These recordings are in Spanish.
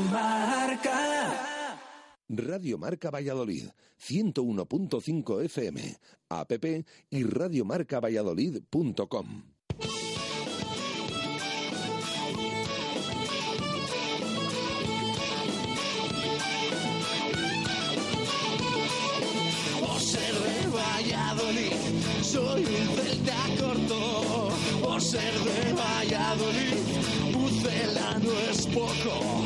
Marca. Radio Marca Valladolid, 101.5 FM, app y radiomarcavalladolid.com. De Valladolid, soy un celta corto. Por ser de Valladolid, Pucela no es poco.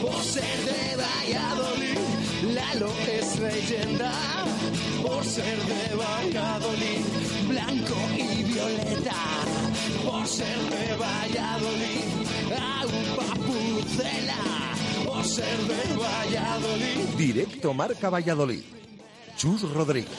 Por ser de Valladolid, Lalo es leyenda. Por ser de Valladolid, blanco y violeta. Por ser de Valladolid, agua pucela. Por ser de Valladolid. Directo Marca Valladolid. Chus Rodríguez.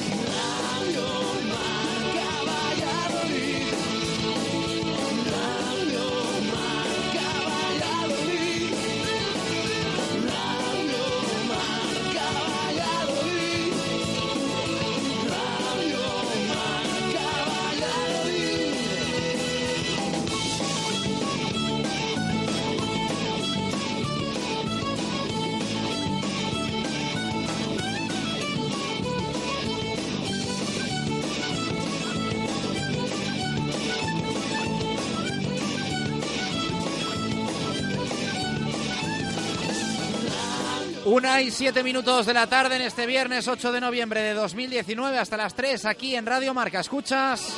Una y siete minutos de la tarde en este viernes 8 de noviembre de 2019 hasta las 3 aquí en Radio Marca. Escuchas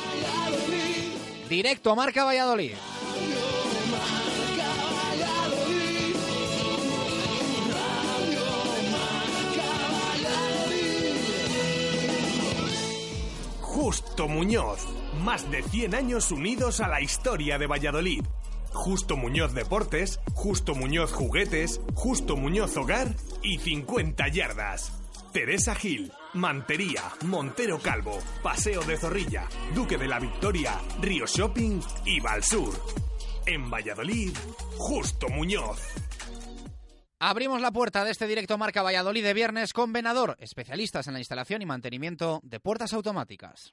directo a Marca Valladolid. Justo Muñoz. Más de 100 años unidos a la historia de Valladolid. Justo Muñoz Deportes, Justo Muñoz Juguetes, Justo Muñoz Hogar y 50 Yardas. Teresa Gil, Mantería, Montero Calvo, Paseo de Zorrilla, Duque de la Victoria, Río Shopping y Valsur. En Valladolid, Justo Muñoz. Abrimos la puerta de este directo Marca Valladolid de viernes con Venador, especialistas en la instalación y mantenimiento de puertas automáticas.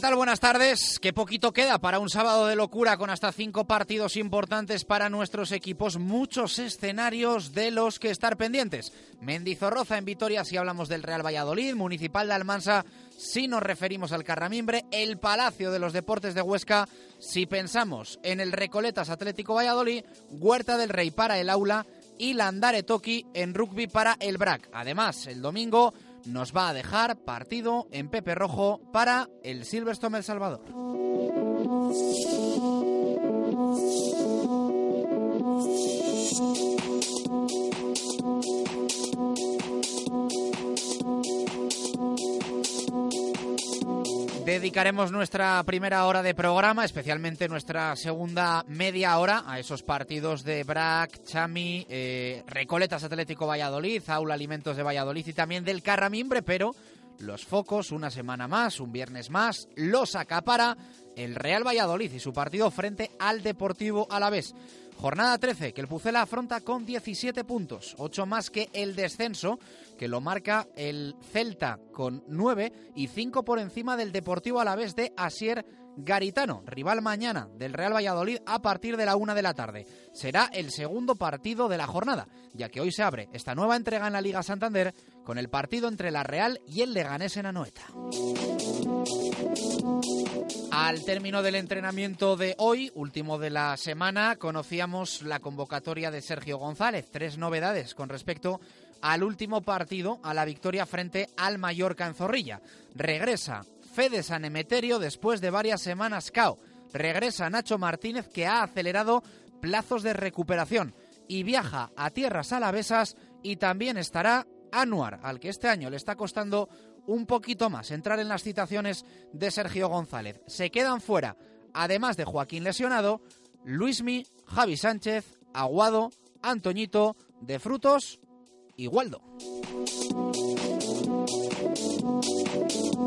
Buenas tardes. Qué poquito queda para un sábado de locura con hasta cinco partidos importantes para nuestros equipos, muchos escenarios de los que estar pendientes. Mendizorroza en Vitoria si hablamos del Real Valladolid, Municipal de Almansa si nos referimos al Carramimbre, el Palacio de los Deportes de Huesca, si pensamos en el Recoletas Atlético Valladolid, Huerta del Rey para el Aula y Landare Toki en rugby para el BRAC. Además, el domingo nos va a dejar partido en Pepe Rojo para el Silverstone El Salvador. Dedicaremos nuestra primera hora de programa, especialmente nuestra segunda media hora, a esos partidos de BRAC, Chami, eh, Recoletas Atlético Valladolid, Aula Alimentos de Valladolid y también del Carramimbre, pero los focos, una semana más, un viernes más, los acapara el Real Valladolid y su partido frente al Deportivo Alavés. Jornada 13, que el Pucela afronta con 17 puntos, 8 más que el descenso, que lo marca el Celta con 9 y 5 por encima del Deportivo Alavés de Asier Garitano, rival mañana del Real Valladolid a partir de la una de la tarde. Será el segundo partido de la jornada, ya que hoy se abre esta nueva entrega en la Liga Santander con el partido entre la Real y el Leganés en Anoeta. Al término del entrenamiento de hoy, último de la semana, conocíamos la convocatoria de Sergio González. Tres novedades con respecto al último partido, a la victoria frente al Mallorca en Zorrilla. Regresa Fede San Emeterio después de varias semanas cao. Regresa Nacho Martínez que ha acelerado plazos de recuperación y viaja a tierras alavesas y también estará Anuar, al que este año le está costando un poquito más entrar en las citaciones de Sergio González. Se quedan fuera, además de Joaquín lesionado, Luismi, Javi Sánchez, Aguado, Antoñito, De Frutos y Waldo.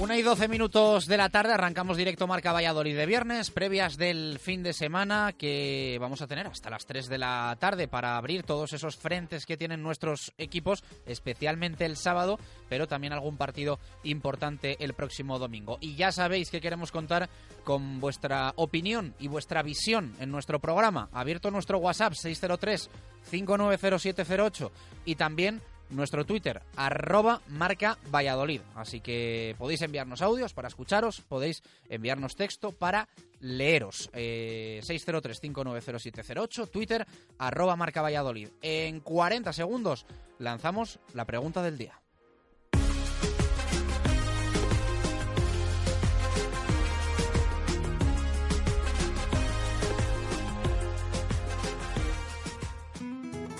Una y doce minutos de la tarde, arrancamos directo Marca Valladolid de viernes, previas del fin de semana que vamos a tener hasta las 3 de la tarde para abrir todos esos frentes que tienen nuestros equipos, especialmente el sábado, pero también algún partido importante el próximo domingo. Y ya sabéis que queremos contar con vuestra opinión y vuestra visión en nuestro programa. Abierto nuestro WhatsApp 603 590708 y también nuestro Twitter, arroba marca Valladolid. Así que podéis enviarnos audios para escucharos, podéis enviarnos texto para leeros. Eh, 603-590708, Twitter, arroba marca Valladolid. En 40 segundos lanzamos la pregunta del día.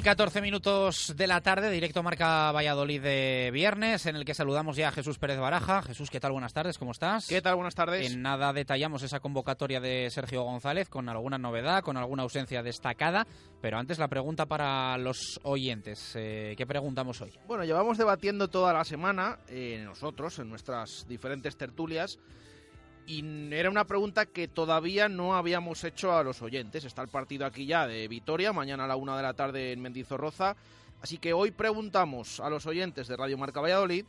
y 14 minutos de la tarde, directo Marca Valladolid de viernes, en el que saludamos ya a Jesús Pérez Baraja. Jesús, ¿qué tal? Buenas tardes, ¿cómo estás? ¿Qué tal? Buenas tardes. En nada detallamos esa convocatoria de Sergio González con alguna novedad, con alguna ausencia destacada, pero antes la pregunta para los oyentes. Eh, ¿Qué preguntamos hoy? Bueno, llevamos debatiendo toda la semana, eh, nosotros, en nuestras diferentes tertulias, y era una pregunta que todavía no habíamos hecho a los oyentes. Está el partido aquí ya de Vitoria, mañana a la una de la tarde en Mendizorroza. Así que hoy preguntamos a los oyentes de Radio Marca Valladolid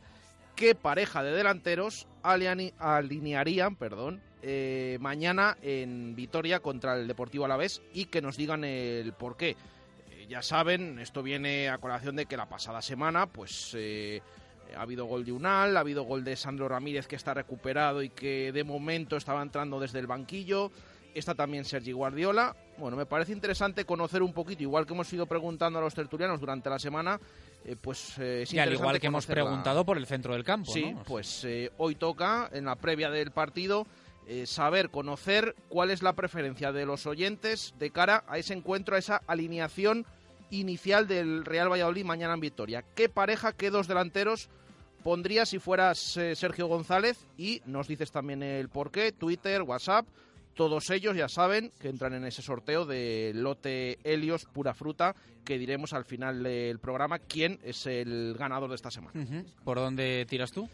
qué pareja de delanteros alinearían perdón, eh, mañana en Vitoria contra el Deportivo Alavés y que nos digan el por qué. Eh, ya saben, esto viene a colación de que la pasada semana, pues... Eh, ha habido gol de Unal, ha habido gol de Sandro Ramírez que está recuperado y que de momento estaba entrando desde el banquillo. Está también Sergi Guardiola. Bueno, me parece interesante conocer un poquito, igual que hemos ido preguntando a los tertulianos durante la semana, eh, pues eh, y al igual que hemos preguntado por el centro del campo. Sí, pues eh, hoy toca, en la previa del partido, saber, conocer cuál es la preferencia de los oyentes de cara a ese encuentro, a esa alineación inicial del Real Valladolid mañana en Victoria. ¿Qué pareja, qué dos delanteros pondría si fueras eh, Sergio González y nos dices también el porqué, Twitter, WhatsApp, todos ellos ya saben que entran en ese sorteo de lote Helios pura fruta que diremos al final del programa quién es el ganador de esta semana. ¿Por dónde tiras tú?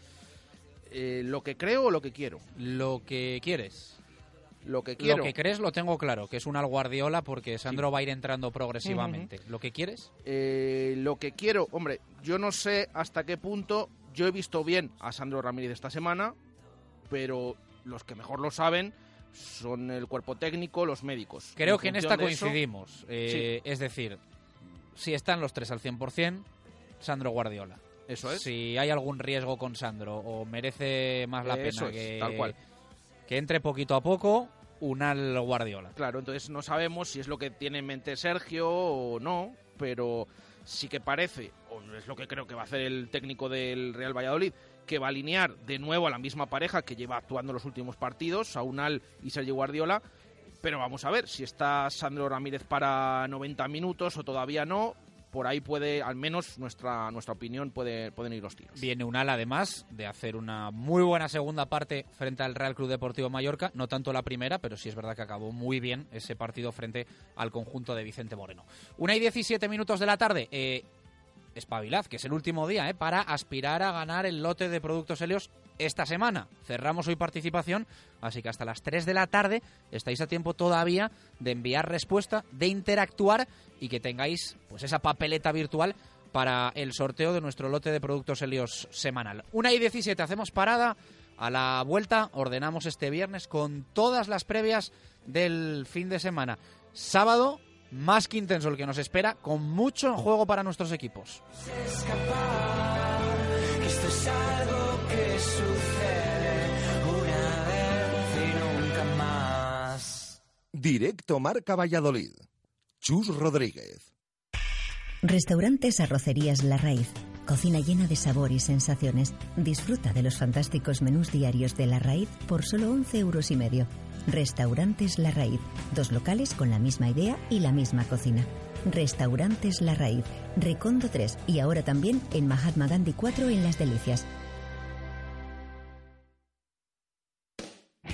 Eh, lo que creo o lo que quiero. Lo que quieres. Lo que quiero. Lo que crees lo tengo claro, que es un Alguardiola porque Sandro va a ir entrando progresivamente. ¿Lo que quieres? Eh, lo que quiero, hombre, yo no sé hasta qué punto yo he visto bien a Sandro Ramírez esta semana, pero los que mejor lo saben son el cuerpo técnico, los médicos. Creo que en esta coincidimos. Eh, es decir, si están los tres al 100%, Sandro Guardiola. Eso es. Si hay algún riesgo con Sandro o merece más la pena que, tal cual. que entre poquito a poco, Unal Guardiola. Claro, entonces no sabemos si es lo que tiene en mente Sergio o no, pero sí que parece, o es lo que creo que va a hacer el técnico del Real Valladolid, que va a alinear de nuevo a la misma pareja que lleva actuando los últimos partidos, Saunal y Sergio Guardiola. Pero vamos a ver si está Sandro Ramírez para 90 minutos o todavía no por ahí puede, al menos nuestra, nuestra opinión, puede, pueden ir los tiros. Viene un ala, además, de hacer una muy buena segunda parte frente al Real Club Deportivo Mallorca, no tanto la primera, pero sí es verdad que acabó muy bien ese partido frente al conjunto de Vicente Moreno. Una y 17 minutos de la tarde. Eh, espabilad, que es el último día, eh, para aspirar a ganar el lote de productos Helios esta semana. Cerramos hoy participación, así que hasta las 3 de la tarde estáis a tiempo todavía de enviar respuesta, de interactuar y que tengáis pues esa papeleta virtual para el sorteo de nuestro lote de productos Helios semanal. Una y 17, hacemos parada. A la vuelta ordenamos este viernes con todas las previas del fin de semana. Sábado, más que intenso el que nos espera, con mucho en juego para nuestros equipos. Directo Marca Valladolid. Chus Rodríguez. Restaurantes Arrocerías La Raíz. Cocina llena de sabor y sensaciones. Disfruta de los fantásticos menús diarios de La Raíz por solo 11 euros y medio. Restaurantes La Raíz. Dos locales con la misma idea y la misma cocina. Restaurantes La Raíz. Recondo 3 y ahora también en Mahatma Gandhi 4 en Las Delicias.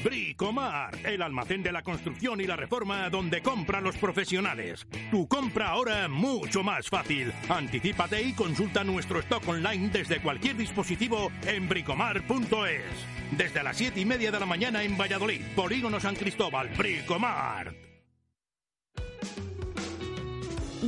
Bricomar, el almacén de la construcción y la reforma donde compran los profesionales. Tu compra ahora mucho más fácil. Anticípate y consulta nuestro stock online desde cualquier dispositivo en bricomar.es. Desde las 7 y media de la mañana en Valladolid, Polígono San Cristóbal, Bricomar.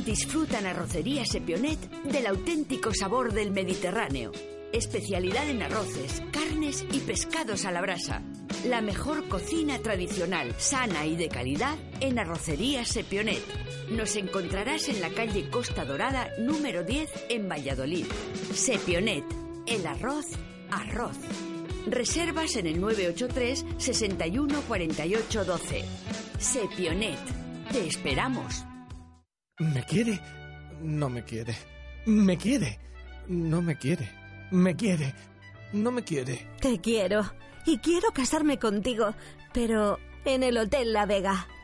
Disfrutan arrocería Sepionet del auténtico sabor del Mediterráneo. Especialidad en arroces, carnes y pescados a la brasa. La mejor cocina tradicional, sana y de calidad en Arrocería Sepionet. Nos encontrarás en la calle Costa Dorada número 10 en Valladolid. Sepionet, el arroz, arroz. Reservas en el 983 61 48 12. Sepionet, te esperamos. ¿Me quiere? No me quiere. ¿Me quiere? No me quiere. Me quiere. No me quiere. Te quiero. Y quiero casarme contigo. Pero en el Hotel La Vega.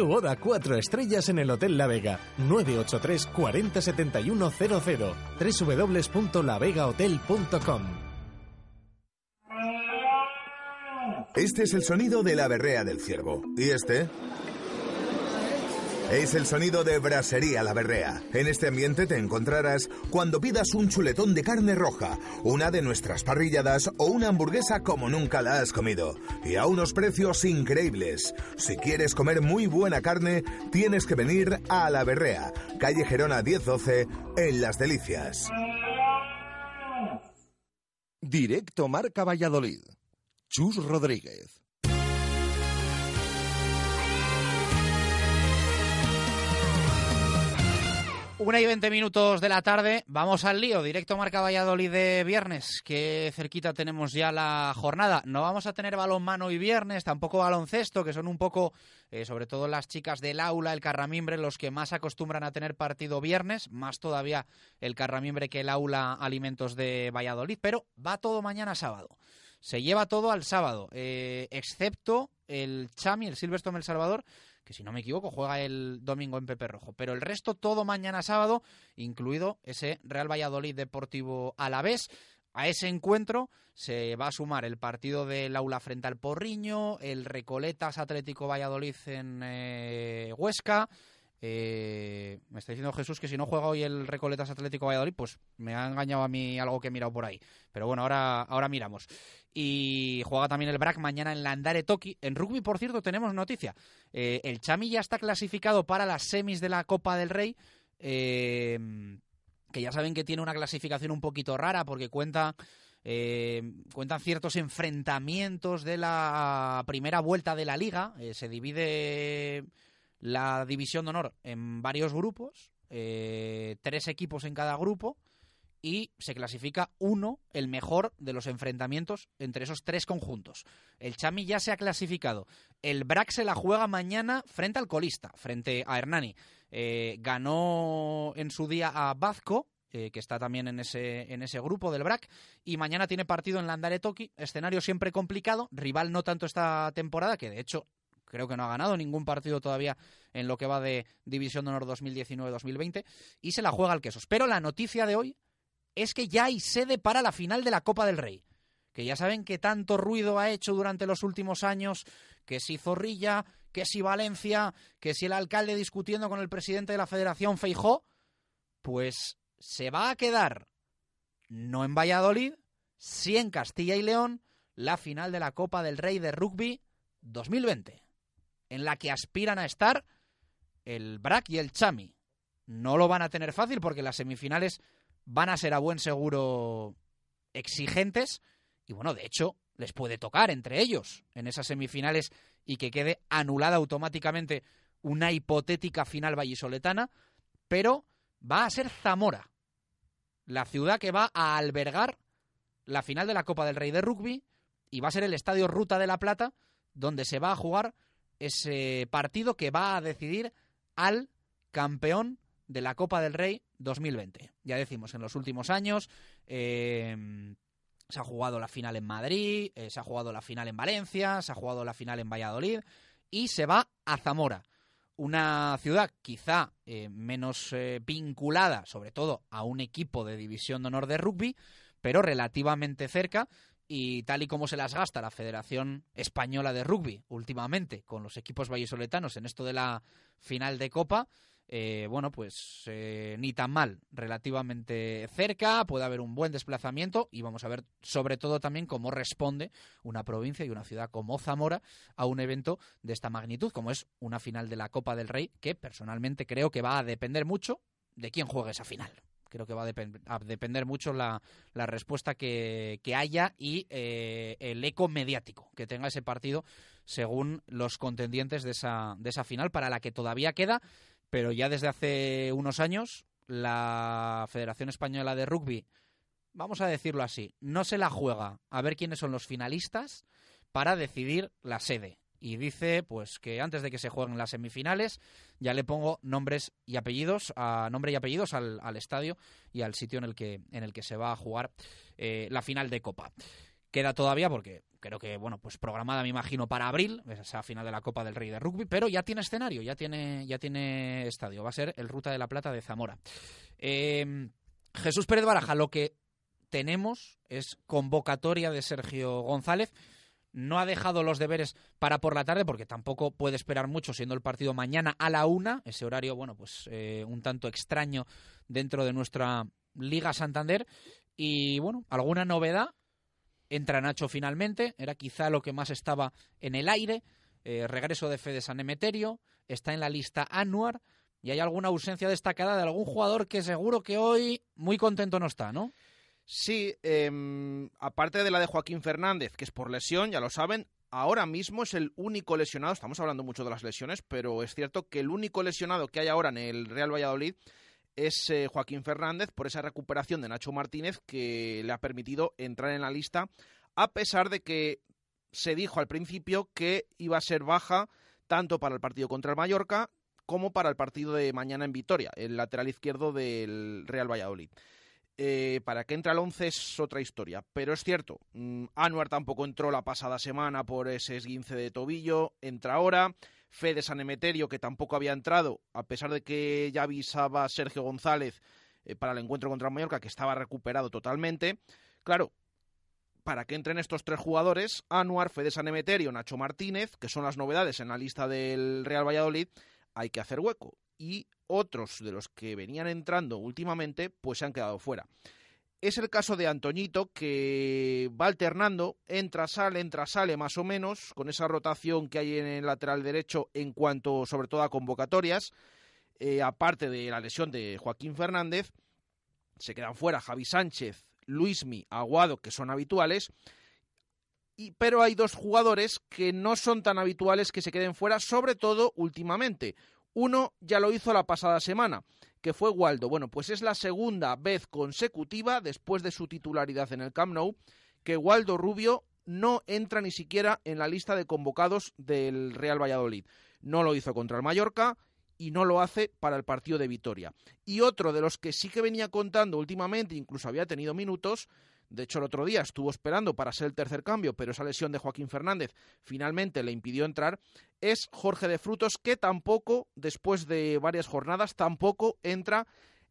Tu boda cuatro estrellas en el Hotel La Vega. 983 40 71 00. www.lavegahotel.com. Este es el sonido de la berrea del ciervo. ¿Y este? Es el sonido de Brasería La Berrea. En este ambiente te encontrarás cuando pidas un chuletón de carne roja, una de nuestras parrilladas o una hamburguesa como nunca la has comido. Y a unos precios increíbles. Si quieres comer muy buena carne, tienes que venir a La Berrea, calle Gerona 1012, en Las Delicias. Directo Marca Valladolid. Chus Rodríguez. Una y veinte minutos de la tarde, vamos al lío, directo Marca Valladolid de viernes, que cerquita tenemos ya la jornada. No vamos a tener balonmano y viernes, tampoco baloncesto, que son un poco, eh, sobre todo las chicas del aula, el Carramimbre, los que más acostumbran a tener partido viernes, más todavía el Carramimbre que el aula Alimentos de Valladolid, pero va todo mañana sábado. Se lleva todo al sábado, eh, excepto el Chami, el Silverstone El Salvador, que si no me equivoco juega el domingo en Pepe Rojo. Pero el resto todo mañana sábado, incluido ese Real Valladolid Deportivo Alavés. A ese encuentro se va a sumar el partido del aula frente al Porriño, el Recoletas Atlético Valladolid en eh, Huesca. Eh, me está diciendo Jesús que si no juega hoy el Recoletas Atlético Valladolid, pues me ha engañado a mí algo que he mirado por ahí. Pero bueno, ahora, ahora miramos. Y juega también el BRAC mañana en Landare Toki. En rugby, por cierto, tenemos noticia. Eh, el Chami ya está clasificado para las semis de la Copa del Rey. Eh, que ya saben que tiene una clasificación un poquito rara porque cuenta. Eh, cuentan ciertos enfrentamientos de la primera vuelta de la liga. se divide la división de honor en varios grupos, tres equipos en cada grupo, y se clasifica uno, el mejor de los enfrentamientos entre esos tres conjuntos. El Chami ya se ha clasificado. El BRAC se la juega mañana frente al colista, frente a Hernani. Eh, ganó en su día a Bazco, eh, que está también en ese, en ese grupo del BRAC, y mañana tiene partido en Landare Toki, escenario siempre complicado, rival no tanto esta temporada, que de hecho creo que no ha ganado ningún partido todavía en lo que va de División de Honor 2019-2020, y se la juega al Quesos. Pero la noticia de hoy es que ya hay sede para la final de la Copa del Rey. Que ya saben que tanto ruido ha hecho durante los últimos años, que si Zorrilla, que si Valencia, que si el alcalde discutiendo con el presidente de la Federación Feijó, pues se va a quedar no en Valladolid, sí en Castilla y León, la final de la Copa del Rey de Rugby 2020, en la que aspiran a estar el BRAC y el Chami. No lo van a tener fácil porque las semifinales van a ser a buen seguro exigentes y bueno, de hecho, les puede tocar entre ellos en esas semifinales y que quede anulada automáticamente una hipotética final vallisoletana, pero va a ser Zamora, la ciudad que va a albergar la final de la Copa del Rey de Rugby y va a ser el Estadio Ruta de la Plata donde se va a jugar ese partido que va a decidir al campeón de la Copa del Rey 2020. Ya decimos, en los últimos años eh, se ha jugado la final en Madrid, eh, se ha jugado la final en Valencia, se ha jugado la final en Valladolid y se va a Zamora, una ciudad quizá eh, menos vinculada, sobre todo a un equipo de división de honor de rugby, pero relativamente cerca y tal y como se las gasta la Federación Española de Rugby últimamente con los equipos vallisoletanos en esto de la final de Copa, eh, bueno, pues eh, ni tan mal, relativamente cerca, puede haber un buen desplazamiento y vamos a ver sobre todo también cómo responde una provincia y una ciudad como Zamora a un evento de esta magnitud, como es una final de la Copa del Rey, que personalmente creo que va a depender mucho de quién juegue esa final. Creo que va a, depender mucho la, respuesta que, haya y eh, el eco mediático que tenga ese partido según los contendientes de esa, de esa final, para la que todavía queda pero ya desde hace unos años la Federación Española de Rugby, vamos a decirlo así, no se la juega a ver quiénes son los finalistas para decidir la sede. Y dice pues que antes de que se jueguen las semifinales ya le pongo nombres y apellidos a nombre y apellidos al, estadio y al sitio en el que en el que se va a jugar eh, la final de Copa. Queda todavía porque creo que, bueno, pues programada, me imagino, para abril, esa final de la Copa del Rey de Rugby, pero ya tiene escenario, ya tiene, ya tiene estadio. Va a ser el Ruta de la Plata de Zamora. Em, Jesús Pérez Baraja, lo que tenemos es convocatoria de Sergio González. No ha dejado los deberes para por la tarde, porque tampoco puede esperar mucho, siendo el partido mañana a la una. Ese horario, bueno, pues eh, un tanto extraño dentro de nuestra Liga Santander. Y bueno, alguna novedad Entra Nacho finalmente, era quizá lo que más estaba en el aire. Eh, regreso de Fede San Emeterio, está en la lista Anuar y hay alguna ausencia destacada de algún jugador que seguro que hoy muy contento no está, ¿no? Sí, em, aparte de la de Joaquín Fernández, que es por lesión, ya lo saben, ahora mismo es el único lesionado, estamos hablando mucho de las lesiones, pero es cierto que el único lesionado que hay ahora en el Real Valladolid es eh, Joaquín Fernández por esa recuperación de Nacho Martínez que le ha permitido entrar en la lista, a pesar de que se dijo al principio que iba a ser baja tanto para el partido contra el Mallorca como para el partido de mañana en Vitoria, el lateral izquierdo del Real Valladolid. Eh, para que entre al 11 es otra historia, pero es cierto, mm, Anuar tampoco entró la pasada semana por ese esguince de tobillo, entra ahora. Fede San Emeterio, que tampoco había entrado, a pesar de que ya avisaba Sergio González eh, para el encuentro contra Mallorca, que estaba recuperado totalmente. Claro, para que entren estos tres jugadores, Anuar, Fede San Emeterio, Nacho Martínez, que son las novedades en la lista del Real Valladolid, hay que hacer hueco. Y otros de los que venían entrando últimamente, pues se han quedado fuera. Es el caso de Antoñito, que va alternando, entra, sale, entra, sale más o menos, con esa rotación que hay en el lateral derecho en cuanto sobre todo a convocatorias, eh, aparte de la lesión de Joaquín Fernández, se quedan fuera Javi Sánchez, Luismi, Aguado, que son habituales, y, pero hay dos jugadores que no son tan habituales que se queden fuera, sobre todo últimamente. Uno ya lo hizo la pasada semana, que fue Waldo. Bueno, pues es la segunda vez consecutiva, después de su titularidad en el Camp Nou, que Waldo Rubio no entra ni siquiera en la lista de convocados del Real Valladolid. No lo hizo contra el Mallorca y no lo hace para el partido de Vitoria. Y otro de los que sí que venía contando últimamente, incluso había tenido minutos, de hecho, el otro día estuvo esperando para ser el tercer cambio, pero esa lesión de Joaquín Fernández finalmente le impidió entrar. Es Jorge de Frutos, que tampoco, después de varias jornadas, tampoco entra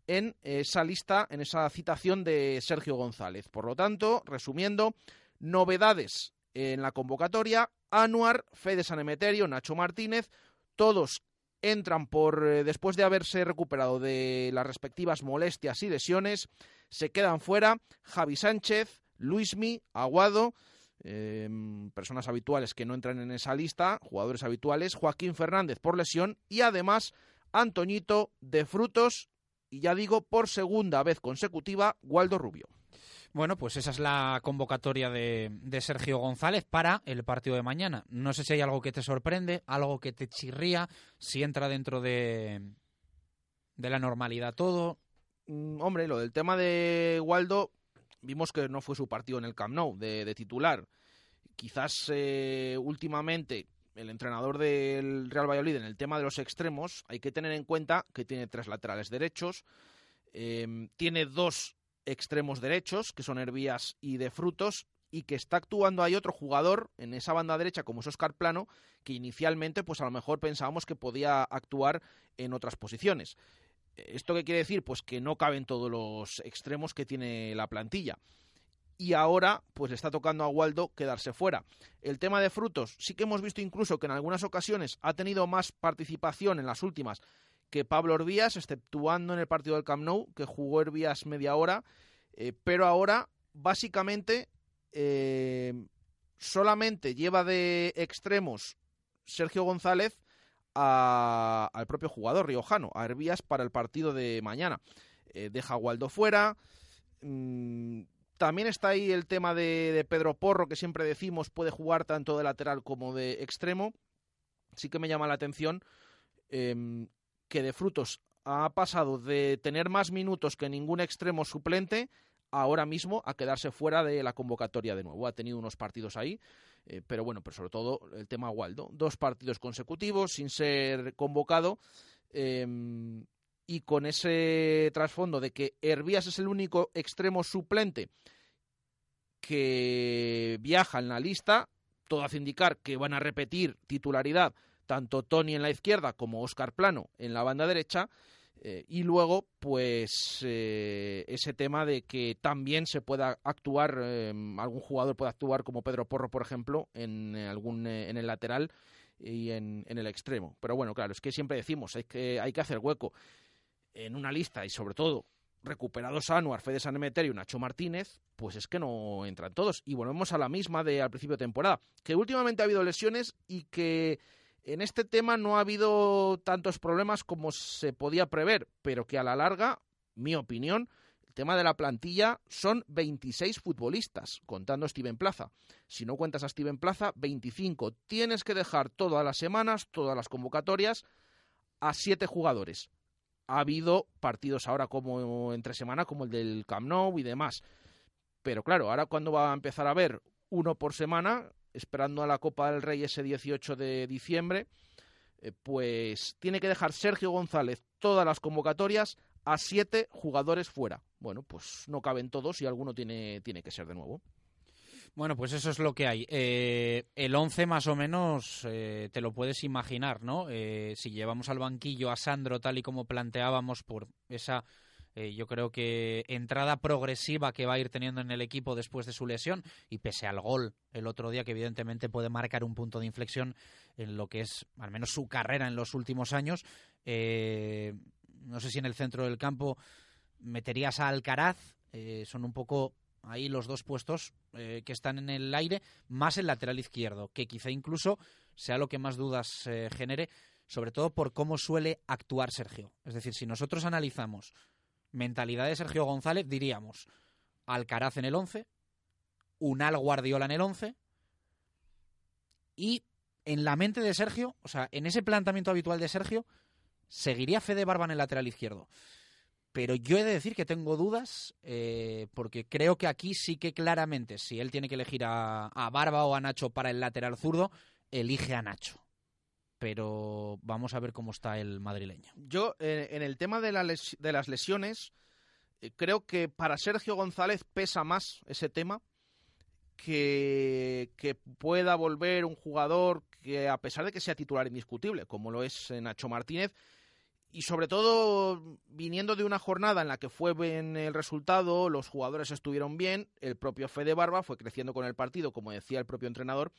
en esa lista, en esa citación de Sergio González. Por lo tanto, resumiendo, novedades en la convocatoria, Anuar, Fede San Emeterio, Nacho Martínez, todos entran por eh, después de haberse recuperado de las respectivas molestias y lesiones se quedan fuera Javi Sánchez, Luismi, Aguado, em, personas habituales que no entran en esa lista, jugadores habituales, Joaquín Fernández por lesión y además Antoñito de Frutos y ya digo por segunda vez consecutiva Waldo Rubio. Bueno, pues esa es la convocatoria de, Sergio González para el partido de mañana. No sé si hay algo que te sorprende, algo que te chirría, si entra dentro de, de la normalidad todo. Mm, hombre, lo del tema de Waldo, vimos que no fue su partido en el Camp Nou de, titular. Quizás eh, últimamente el entrenador del Real Valladolid en el tema de los extremos hay que tener en cuenta que tiene tres laterales derechos, em, tiene dos extremos derechos, que son Hervías y de Frutos, y que está actuando hay otro jugador en esa banda derecha como es Oscar Plano, que inicialmente pues a lo mejor pensábamos que podía actuar en otras posiciones. ¿Esto qué quiere decir? Pues que no caben todos los extremos que tiene la plantilla. Y ahora, pues le está tocando a Waldo quedarse fuera. El tema de frutos, sí que hemos visto incluso que en algunas ocasiones ha tenido más participación en las últimas que Pablo Hervías, exceptuando en el partido del Camp Nou, que jugó Hervías media hora. Eh, pero ahora, básicamente, eh, solamente lleva de extremos Sergio González al propio jugador riojano, a Hervías, para el partido de mañana. Eh, deja a Waldo fuera. Mm, también está ahí el tema de, Pedro Porro, que siempre decimos puede jugar tanto de lateral como de extremo. Sí que me llama la atención em, que de frutos ha pasado de tener más minutos que ningún extremo suplente ahora mismo a quedarse fuera de la convocatoria de nuevo. Ha tenido unos partidos ahí, eh, pero bueno, pero sobre todo el tema Waldo. Dos partidos consecutivos sin ser convocado. Em, y con ese trasfondo de que Hervías es el único extremo suplente que viaja en la lista, todo hace indicar que van a repetir titularidad tanto Tony en la izquierda como Oscar Plano en la banda derecha. Eh, y luego, pues eh, ese tema de que también se pueda actuar, eh, algún jugador pueda actuar como Pedro Porro, por ejemplo, en algún en el lateral y en, en, el extremo. Pero bueno, claro, es que siempre decimos, hay que, hay que hacer hueco en una lista y sobre todo recuperados Anuar, Fede San Emeterio y Nacho Martínez, pues es que no entran todos. Y volvemos a la misma de al principio de temporada, que últimamente ha habido lesiones y que en este tema no ha habido tantos problemas como se podía prever, pero que a la larga, mi opinión, el tema de la plantilla son 26 futbolistas, contando a Steven Plaza. Si no cuentas a Steven Plaza, 25. Tienes que dejar todas las semanas, todas las convocatorias, a siete jugadores. Ha habido partidos ahora como entre semana, como el del Camp Nou y demás. Pero claro, ahora cuando va a empezar a haber uno por semana, esperando a la Copa del Rey ese 18 de diciembre, eh, pues tiene que dejar Sergio González todas las convocatorias a siete jugadores fuera. Bueno, pues no caben todos y alguno tiene, tiene que ser de nuevo. Bueno, pues eso es lo que hay. Eh, el 11 más o menos eh, te lo puedes imaginar, ¿no? si llevamos al banquillo a Sandro tal y como planteábamos por esa eh, yo creo que entrada progresiva que va a ir teniendo en el equipo después de su lesión y pese al gol el otro día que evidentemente puede marcar un punto de inflexión en lo que es al menos su carrera en los últimos años. Eh, no sé si en el centro del campo meterías a Alcaraz, eh, son un poco ahí los dos puestos que están en el aire, más el lateral izquierdo, que quizá incluso sea lo que más dudas genere, sobre todo por cómo suele actuar Sergio. Es decir, si nosotros analizamos mentalidad de Sergio González, diríamos Alcaraz en el 11, Unal Guardiola en el 11 y en la mente de Sergio, o sea, en ese planteamiento habitual de Sergio, seguiría Fede Barba en el lateral izquierdo. Pero yo he de decir que tengo dudas, eh, porque creo que aquí sí que claramente, si él tiene que elegir a, a Barba o a Nacho para el lateral zurdo, elige a Nacho pero vamos a ver cómo está el madrileño. Yo, eh, en el tema de, de las lesiones, eh, creo que para Sergio González pesa más ese tema que, que, pueda volver un jugador que, a pesar de que sea titular indiscutible, como lo es eh, Nacho Martínez, y sobre todo viniendo de una jornada en la que fue bien el resultado, los jugadores estuvieron bien, el propio Fede Barba fue creciendo con el partido, como decía el propio entrenador,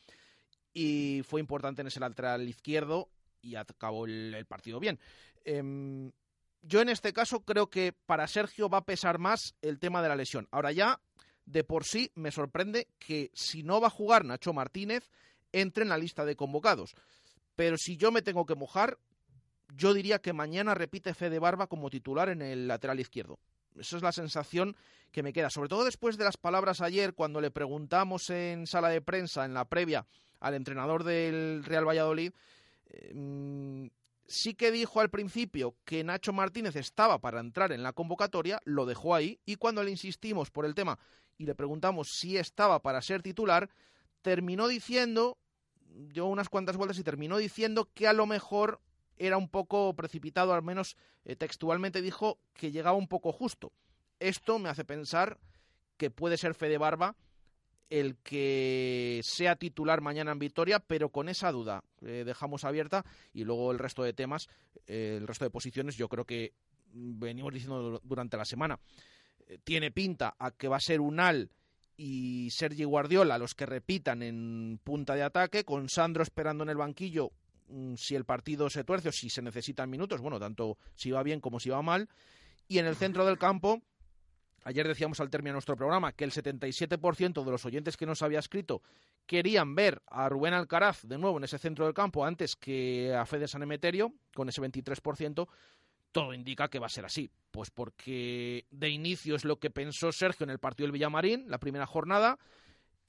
y fue importante en ese lateral izquierdo y acabó el, partido bien. Em, yo en este caso creo que para Sergio va a pesar más el tema de la lesión. Ahora ya, de por sí, me sorprende que si no va a jugar Nacho Martínez, entre en la lista de convocados. Pero si yo me tengo que mojar, yo diría que mañana repite Fede Barba como titular en el lateral izquierdo. Esa es la sensación que me queda. Sobre todo después de las palabras ayer, cuando le preguntamos en sala de prensa, en la previa, al entrenador del Real Valladolid, eh, mm, sí que dijo al principio que Nacho Martínez estaba para entrar en la convocatoria, lo dejó ahí, y cuando le insistimos por el tema y le preguntamos si estaba para ser titular, terminó diciendo, dio unas cuantas vueltas y terminó diciendo que a lo mejor era un poco precipitado, al menos eh, textualmente dijo que llegaba un poco justo. Esto me hace pensar que puede ser Fede Barba el que sea titular mañana en Vitoria, pero con esa duda eh, dejamos abierta y luego el resto de temas, eh, el resto de posiciones, yo creo que venimos diciendo durante la semana. tiene pinta a que va a ser Unal y Sergi Guardiola los que repitan en punta de ataque, con Sandro esperando en el banquillo Mm, si el partido se tuerce o si se necesitan minutos, bueno, tanto si va bien como si va mal. Y en el centro del campo, ayer decíamos al término de nuestro programa que el 77% de los oyentes que nos había escrito querían ver a Rubén Alcaraz de nuevo en ese centro del campo antes que a Fede San Emeterio, con ese 23%. Todo indica que va a ser así, pues porque de inicio es lo que pensó Sergio en el partido del Villamarín, la primera jornada,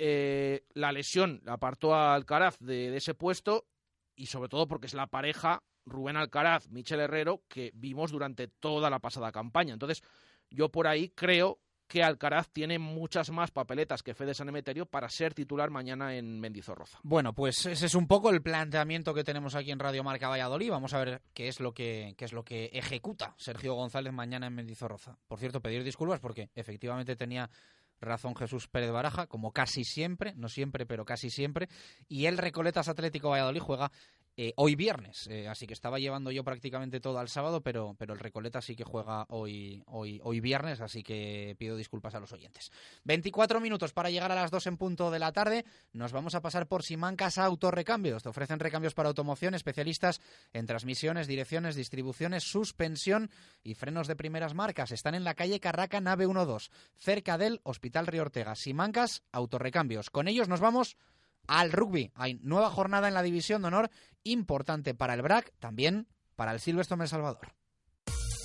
eh, la lesión apartó a Alcaraz de, ese puesto y sobre todo porque es la pareja Rubén Alcaraz, Michel Herrero, que vimos durante toda la pasada campaña. Entonces, yo por ahí creo que Alcaraz tiene muchas más papeletas que Fede San Emeterio para ser titular mañana en Mendizorroza. Bueno, pues ese es un poco el planteamiento que tenemos aquí en Radio Marca Valladolid. Vamos a ver qué es lo que, es lo que ejecuta Sergio González mañana en Mendizorroza. Por cierto, pedir disculpas porque efectivamente tenía razón Jesús Pérez Baraja, como casi siempre, no siempre, pero casi siempre, y el Recoletas Atlético Valladolid juega eh, hoy viernes, eh, así que estaba llevando yo prácticamente todo al sábado, pero, pero el Recoleta sí que juega hoy, hoy, hoy viernes, así que pido disculpas a los oyentes. 24 minutos para llegar a las 2 en punto de la tarde, nos vamos a pasar por Simancas Autorrecambios, te ofrecen recambios para automoción, especialistas en transmisiones, direcciones, distribuciones, suspensión y frenos de primeras marcas. Están en la calle Carraca, nave 12, cerca del Hospital Río Ortega. Simancas Autorrecambios. Con ellos nos vamos al rugby. Hay nueva jornada en la División de Honor, importante para el BRAC, también para el Silverstone El Salvador.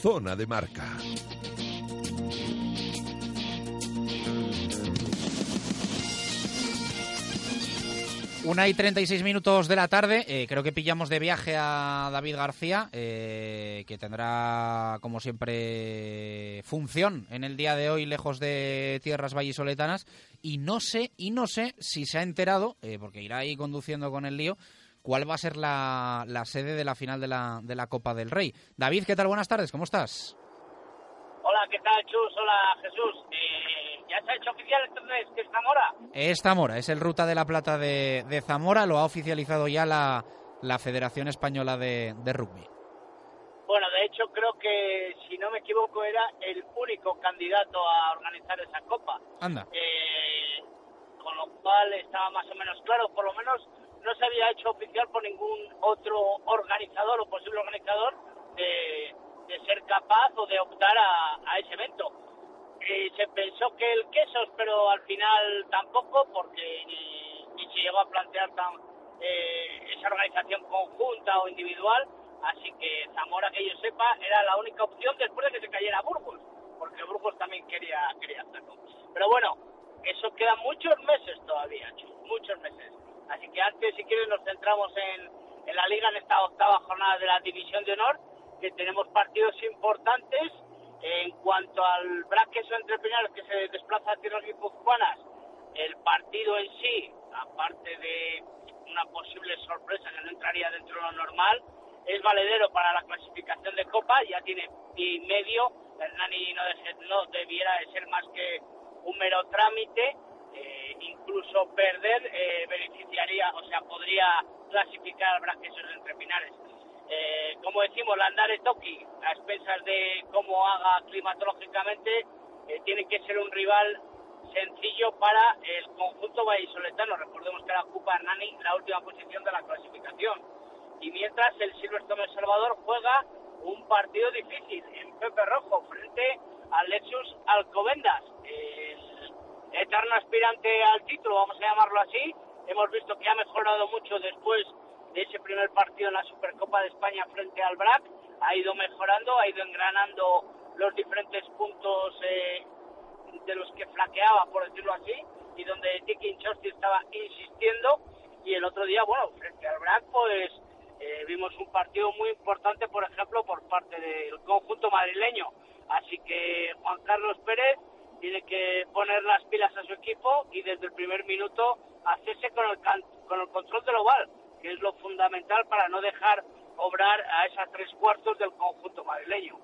Zona de marca. Una y 36 minutos de la tarde. Eh, creo que pillamos de viaje a David García, eh, que tendrá, como siempre, función en el día de hoy, lejos de tierras vallisoletanas. Y no sé, y no sé si se ha enterado, eh, porque irá ahí conduciendo con el lío, cuál va a ser la, la sede de la final de la, de la Copa del Rey. David, ¿qué tal? Buenas tardes, ¿cómo estás? Hola, ¿qué tal, Chus? Hola, Jesús. Eh, ¿Ya se ha hecho oficial entonces que es Zamora? Es Zamora, es el Ruta de la Plata de, de Zamora, lo ha oficializado ya la, la Federación Española de, de Rugby. Bueno, de hecho creo que, si no me equivoco, era el único candidato a organizar esa copa. Anda. Eh, con lo cual estaba más o menos claro, por lo menos no se había hecho oficial por ningún otro organizador o posible organizador de, ser capaz o de optar a, ese evento. Eh, se pensó que el Quesos, pero al final tampoco, porque ni, se llegó a plantear tan, eh, esa organización conjunta o individual. Así que Zamora, que yo sepa, era la única opción después de que se cayera Burgos, porque Burgos también quería, quería hacerlo. Pero bueno, eso queda muchos meses todavía, muchos meses. Así que antes, si quieres, nos centramos en, en la liga, en esta octava jornada de la División de Honor, que tenemos partidos importantes. En cuanto al braqueso entre Peñales, que se desplaza a tierras guipuzcoanas, el partido en sí, aparte de una posible sorpresa que no entraría dentro de lo normal, es valedero para la clasificación de Copa, ya tiene y medio, Hernani no, no debiera de ser más que un mero trámite, eh, incluso perder eh, beneficiaría, o sea, podría clasificar Braquesos entre Pinares. Eh, como decimos, la Andare Toki, a expensas de cómo haga climatológicamente, eh, tiene que ser un rival sencillo para el conjunto vallisoletano. Recordemos que la ocupa Hernani la última posición de la clasificación. Y mientras el Silverstone El Salvador juega un partido difícil en Pepe Rojo frente al Lexus Alcobendas, el eterno aspirante al título, vamos a llamarlo así. Hemos visto que ha mejorado mucho después de ese primer partido en la Supercopa de España frente al BRAC. Ha ido mejorando, ha ido engranando los diferentes puntos eh, de los que flaqueaba, por decirlo así, y donde Tiki Inchosti estaba insistiendo. Y el otro día, bueno, frente al BRAC, pues eh, vimos un partido muy importante, por ejemplo, por parte del conjunto madrileño. Así que Juan Carlos Pérez tiene que poner las pilas a su equipo y desde el primer minuto hacerse con el, con el control del oval, que es lo fundamental para no dejar obrar a esas tres cuartos del conjunto madrileño.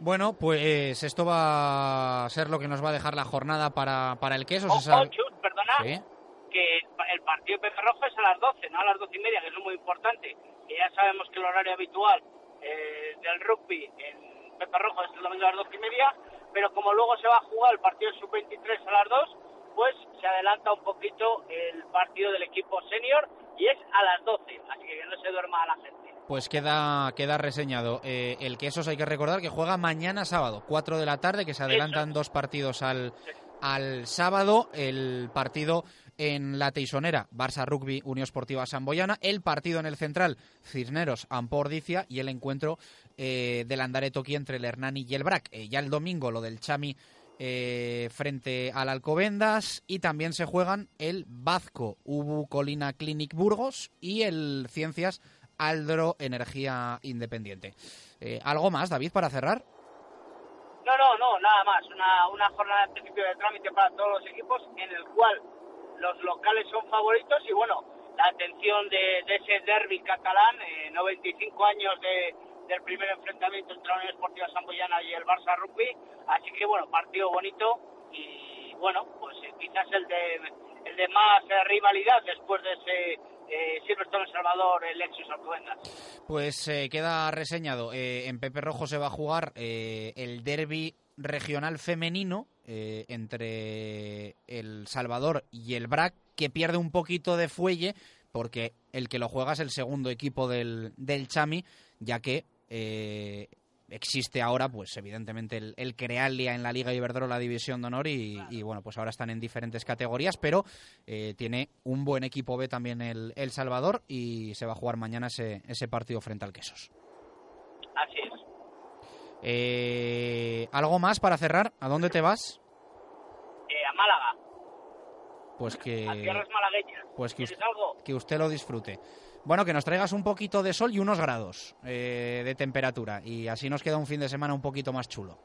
Bueno, pues esto va a ser lo que nos va a dejar la jornada para, para el queso. Oh, oh, perdona, ¿Sí? que el partido de Pepe Rojo es a las 12, no a las 12 y media, que es muy importante. Que ya sabemos que el horario habitual eh, del rugby en Pepe Rojo es el domingo a las 12 y media, pero como luego se va a jugar el partido sub-23 a las 2, después se adelanta un poquito el partido del equipo senior y es a las 12, así que no se duerma la gente. Pues queda, queda reseñado. Eh, el que esos hay que recordar que juega mañana sábado, 4 de la tarde, que se adelantan dos partidos al, al sábado. El partido en la Teisonera, Barça Rugby, Unión Esportiva Samboyana. El partido en el Central, Cisneros, Ampordicia. Y el encuentro eh, del Andare Toki entre el Hernani y el Brac. Eh, ya el domingo lo del Chami eh, frente al Alcobendas. Y también se juegan el Bazco, Ubu Colina Clinic Burgos y el Ciencias Aldro Energía Independiente. Eh, ¿Algo más, David, para cerrar? No, no, no, nada más. Una, una jornada de principio de trámite para todos los equipos en el cual los locales son favoritos y bueno, la atención de, de ese derby catalán, eh, 95 años de, del primer enfrentamiento entre la Unión Esportiva Samboyana y el Barça Rugby, así que bueno, partido bonito y bueno, pues eh, quizás el de, el de más eh, rivalidad después de ese eh, Silverstone El Salvador, el Lexus Alcobendas. Pues eh, queda reseñado. En Pepe Rojo se va a jugar el derby regional femenino entre el Salvador y el BRAC, que pierde un poquito de fuelle porque el que lo juega es el segundo equipo del, del Chami, ya que eh, existe ahora, pues evidentemente, el, el Crealia en la Liga Iberdrola División de Honor y, y, bueno, pues ahora están en diferentes categorías, pero eh, tiene un buen equipo B también el, el Salvador y se va a jugar mañana ese, ese partido frente al Quesos. Así es. Eh, ¿Algo más para cerrar? ¿A dónde te vas? Eh, a Málaga, Pues a que, tierras malagueñas. pues que, ¿Quieres us- algo? que usted lo disfrute. Bueno, que nos traigas un poquito de sol y unos grados eh, de temperatura y así nos queda un fin de semana un poquito más chulo.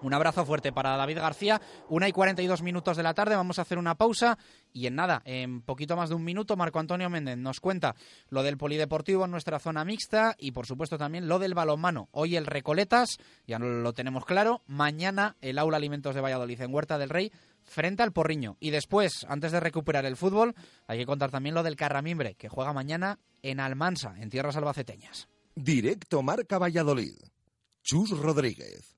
Un abrazo fuerte para David García. Una y 42 minutos de la tarde. Vamos a hacer una pausa. Y en nada, en poquito más de un minuto, Marco Antonio Méndez nos cuenta lo del polideportivo en nuestra zona mixta y, por supuesto, también lo del balonmano. Hoy el Recoletas, ya lo tenemos claro. Mañana el Aula Alimentos de Valladolid en Huerta del Rey frente al Porriño. Y después, antes de recuperar el fútbol, hay que contar también lo del Carramimbre, que juega mañana en Almansa, en tierras albaceteñas. Directo Marca Valladolid. Chus Rodríguez.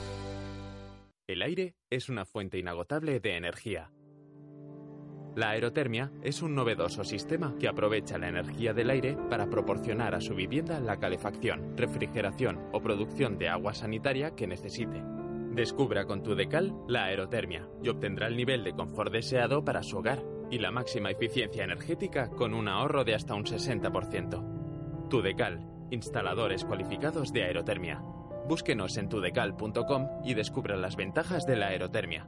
El aire es una fuente inagotable de energía. La aerotermia es un novedoso sistema que aprovecha la energía del aire para proporcionar a su vivienda la calefacción, refrigeración o producción de agua sanitaria que necesite. Descubra con tu decal la aerotermia y obtendrá el nivel de confort deseado para su hogar y la máxima eficiencia energética con un ahorro de hasta un 60%. Tu decal, instaladores cualificados de aerotermia. Búsquenos en tudecal.com y descubra las ventajas de la aerotermia.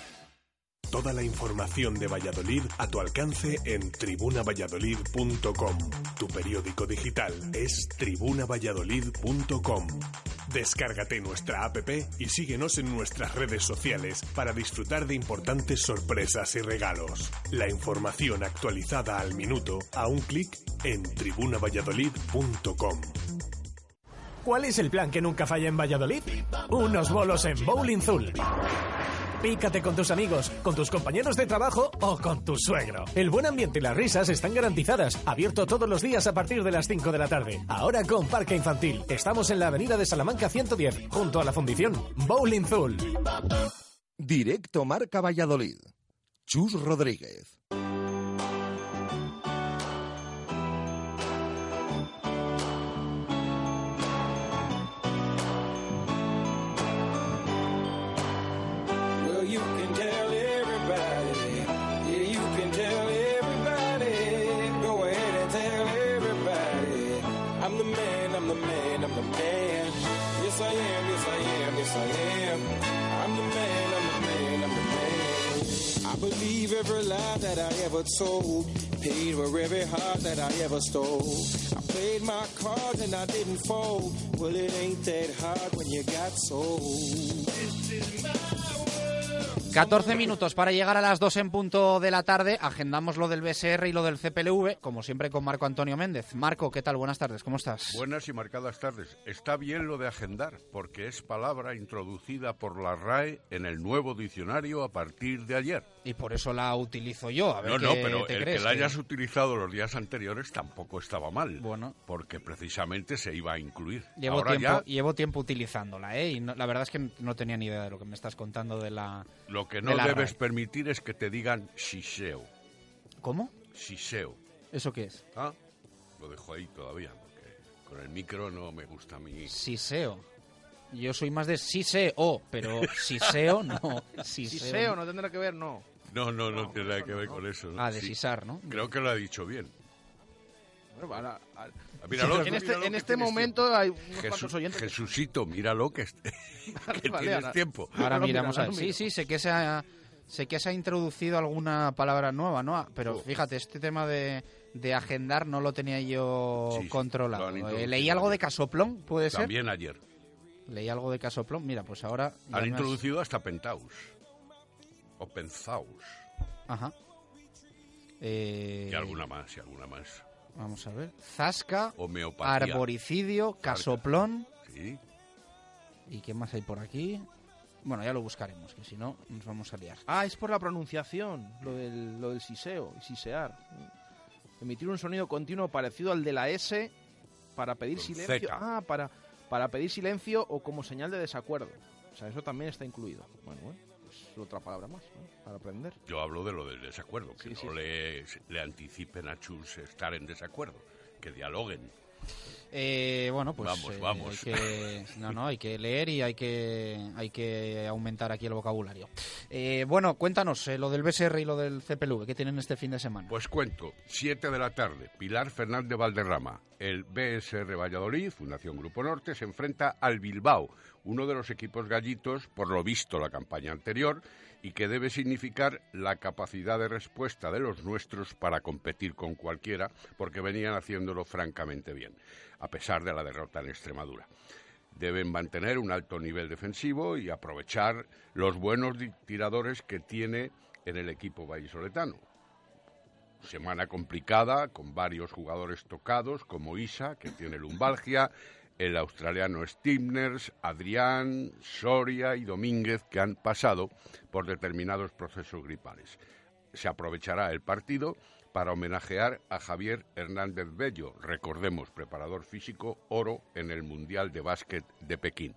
Toda la información de Valladolid a tu alcance en tribunavalladolid.com. Tu periódico digital es tribunavalladolid.com. Descárgate nuestra app y síguenos en nuestras redes sociales para disfrutar de importantes sorpresas y regalos. La información actualizada al minuto a un clic en tribunavalladolid.com. ¿Cuál es el plan que nunca falla en Valladolid? Unos bolos en Bowling Zul. Pícate con tus amigos, con tus compañeros de trabajo o con tu suegro. El buen ambiente y las risas están garantizadas. Abierto todos los días a partir de las 5 de la tarde. Ahora con Parque Infantil. Estamos en la avenida de Salamanca 110, junto a la fundición Bowling Zul. Directo Marca Valladolid. Chus Rodríguez. Believe every lie that I ever told. Paid for every heart that I ever stole. I played my cards and I didn't fold. Well, it ain't that hard when you got sold. This is my 14 minutos para llegar a las 2 en punto de la tarde. Agendamos lo del BSR y lo del CPLV, como siempre con Marco Antonio Méndez. Marco, ¿qué tal? Buenas tardes, ¿cómo estás? Buenas y marcadas tardes. Está bien lo de agendar, porque es palabra introducida por la RAE en el nuevo diccionario a partir de ayer. Y por eso la utilizo yo. A ver no, no, pero te el crees, que la hayas utilizado los días anteriores tampoco estaba mal. Bueno. Porque precisamente se iba a incluir. Llevo Ahora tiempo, ya llevo tiempo utilizándola, ¿eh? Y no- la verdad es que no tenía ni idea de lo que me estás contando de la. lo que de no la debes RAE. permitir es que te digan siseo. ¿Cómo? Siseo. ¿Eso qué es? Ah, lo dejo ahí todavía, porque con el micro no me gusta a mí. Siseo. Yo soy más de siseo, pero siseo no. Siseo, Siseo, no tendrá que ver, no. No, no, no, tiene nada que ver con eso. ¿no? Ah, de sisar, ¿no? Creo que lo ha dicho bien. Bueno, ahora- ahora- Míralo, en este, míralo en este momento tiempo. hay unos Jesús- oyentes. Jesucito, míralo que, est- que vale, tienes ahora- tiempo. Ahora lo miramos a ver. Sí, sí, sé que se ha, sé que se ha introducido alguna palabra nueva, ¿no? Pero fíjate, este tema de, de agendar no lo tenía yo Sí, controlado. Eh, introducido Leí algo de casoplón, ¿puede ser? También ayer. Leí algo de casoplón. Mira, pues ahora... Han me has- introducido hasta Pentaus. O Penzaus. Ajá. Eh, Y alguna más, y alguna más. Vamos a ver. Zasca, Homeopatía. arboricidio, casoplón. Sí. ¿Y qué más hay por aquí? Bueno, ya lo buscaremos, que si no nos vamos a liar. Ah, es por la pronunciación, lo del, lo del siseo, sisear. Emitir un sonido continuo parecido al de la S para pedir Con silencio. Ah, para, para pedir silencio o como señal de desacuerdo. O sea, eso también está incluido. Bueno, bueno, otra palabra más ¿no? para aprender. Yo hablo de lo del desacuerdo, que Sí, sí, no sí. Le, le anticipen a Chus estar en desacuerdo, que dialoguen. Eh, bueno, pues Vamos, eh, vamos. hay que, no, no, hay que leer y hay que, hay que aumentar aquí el vocabulario. Eh, bueno, cuéntanos eh, lo del BSR y lo del CPLV que tienen este fin de semana. Pues cuento, 7 de la tarde, Pilar Fernández Valderrama, el BSR Valladolid, Fundación Grupo Norte, se enfrenta al Bilbao, uno de los equipos gallitos, por lo visto la campaña anterior, y que debe significar la capacidad de respuesta de los nuestros para competir con cualquiera, porque venían haciéndolo francamente bien, a pesar de la derrota en Extremadura. Deben mantener un alto nivel defensivo y aprovechar los buenos tiradores que tiene en el equipo vallisoletano. Semana complicada, con varios jugadores tocados, como Isa, que tiene lumbalgia, el australiano Stimners, Adrián, Soria y Domínguez, que han pasado por determinados procesos gripales. Se aprovechará el partido para homenajear a Javier Hernández Bello, recordemos, preparador físico, oro en el Mundial de Básquet de Pekín.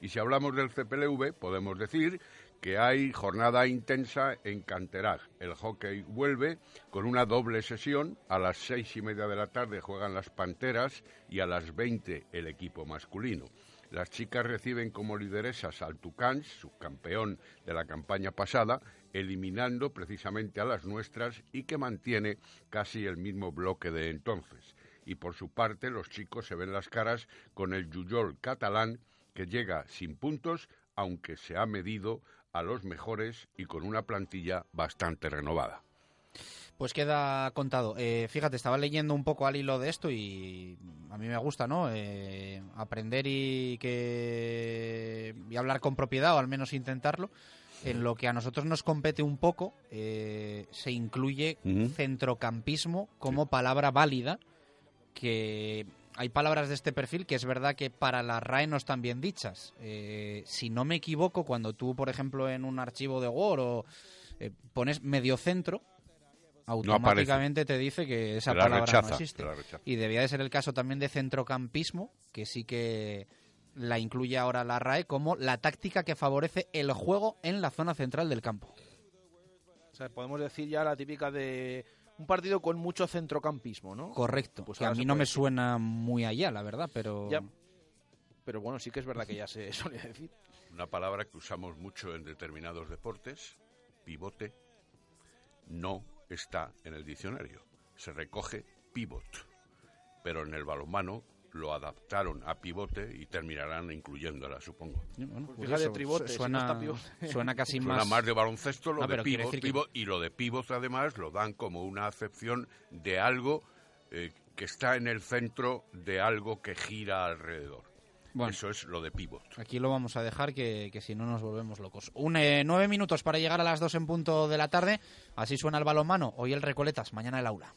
Y si hablamos del CPLV, podemos decir que hay jornada intensa en Canterag. El hockey vuelve con una doble sesión. A las seis y media de la tarde juegan las Panteras y a las 20 el equipo masculino. Las chicas reciben como lideresas al Tucans, subcampeón de la campaña pasada, eliminando precisamente a las nuestras y que mantiene casi el mismo bloque de entonces. Y por su parte, los chicos se ven las caras con el Yuyol catalán, que llega sin puntos, aunque se ha medido a los mejores y con una plantilla bastante renovada. Pues queda contado. Eh, fíjate, estaba leyendo un poco al hilo de esto y a mí me gusta, ¿no? Eh, aprender y que y hablar con propiedad o al menos intentarlo. En lo que a nosotros nos compete un poco, eh, se incluye centrocampismo como palabra válida, que hay palabras de este perfil que es verdad que para la RAE no están bien dichas. si no me equivoco, cuando tú, por ejemplo, en un archivo de Word o pones mediocentro, automáticamente te dice que esa palabra no existe. Y debía de ser el caso también de centrocampismo, que sí que la incluye ahora la RAE como la táctica que favorece el juego en la zona central del campo. O sea, podemos decir ya la típica de un partido con mucho centrocampismo, ¿no? Correcto. Pues que a mí no me suena muy allá, la verdad, pero... Pero bueno, sí que es verdad que ya se suele decir. Una palabra que usamos mucho en determinados deportes, pivote, no está en el diccionario. Se recoge pivot, pero en el balonmano lo adaptaron a pivote y terminarán incluyéndola, supongo. Fíjate, tribote, suena, suena casi más... más de baloncesto, lo de pivot, y lo de pivot además lo dan como una acepción de algo eh, que está en el centro de algo que gira alrededor. Eso es lo de pivot. Aquí lo vamos a dejar, que, si no nos volvemos locos. Un, eh, nueve minutos para llegar a las dos en punto de la tarde. Así suena el balonmano. Hoy el Recoletas, mañana el aula.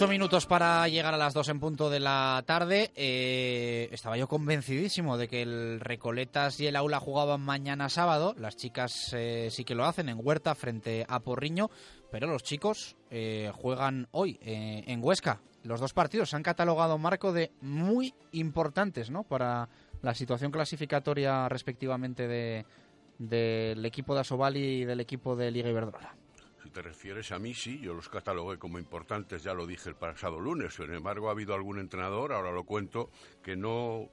Ocho minutos para llegar a las dos en punto de la tarde. Eh, estaba yo convencidísimo de que el Recoletas y el Aula jugaban mañana sábado. Las chicas eh, sí que lo hacen en Huerta frente a Porriño, pero los chicos eh, juegan hoy en Huesca. Los dos partidos se han catalogado marco de muy importantes ¿no? para la situación clasificatoria respectivamente de, del equipo de Asobali y del equipo de Liga Iberdrola. Si te refieres a mí, sí, yo los catalogué como importantes, ya lo dije el pasado lunes. Sin embargo, ha habido algún entrenador, ahora lo cuento, que no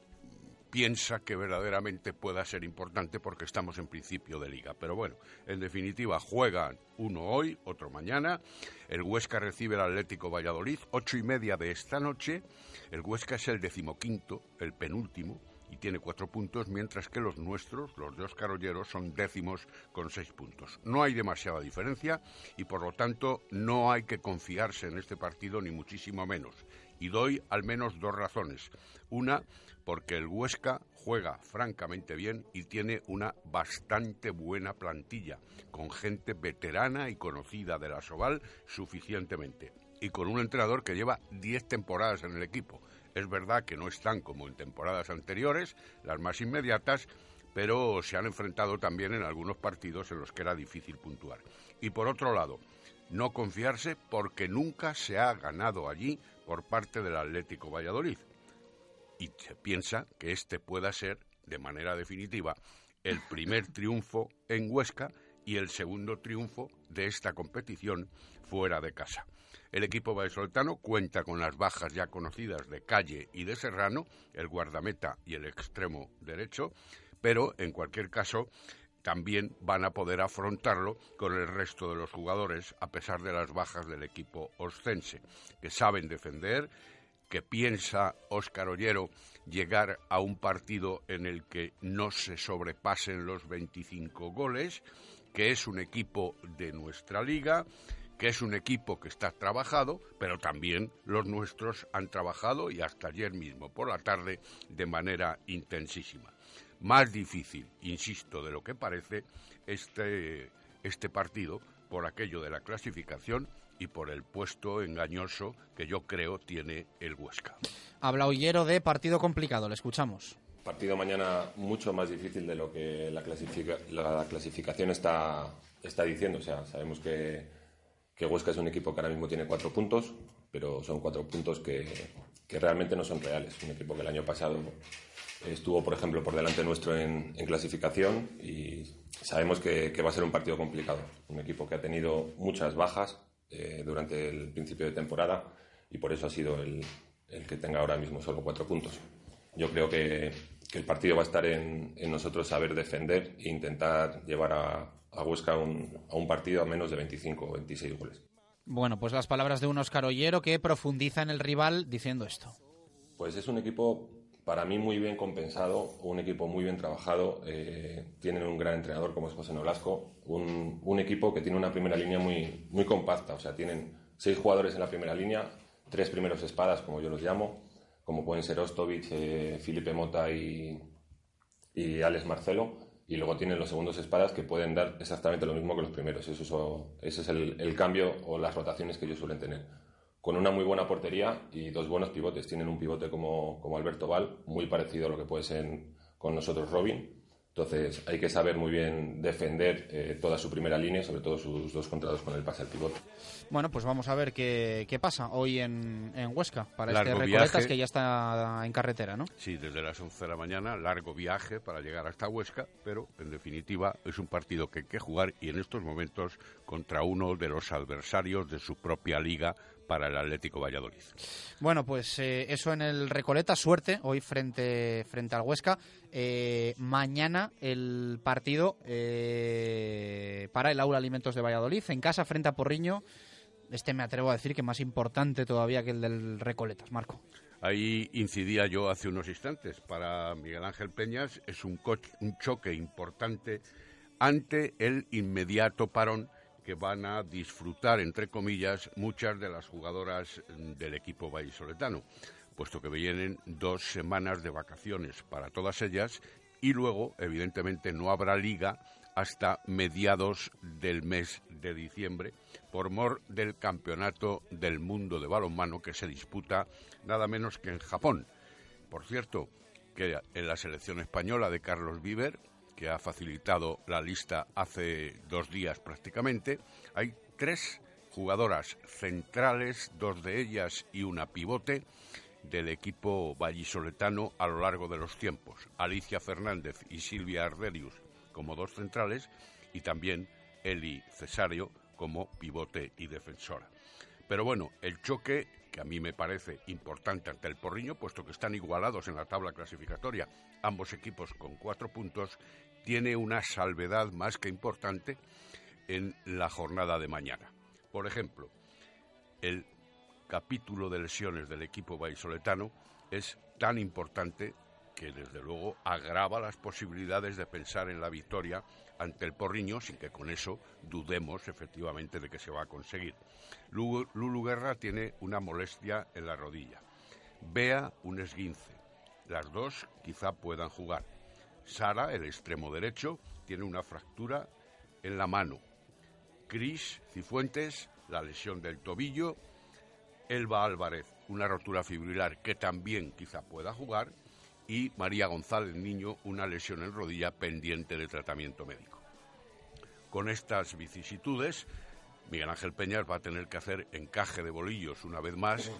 piensa que verdaderamente pueda ser importante porque estamos en principio de liga. Pero bueno, en definitiva, juegan uno hoy, otro mañana. El Huesca recibe el Atlético Valladolid, ocho y media de esta noche. El Huesca es el decimoquinto, el penúltimo y tiene cuatro puntos, mientras que los nuestros, los dos carolleros, son décimos con seis puntos. No hay demasiada diferencia y por lo tanto no hay que confiarse en este partido ni muchísimo menos. Y doy al menos dos razones. Una, porque el Huesca juega francamente bien y tiene una bastante buena plantilla, con gente veterana y conocida de la Soval suficientemente. Y con un entrenador que lleva diez temporadas en el equipo es verdad que no están como en temporadas anteriores, las más inmediatas, pero se han enfrentado también en algunos partidos en los que era difícil puntuar. Y por otro lado, no confiarse porque nunca se ha ganado allí por parte del Atlético Valladolid. Y se piensa que este pueda ser, de manera definitiva, el primer triunfo en Huesca y el segundo triunfo de esta competición fuera de casa. El equipo vallesoltano cuenta con las bajas ya conocidas de Calle y de Serrano, el guardameta y el extremo derecho, pero en cualquier caso también van a poder afrontarlo con el resto de los jugadores, a pesar de las bajas del equipo oscense, que saben defender, que piensa Óscar Ollero llegar a un partido en el que no se sobrepasen los 25 goles, que es un equipo de nuestra liga, que es un equipo que está trabajado, pero también los nuestros han trabajado y hasta ayer mismo por la tarde de manera intensísima. Más difícil, insisto, de lo que parece este, este partido por aquello de la clasificación y por el puesto engañoso que yo creo tiene el Huesca. Habla Ollero de partido complicado, le escuchamos. Partido mañana mucho más difícil de lo que la, la clasificación está, está diciendo. O sea, sabemos que que Huesca es un equipo que ahora mismo tiene cuatro puntos, pero son cuatro puntos que, que realmente no son reales. Un equipo que el año pasado estuvo, por ejemplo, por delante nuestro en, en clasificación y sabemos que, que, va a ser un partido complicado. Un equipo que ha tenido muchas bajas, eh, durante el principio de temporada y por eso ha sido el, el que tenga ahora mismo solo cuatro puntos. Yo creo que, que el partido va a estar en, en, nosotros saber defender e intentar llevar a, a Huesca a un, a un partido a menos de 25 o 26 goles. Bueno, pues las palabras de un Oscar Ollero que profundiza en el rival diciendo esto. Pues es un equipo para mí muy bien compensado, un equipo muy bien trabajado. Eh, tienen un gran entrenador como es José Nolasco, un, un, equipo que tiene una primera línea muy, muy compacta, o sea, tienen seis jugadores en la primera línea, tres primeros espadas, como yo los llamo, como pueden ser Ostovic, eh, Felipe Mota y, y Alex Marcelo y luego tienen los segundos espadas que pueden dar exactamente lo mismo que los primeros. Eso, eso ese es el, el, cambio o las rotaciones que ellos suelen tener. Con una muy buena portería y dos buenos pivotes. Tienen un pivote como, como Alberto Val, muy parecido a lo que puede ser con nosotros Robin. Entonces hay que saber muy bien defender eh, toda su primera línea, sobre todo sus dos contra dos con el pase al pivote. Bueno, pues vamos a ver qué, qué pasa hoy en, en, Huesca para largo este Recoletas viaje. que ya está en carretera, ¿no? Sí, desde las 11 de la mañana, largo viaje para llegar hasta Huesca, pero en definitiva es un partido que hay que jugar y en estos momentos contra uno de los adversarios de su propia liga para el Atlético Valladolid. Bueno, pues eh, eso en el Recoleta, suerte hoy frente, frente al Huesca. Eh, mañana el partido eh, para el Aula Alimentos de Valladolid, en casa frente a Porriño. Este me atrevo a decir que más importante todavía que el del Recoletas, Marco. Ahí incidía yo hace unos instantes. Para Miguel Ángel Peñas es un, un choque importante ante el inmediato parón que van a disfrutar, entre comillas, muchas de las jugadoras del equipo vallisoletano, puesto que vienen dos semanas de vacaciones para todas ellas y luego, evidentemente, no habrá liga hasta mediados del mes de diciembre por mor del Campeonato del Mundo de Balonmano que se disputa nada menos que en Japón. Por cierto, que en la selección española de Carlos Viver que ha facilitado la lista hace dos días prácticamente, hay tres jugadoras centrales, dos de ellas y una pivote del equipo vallisoletano a lo largo de los tiempos. Alicia Fernández y Silvia Arderius como dos centrales y también Eli Cesario como pivote y defensora. Pero bueno, el choque que a mí me parece importante ante el Porriño, puesto que están igualados en la tabla clasificatoria, ambos equipos con cuatro puntos, tiene una salvedad más que importante en la jornada de mañana. Por ejemplo, el capítulo de lesiones del equipo vallisoletano es tan importante que desde luego agrava las posibilidades de pensar en la victoria ante el Porriño sin que con eso dudemos efectivamente de que se va a conseguir. Lulu Guerra tiene una molestia en la rodilla. Bea un esguince. Las dos quizá puedan jugar. Sara, el extremo derecho, tiene una fractura en la mano. Cris Cifuentes, la lesión del tobillo. Elba Álvarez, una rotura fibrilar que también quizá pueda jugar. Y María González Niño, una lesión en rodilla pendiente de tratamiento médico. Con estas vicisitudes, Miguel Ángel Peñas va a tener que hacer encaje de bolillos una vez más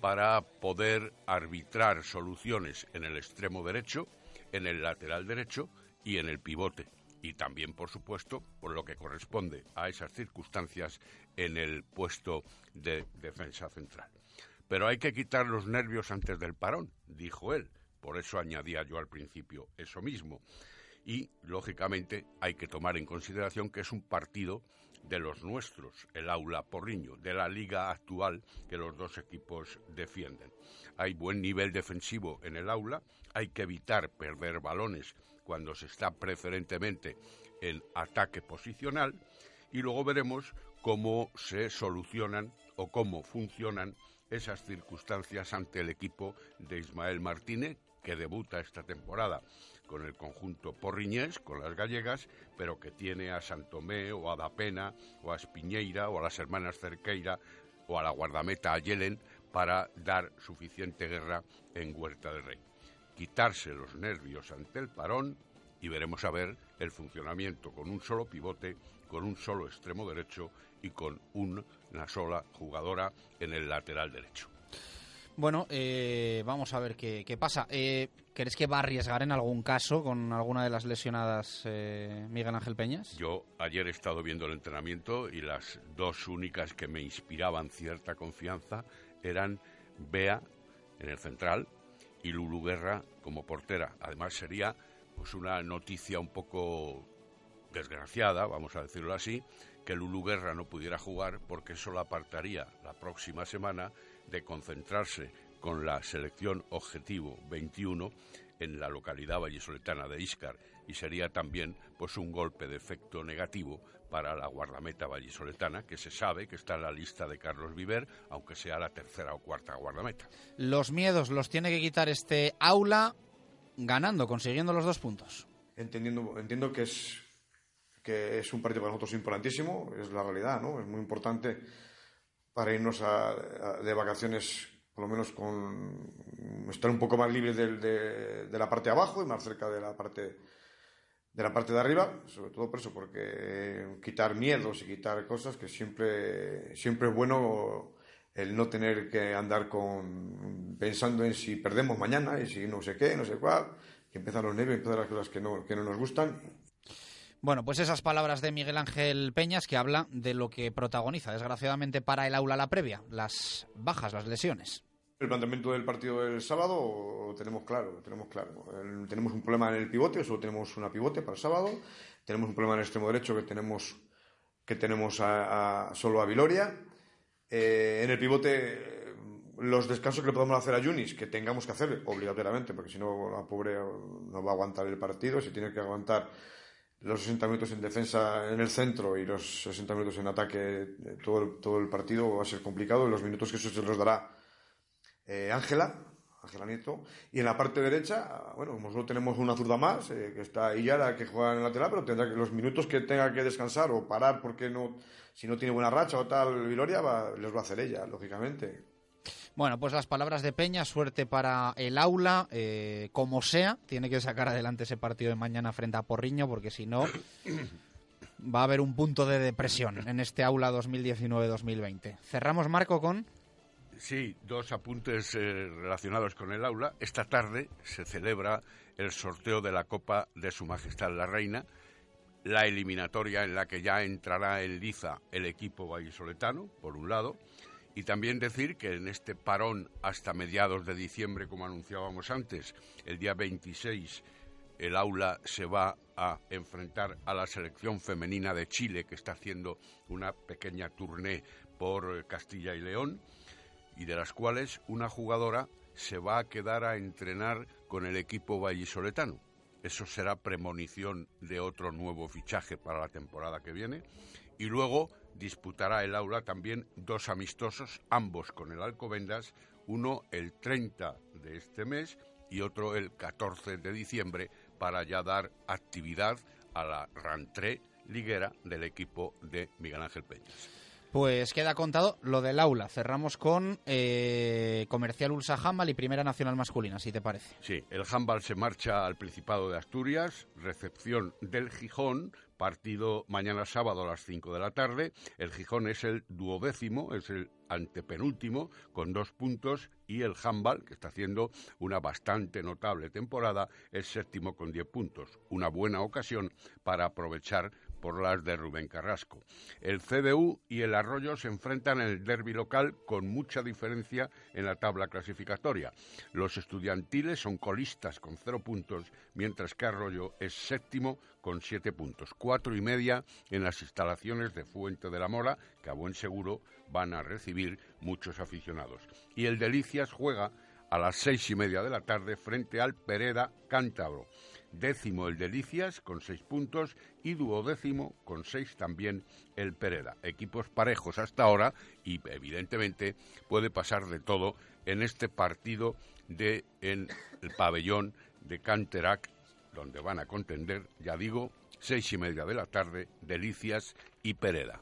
para poder arbitrar soluciones en el extremo derecho, en el lateral derecho y en el pivote. Y también, por supuesto, por lo que corresponde a esas circunstancias, en el puesto de defensa central. Pero hay que quitar los nervios antes del parón, dijo él. Por eso añadía yo al principio eso mismo. Y, lógicamente, hay que tomar en consideración que es un partido de los nuestros, el aula Porriño, de la liga actual que los dos equipos defienden. Hay buen nivel defensivo en el aula, hay que evitar perder balones cuando se está preferentemente en ataque posicional y luego veremos cómo se solucionan o cómo funcionan esas circunstancias ante el equipo de Ismael Martínez, que debuta esta temporada con el conjunto porriñés, con las gallegas, pero que tiene a Santomé o a Dapena o a Espiñeira o a las hermanas Cerqueira o a la guardameta Ayelen para dar suficiente guerra en Huerta del Rey. Quitarse los nervios ante el parón y veremos a ver el funcionamiento con un solo pivote, con un solo extremo derecho y con una sola jugadora en el lateral derecho. Bueno, eh, vamos a ver qué, qué pasa. Eh, ¿Crees que va a arriesgar en algún caso con alguna de las lesionadas eh, Miguel Ángel Peñas? Yo ayer he estado viendo el entrenamiento y las dos únicas que me inspiraban cierta confianza eran Bea en el central y Lulu Guerra como portera. Además sería pues una noticia un poco desgraciada, vamos a decirlo así, que Lulu Guerra no pudiera jugar porque eso la apartaría la próxima semana de concentrarse con la selección Objetivo 21 en la localidad vallisoletana de Iscar y sería también pues un golpe de efecto negativo para la guardameta vallisoletana que se sabe que está en la lista de Carlos Viver aunque sea la tercera o cuarta guardameta. Los miedos los tiene que quitar este aula ganando, consiguiendo los dos puntos. Entendiendo, entiendo que es que es un partido para nosotros importantísimo, es la realidad, ¿no? Es muy importante para irnos de vacaciones, por lo menos con estar un poco más libres de, la parte de abajo y más cerca de la parte de la parte de arriba, sobre todo por eso, porque quitar miedos y quitar cosas que siempre siempre es bueno el no tener que andar con pensando en si perdemos mañana y si no sé qué, no sé cuál, que empiezan los nervios, empiezan las cosas que no, que no nos gustan bueno, pues esas palabras de Miguel Ángel Peñas que habla de lo que protagoniza, desgraciadamente, para el aula la previa, las bajas, las lesiones. El planteamiento del partido del sábado tenemos claro, tenemos claro. tenemos un problema en el pivote, solo tenemos una pivote para el sábado. Tenemos un problema en el extremo derecho que tenemos que tenemos solo a Viloria. Eh, en el pivote los descansos que le podemos hacer a Yunis, que tengamos que hacer obligatoriamente, porque si no, la pobre no va a aguantar el partido, se tiene que aguantar los 60 minutos en defensa en el centro y los 60 minutos en ataque eh, todo el, todo el partido va a ser complicado. Los minutos que eso se los dará eh, Ángela, Ángela Nieto. Y en la parte derecha, bueno, como solo tenemos una zurda más, eh, que está Iyara, que juega en el lateral, pero tendrá que los minutos que tenga que descansar o parar porque no, si no tiene buena racha o tal, Viloria, va, les va a hacer ella, lógicamente. Bueno, pues las palabras de Peña, suerte para el aula, eh, como sea, tiene que sacar adelante ese partido de mañana frente a Porriño, porque si no va a haber un punto de depresión en este aula 2019-2020. Cerramos, Marco, con... Sí, dos apuntes eh, relacionados con el aula. Esta tarde se celebra el sorteo de la Copa de Su Majestad la Reina, la eliminatoria en la que ya entrará en liza el equipo vallisoletano, por un lado, y también decir que en este parón hasta mediados de diciembre, como anunciábamos antes, el día 26 el aula se va a enfrentar a la selección femenina de Chile, que está haciendo una pequeña tournée por Castilla y León, y de las cuales una jugadora se va a quedar a entrenar con el equipo vallisoletano. Eso será premonición de otro nuevo fichaje para la temporada que viene. Y luego disputará el aula también dos amistosos, ambos con el Alcobendas, uno el 30 de este mes y otro el 14 de diciembre, para ya dar actividad a la rentrée liguera del equipo de Miguel Ángel Peñas. Pues queda contado lo del aula. Cerramos con eh, Comercial Ulsa Handball y Primera Nacional Masculina, si te parece. Sí, el Handball se marcha al Principado de Asturias, recepción del Gijón, partido mañana sábado a las 5 de la tarde. El Gijón es el duodécimo, es el antepenúltimo, con dos puntos, y el Handball, que está haciendo una bastante notable temporada, es séptimo con diez puntos. Una buena ocasión para aprovechar por las de Rubén Carrasco. El CDU y el Arroyo se enfrentan en el derby local con mucha diferencia en la tabla clasificatoria. Los estudiantiles son colistas con cero puntos, mientras que Arroyo es séptimo con siete puntos. Cuatro y media en las instalaciones de Fuente de la Mora, que a buen seguro van a recibir muchos aficionados. Y el Delicias juega a las seis y media de la tarde frente al Pereda Cántabro décimo el Delicias con seis puntos y duodécimo con seis también el Pereda. Equipos parejos hasta ahora y evidentemente puede pasar de todo en este partido de en el pabellón de Canterac donde van a contender, ya digo, seis y media de la tarde, Delicias y Pereda.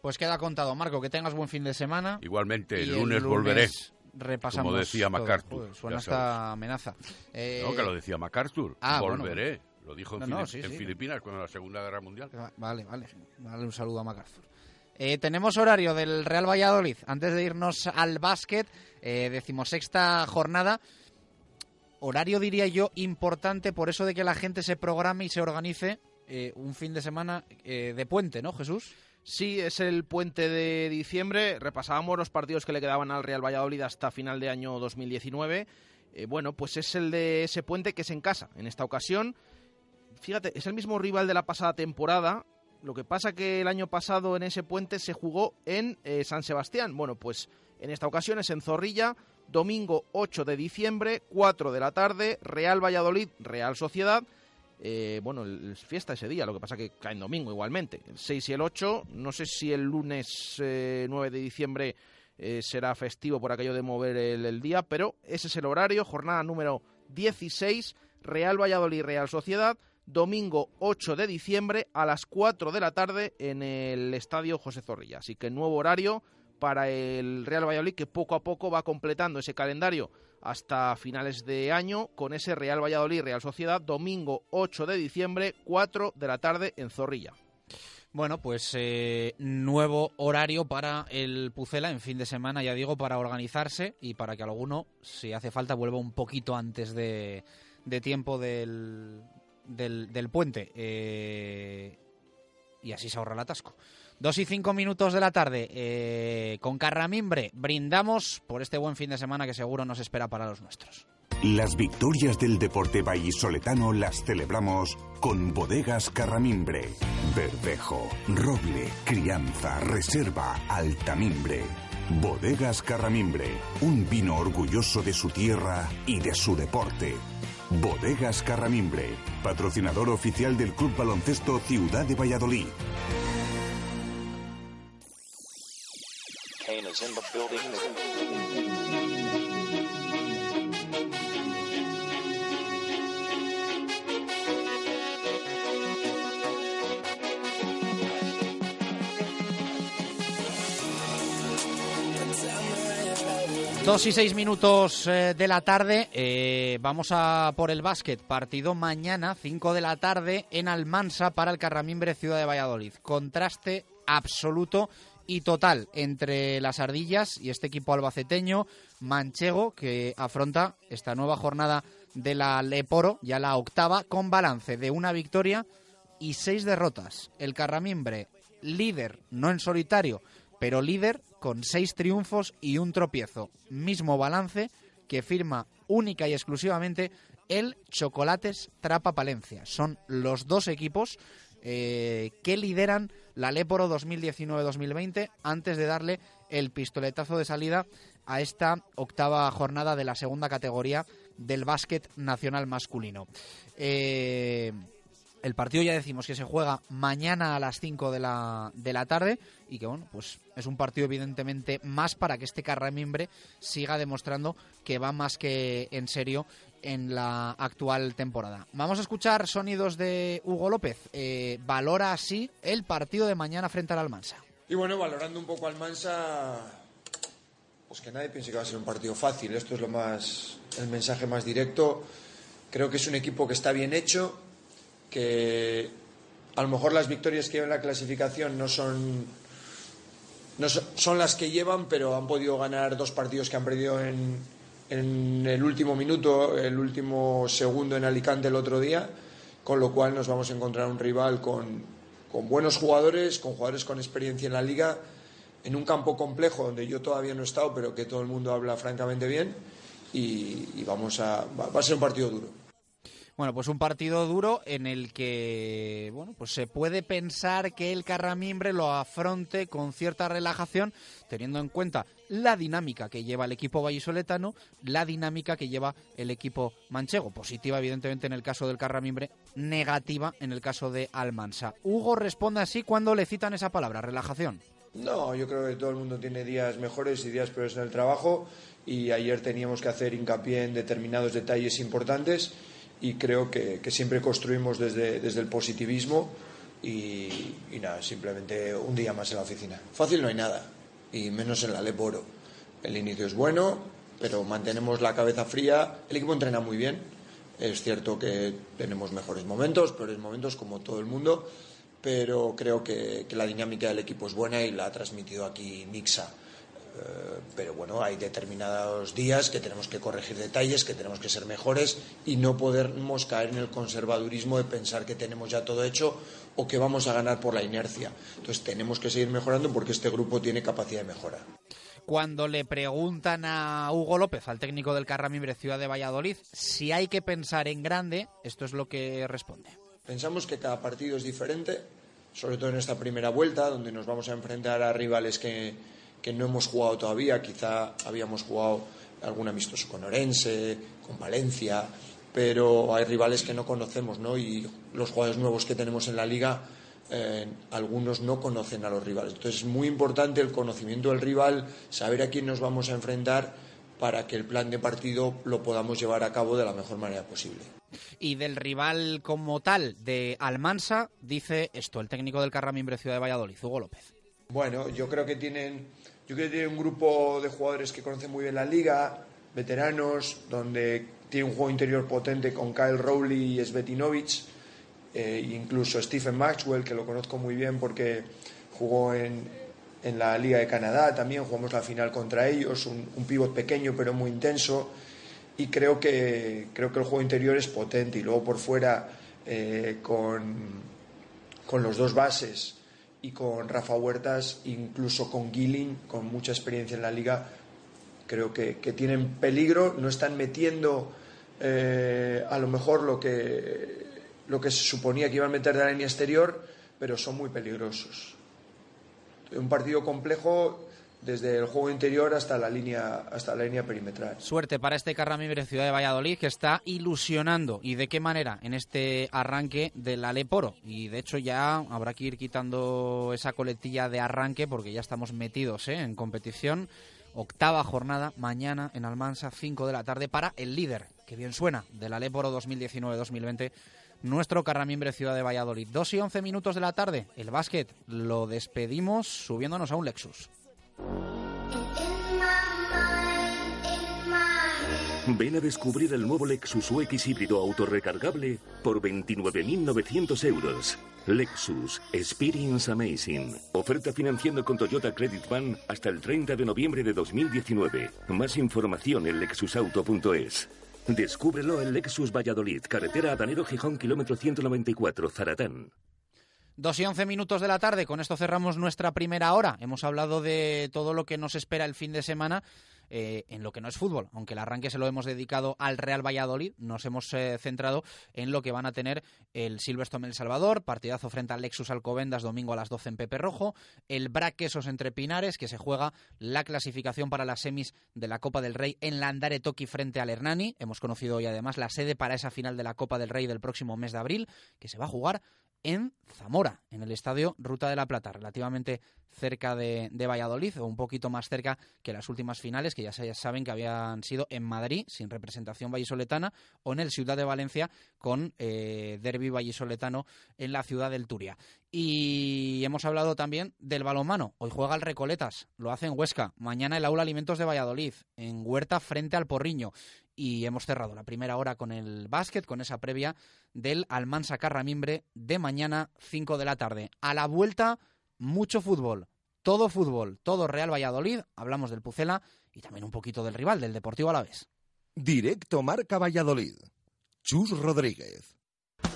Pues queda contado, Marco, que tengas buen fin de semana. Igualmente, el lunes, volveré repasamos. Como decía MacArthur. suena esta amenaza. no, que lo eh, decía MacArthur. Ah, Volveré. Lo dijo en, Filipinas cuando la Segunda Guerra Mundial. Vale, vale. Dale un saludo a MacArthur. Eh, tenemos horario del Real Valladolid. Antes de irnos al básquet, eh, decimosexta jornada. horario diría yo importante por eso de que la gente se programe y se organice eh, un fin de semana eh, de puente, ¿no, Jesús? Sí, es el puente de diciembre. Repasábamos los partidos que le quedaban al Real Valladolid hasta final de año 2019. Eh, bueno, pues es el de ese puente que es en casa. En esta ocasión, fíjate, es el mismo rival de la pasada temporada. Lo que pasa que el año pasado en ese puente se jugó en San Sebastián. Bueno, pues en esta ocasión es en Zorrilla, domingo 8 de diciembre, 4 de la tarde, Real Valladolid, Real Sociedad. Eh, bueno, es fiesta ese día, lo que pasa que cae en domingo igualmente. El 6 y el 8, no sé si el lunes 9 eh, de diciembre eh, será festivo por aquello de mover el, día, pero ese es el horario, jornada número 16, Real Valladolid, Real Sociedad, domingo 8 de diciembre a las 4 de la tarde en el Estadio José Zorrilla. Así que nuevo horario para el Real Valladolid que poco a poco va completando ese calendario hasta finales de año con ese Real Valladolid Real Sociedad domingo 8 de diciembre 4 de la tarde en Zorrilla. Bueno, pues eh, nuevo horario para el Pucela en fin de semana, ya digo, para organizarse y para que alguno, si hace falta, vuelva un poquito antes de, tiempo del, del, puente. Eh, y así se ahorra el atasco. Dos y cinco minutos de la tarde, eh, con Carramimbre, brindamos por este buen fin de semana que seguro nos espera para los nuestros. Las victorias del deporte vallisoletano las celebramos con bodegas Carramimbre. Verdejo, roble, crianza, reserva, altamimbre. Bodegas Carramimbre, un vino orgulloso de su tierra y de su deporte. Bodegas Carramimbre, patrocinador oficial del Club Baloncesto Ciudad de Valladolid. Dos y seis minutos eh, de la tarde, eh, vamos a por el básquet. Partido mañana, cinco de la tarde, en Almansa para el Carramimbre Ciudad de Valladolid. Contraste absoluto y total entre las ardillas y este equipo albaceteño manchego que afronta esta nueva jornada de la Leporo, ya la octava, con balance de una victoria y seis derrotas. El Carramimbre, líder, no en solitario, pero líder con seis triunfos y un tropiezo. Mismo balance que firma única y exclusivamente el Chocolates Trapa Palencia. Son los dos equipos eh, que lideran la Leporo 2019-2020 antes de darle el pistoletazo de salida a esta octava jornada de la segunda categoría del básquet nacional masculino. Eh, el partido ya decimos que se juega mañana a las 5 de la, de la tarde y que bueno, pues es un partido evidentemente más para que este Carramimbre siga demostrando que va más que en serio en la actual temporada. Vamos a escuchar sonidos de Hugo López. Eh, valora así el partido de mañana frente al Almansa. Y bueno, valorando un poco al Almansa, pues que nadie piense que va a ser un partido fácil. Esto es lo más, el mensaje más directo. Creo que es un equipo que está bien hecho, que a lo mejor las victorias que llevan la clasificación no son no son las que llevan, pero han podido ganar dos partidos que han perdido en, en el último minuto, el último segundo en Alicante el otro día, con lo cual nos vamos a encontrar un rival con, con buenos jugadores, con jugadores con experiencia en la liga, en un campo complejo donde yo todavía no he estado, pero que todo el mundo habla francamente bien, y, vamos a, va a ser un partido duro. Bueno, pues un partido duro en el que, bueno, pues se puede pensar que el Carramimbre lo afronte con cierta relajación, teniendo en cuenta la dinámica que lleva el equipo vallisoletano, la dinámica que lleva el equipo manchego. Positiva, evidentemente, en el caso del Carramimbre, negativa en el caso de Almansa. Hugo responde así cuando le citan esa palabra, relajación. No, yo creo que todo el mundo tiene días mejores y días peores en el trabajo y ayer teníamos que hacer hincapié en determinados detalles importantes y creo que, siempre construimos desde, desde el positivismo y, nada, simplemente un día más en la oficina. Fácil no hay nada, y menos en la Leporo. El inicio es bueno, pero mantenemos la cabeza fría. El equipo entrena muy bien. Es cierto que tenemos mejores momentos, peores momentos como todo el mundo, pero creo que, que la dinámica del equipo es buena y la ha transmitido aquí Nixa. Eh, pero bueno, hay determinados días que tenemos que corregir detalles, que tenemos que ser mejores y no podemos caer en el conservadurismo de pensar que tenemos ya todo hecho o que vamos a ganar por la inercia. Entonces tenemos que seguir mejorando porque este grupo tiene capacidad de mejora. Cuando le preguntan a Hugo López, al técnico del Carramimbre Ciudad de Valladolid, si hay que pensar en grande, esto es lo que responde. Pensamos que cada partido es diferente, sobre todo en esta primera vuelta, donde nos vamos a enfrentar a rivales que, que no hemos jugado todavía. Quizá habíamos jugado algún amistoso con Orense, con Valencia, pero hay rivales que no conocemos, ¿no? Y los jugadores nuevos que tenemos en la liga, eh, algunos no conocen a los rivales. Entonces es muy importante el conocimiento del rival, saber a quién nos vamos a enfrentar para que el plan de partido lo podamos llevar a cabo de la mejor manera posible. Y del rival como tal de Almansa, dice esto, el técnico del Carramimbre Ciudad de Valladolid, Hugo López. Bueno, yo creo que tienen yo creo que tiene un grupo de jugadores que conocen muy bien la liga, veteranos, donde tiene un juego interior potente con Kyle Rowley y Svetinovic, eh, incluso Stephen Maxwell, que lo conozco muy bien porque jugó en, en, la Liga de Canadá también, jugamos la final contra ellos, un, un pívot pequeño pero muy intenso, y creo que, creo que el juego interior es potente, y luego por fuera eh, con, con los dos bases y con Rafa Huertas, incluso con Gilling, con mucha experiencia en la liga, creo que, tienen peligro, no están metiendo eh, a lo mejor lo que, lo que se suponía que iban a meter de la línea exterior, pero son muy peligrosos. Un partido complejo desde el juego interior hasta la línea hasta la línea perimetral. Suerte para este Carramimbre Ciudad de Valladolid que está ilusionando y de qué manera en este arranque del Aleporo y de hecho ya habrá que ir quitando esa coletilla de arranque porque ya estamos metidos ¿eh? en competición. Octava jornada mañana en Almansa 5 de la tarde para el líder, que bien suena, del Aleporo 2019-2020 nuestro Carramimbre Ciudad de Valladolid. 2 y 11 minutos de la tarde, el básquet lo despedimos subiéndonos a un Lexus. Ven a descubrir el nuevo Lexus UX híbrido autorrecargable por 29.900 euros. Lexus Experience Amazing. Oferta financiando con Toyota Credit Van hasta el 30 de noviembre de 2019. Más información en lexusauto.es. Descúbrelo en Lexus Valladolid, carretera Adanero Gijón, kilómetro 194, Zaratán. Dos y once minutos de la tarde, con esto cerramos nuestra primera hora. Hemos hablado de todo lo que nos espera el fin de semana eh, en lo que no es fútbol. Aunque el arranque se lo hemos dedicado al Real Valladolid, nos hemos eh, centrado en lo que van a tener el Silverstone El Salvador, partidazo frente al Lexus Alcobendas domingo a las 12 en Pepe Rojo, el Braquesos entre Pinares, que se juega la clasificación para las semis de la Copa del Rey en Landare Toki frente al Hernani. Hemos conocido hoy además la sede para esa final de la Copa del Rey del próximo mes de abril, que se va a jugar en Zamora, en el estadio Ruta de la Plata, relativamente cerca de, Valladolid o un poquito más cerca que las últimas finales, que ya saben que habían sido en Madrid, sin representación vallisoletana, o en el Ciudad de Valencia, con eh, derby vallisoletano en la ciudad del Turia. Y hemos hablado también del balonmano. Hoy juega el Recoletas, lo hace en Huesca. Mañana el Aula Alimentos de Valladolid, en Huerta frente al Porriño y hemos cerrado la primera hora con el básquet, con esa previa del Almansa Carramimbre de mañana 5 de la tarde. A la vuelta, mucho fútbol, todo fútbol, todo Real Valladolid, hablamos del Pucela y también un poquito del rival, del Deportivo Alavés. Directo Marca Valladolid. Chus Rodríguez.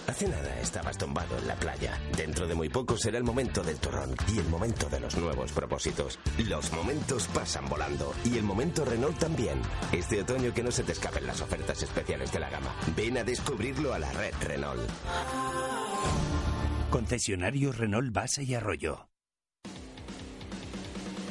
Hace nada estabas tumbado en la playa. Dentro de muy poco será el momento del turrón y el momento de los nuevos propósitos. Los momentos pasan volando y el momento Renault también. Este otoño que no se te escapen las ofertas especiales de la gama. Ven a descubrirlo a la red Renault. Concesionarios Renault Base y Arroyo.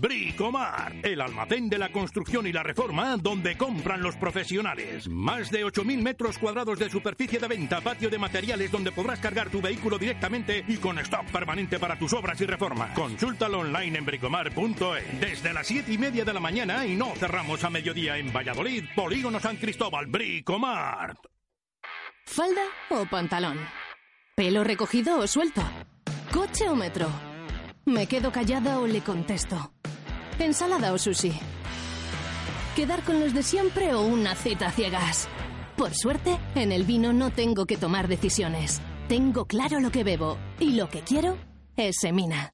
Bricomar, el almacén de la construcción y la reforma donde compran los profesionales. Más de 8.000 metros cuadrados de superficie de venta, patio de materiales donde podrás cargar tu vehículo directamente y con stock permanente para tus obras y reformas. Consúltalo online en bricomar.es. Desde las 7 y media de la mañana y no cerramos a mediodía en Valladolid, Polígono San Cristóbal, Bricomar. ¿Falda o pantalón? ¿Pelo recogido o suelto? ¿Coche o metro? ¿Me quedo callada o le contesto? ¿Ensalada o sushi? ¿Quedar con los de siempre o una cita ciegas? Por suerte, en el vino no tengo que tomar decisiones. Tengo claro lo que bebo y lo que quiero es semina.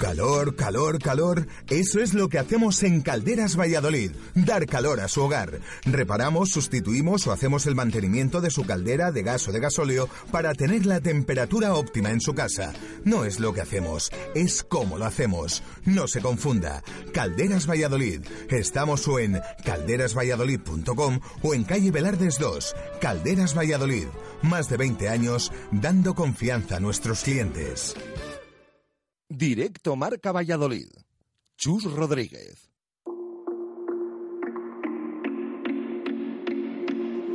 Calor, calor, calor. Eso es lo que hacemos en Calderas Valladolid. Dar calor a su hogar. Reparamos, sustituimos o hacemos el mantenimiento de su caldera de gas o de gasóleo para tener la temperatura óptima en su casa. No es lo que hacemos, es cómo lo hacemos. No se confunda. Calderas Valladolid. Estamos o en calderasvalladolid.com o en calle Velardes 2. Calderas Valladolid. Más de 20 años dando confianza a nuestros clientes. Directo Marca Valladolid. Chus Rodríguez.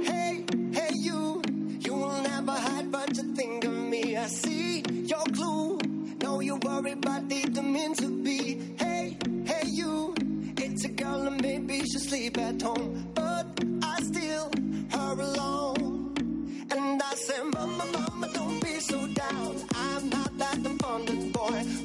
Hey, hey, you, you will never hide, but you think of me. I see your clue. Know you worry, but didn't mean to be. Hey, hey, you, it's a girl and maybe she sleep at home, but I still her alone. And I say, Mama, Mama, don't be so down. I'm not that abundant boy.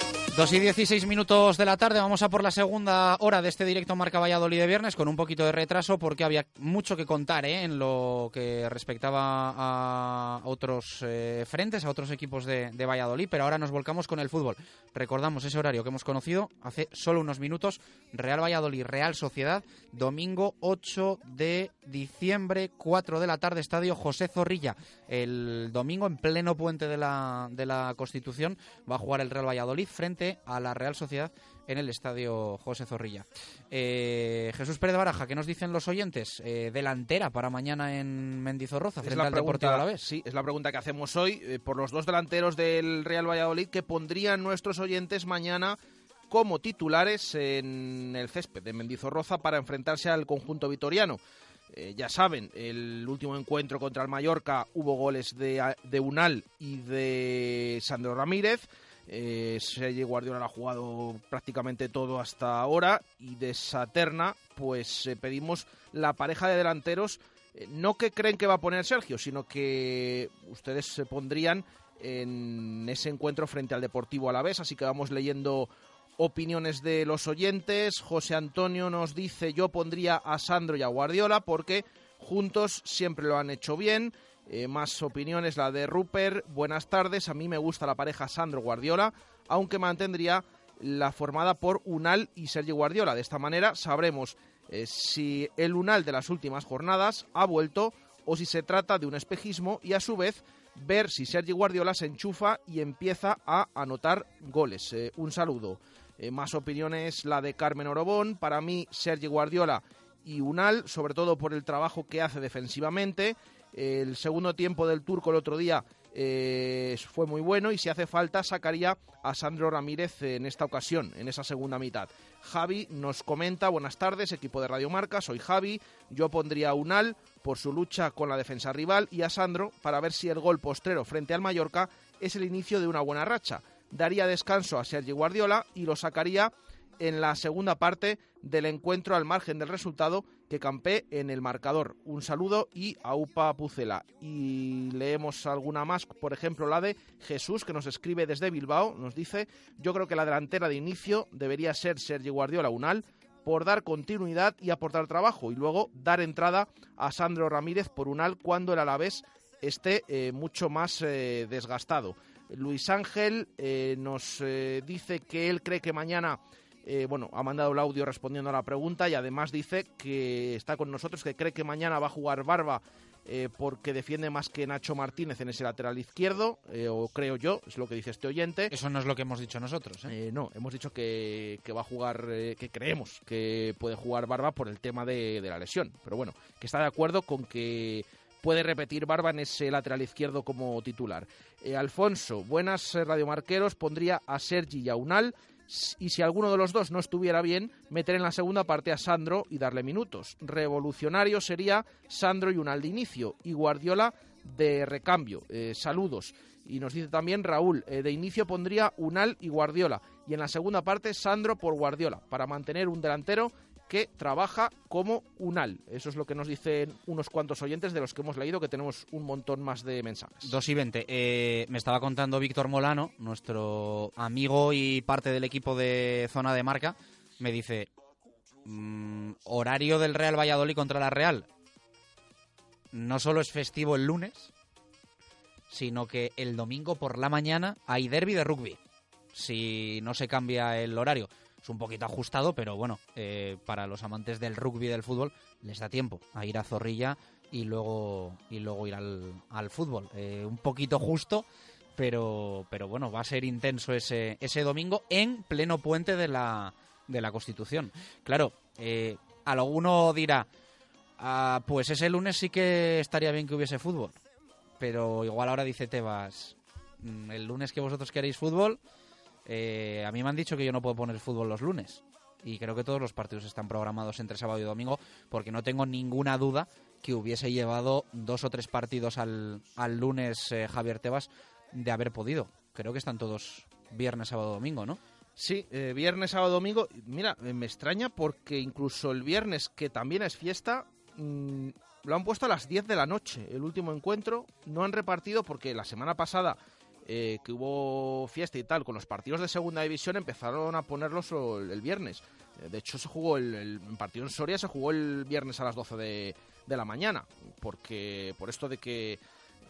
2 y 16 minutos de la tarde, vamos a por la segunda hora de este directo Marca Valladolid de viernes con un poquito de retraso porque había mucho que contar ¿eh? en lo que respectaba a otros eh, frentes, a otros equipos de, Valladolid, pero ahora nos volcamos con el fútbol. Recordamos ese horario que hemos conocido hace solo unos minutos, Real Valladolid, Real Sociedad, domingo 8 de diciembre, 4 de la tarde, Estadio José Zorrilla. El domingo, en pleno puente de la, de la Constitución, va a jugar el Real Valladolid frente a la Real Sociedad en el estadio José Zorrilla. Eh, Jesús Pérez Baraja, ¿qué nos dicen los oyentes? Eh, delantera para mañana en Mendizorroza, frente al Deportivo Alavés. Sí, es la pregunta que hacemos hoy eh, por los dos delanteros del Real Valladolid que pondrían nuestros oyentes mañana como titulares en el césped de Mendizorroza para enfrentarse al conjunto vitoriano. Eh, ya saben, el último encuentro contra el Mallorca hubo goles de, de Unal y de Sandro Ramírez. Eh, Sergi Guardiola ha jugado prácticamente todo hasta ahora y de esa terna pues eh, pedimos la pareja de delanteros eh, no que creen que va a poner Sergio sino que ustedes se pondrían en ese encuentro frente al Deportivo Alavés. Así que vamos leyendo opiniones de los oyentes. José Antonio nos dice yo pondría a Sandro y a Guardiola porque juntos siempre lo han hecho bien eh, más opiniones, la de Rupert. Buenas tardes, a mí me gusta la pareja Sandro Guardiola, aunque mantendría la formada por Unal y Sergio Guardiola. De esta manera sabremos eh, si el Unal de las últimas jornadas ha vuelto o si se trata de un espejismo y a su vez ver si Sergio Guardiola se enchufa y empieza a anotar goles. Eh, un saludo. más opiniones, la de Carmen Orobón. Para mí, Sergio Guardiola y Unal, sobre todo por el trabajo que hace defensivamente. El segundo tiempo del turco el otro día eh, fue muy bueno y si hace falta sacaría a Sandro Ramírez en esta ocasión, en esa segunda mitad. Javi nos comenta, buenas tardes, equipo de Radio Marca, soy Javi, yo pondría a Unal por su lucha con la defensa rival y a Sandro para ver si el gol postrero frente al Mallorca es el inicio de una buena racha. Daría descanso a Sergi Guardiola y lo sacaría en la segunda parte del encuentro al margen del resultado que campé en el marcador. Un saludo y aupa Pucela. Y leemos alguna más, por ejemplo la de Jesús que nos escribe desde Bilbao, nos dice, yo creo que la delantera de inicio debería ser Sergio Guardiola Unal por dar continuidad y aportar trabajo y luego dar entrada a Sandro Ramírez por Unal cuando el Alavés esté eh, mucho más eh, desgastado. Luis Ángel eh, nos dice que él cree que mañana bueno, ha mandado el audio respondiendo a la pregunta y además dice que está con nosotros, que cree que mañana va a jugar Barba eh, porque defiende más que Nacho Martínez en ese lateral izquierdo, eh, o creo yo, es lo que dice este oyente. Eso no es lo que hemos dicho nosotros. ¿eh? no, hemos dicho que, va a jugar, que creemos que puede jugar Barba por el tema de, de la lesión, pero bueno, que está de acuerdo con que puede repetir Barba en ese lateral izquierdo como titular. Alfonso, buenas radiomarqueros, pondría a Sergi y a Unal y si alguno de los dos no estuviera bien, meter en la segunda parte a Sandro y darle minutos. Revolucionario sería Sandro y Unal de inicio y Guardiola de recambio. Eh, saludos. Y nos dice también Raúl, eh, de inicio pondría Unal y Guardiola. Y en la segunda parte Sandro por Guardiola, para mantener un delantero que trabaja como UNAL. Eso es lo que nos dicen unos cuantos oyentes de los que hemos leído, que tenemos un montón más de mensajes. 2 y 20. Eh, me estaba contando Víctor Molano, nuestro amigo y parte del equipo de zona de marca, me dice, mm, horario del Real Valladolid contra la Real. No solo es festivo el lunes, sino que el domingo por la mañana hay derby de rugby, si no se cambia el horario es un poquito ajustado, pero bueno, eh, para los amantes del rugby y del fútbol les da tiempo a ir a Zorrilla y luego, y luego ir al, fútbol. Eh, un poquito justo, pero, pero bueno, va a ser intenso ese, ese domingo en pleno puente de la, de la Constitución. Claro, eh, alguno dirá, ah, pues ese lunes sí que estaría bien que hubiese fútbol, pero igual ahora dice Tebas, mm, el lunes que vosotros queréis fútbol eh, a mí me han dicho que yo no puedo poner fútbol los lunes. Y creo que todos los partidos están programados entre sábado y domingo, porque no tengo ninguna duda que hubiese llevado dos o tres partidos al, lunes eh, Javier Tebas de haber podido. Creo que están todos viernes, sábado, domingo, ¿no? Sí, eh, viernes, sábado, domingo. Mira, me extraña porque incluso el viernes, que también es fiesta, mm, lo han puesto a las 10 de la noche. El último encuentro no han repartido porque la semana pasada eh, que hubo fiesta y tal, con los partidos de segunda división empezaron a ponerlos el, viernes. Eh, de hecho, se jugó el, partido en Soria se jugó el viernes a las 12 de, la mañana, porque por esto de que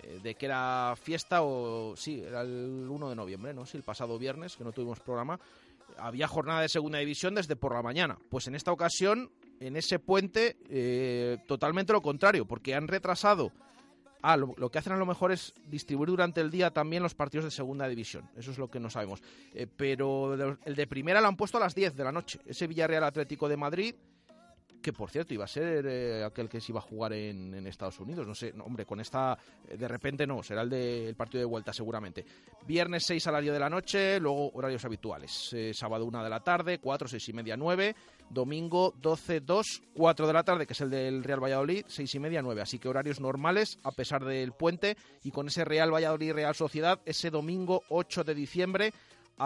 eh, de que era fiesta o sí, era el 1 de noviembre, ¿no? Sí, el pasado viernes que no tuvimos programa, había jornada de segunda división desde por la mañana. Pues en esta ocasión, en ese puente, totalmente lo contrario, porque han retrasado Ah, lo, que hacen a lo mejor es distribuir durante el día también los partidos de segunda división. Eso es lo que no sabemos. Eh, pero el de primera lo han puesto a las 10 de la noche. Ese Villarreal Atlético de Madrid que por cierto iba a ser eh, aquel que se iba a jugar en, Estados Unidos. No sé, hombre, con esta eh, de repente no, será el del partido de vuelta seguramente. Viernes 6 a las 10 de la noche, luego horarios habituales. Eh, sábado 1 de la tarde, 4, 6 y media, 9. Domingo 12, 2, 4 de la tarde, que es el del Real Valladolid, 6 y media, 9. Así que horarios normales a pesar del puente y con ese Real Valladolid Real Sociedad ese domingo 8 de diciembre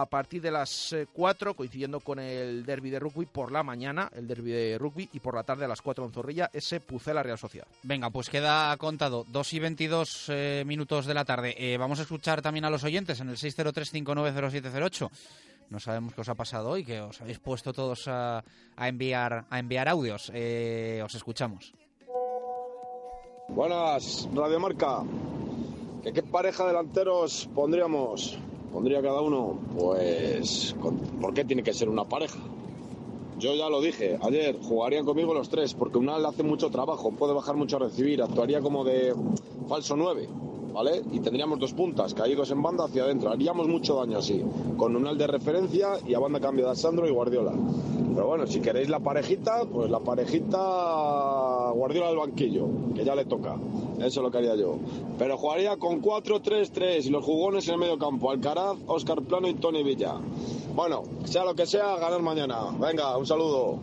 a partir de las 4, eh, coincidiendo con el derby de rugby por la mañana, el derby de rugby, y por la tarde a las 4 en Zorrilla, ese Pucela Real Sociedad. Venga, pues queda contado 2 y 22 eh, minutos de la tarde. Eh, vamos a escuchar también a los oyentes en el 603-590708. No sabemos qué os ha pasado hoy, que os habéis puesto todos a, enviar, a enviar audios. os escuchamos. Buenas, Radio Marca. ¿Qué pareja delanteros pondríamos? Pondría cada uno? Pues, ¿por qué tiene que ser una pareja? Yo ya lo dije ayer, jugarían conmigo los tres, porque Unal hace mucho trabajo, puede bajar mucho a recibir, actuaría como de falso 9, ¿vale? Y tendríamos dos puntas, caídos en banda hacia adentro. Haríamos mucho daño así, con Unal de referencia y a banda cambio de Sandro y Guardiola. Pero bueno, si queréis la parejita, pues la parejita Guardiola del banquillo, que ya le toca. Eso es lo que haría yo. Pero jugaría con 4-3-3 y los jugones en el medio campo. Alcaraz, Oscar Plano y Tony Villa. Bueno, sea lo que sea, ganar mañana. Venga, un saludo.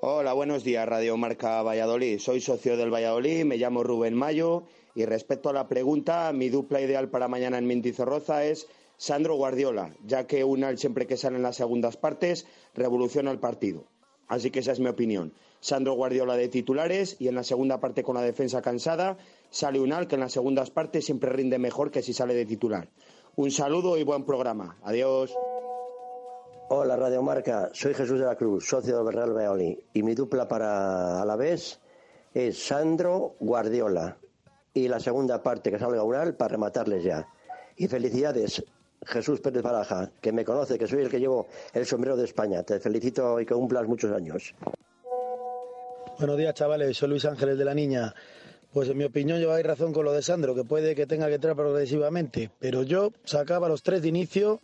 Hola, buenos días, Radio Marca Valladolid. Soy socio del Valladolid, me llamo Rubén Mayo y respecto a la pregunta, mi dupla ideal para mañana en Mintizorroza es Sandro Guardiola, ya que Unal siempre que sale en las segundas partes revoluciona el partido. Así que esa es mi opinión. Sandro Guardiola de titulares y en la segunda parte con la defensa cansada sale Unal que en las segundas partes siempre rinde mejor que si sale de titular. Un saludo y buen programa. Adiós. Hola Radio Marca, soy Jesús de la Cruz, socio del Real Valladolid y mi dupla para Alavés es Sandro Guardiola y la segunda parte que salga Unal para rematarles ya. Y felicidades Jesús Pérez Baraja, que me conoce, que soy el que llevo el sombrero de España. Te felicito y que cumplas muchos años. Buenos días, chavales. Soy Luis Ángeles de la Niña. Pues en mi opinión lleváis razón con lo de Sandro, que puede que tenga que entrar progresivamente. Pero yo sacaba los tres de inicio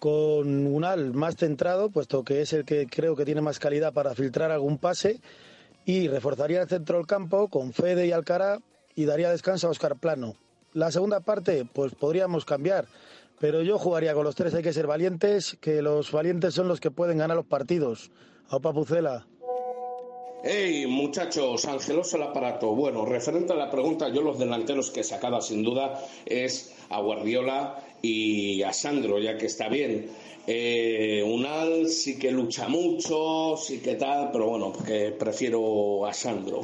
con un al más centrado, puesto que es el que creo que tiene más calidad para filtrar algún pase. Y reforzaría el centro del campo con Fede y Alcara y daría descanso a Oscar Plano. La segunda parte, pues podríamos cambiar pero yo jugaría con los tres, hay que ser valientes, que los valientes son los que pueden ganar los partidos. A Papucela. Hey, muchachos, angeloso el aparato. Bueno, referente a la pregunta, yo los delanteros que sacaba sin duda es a Guardiola y a Sandro, ya que está bien. Eh, Unal sí que lucha mucho, sí que tal, pero bueno, porque prefiero a Sandro.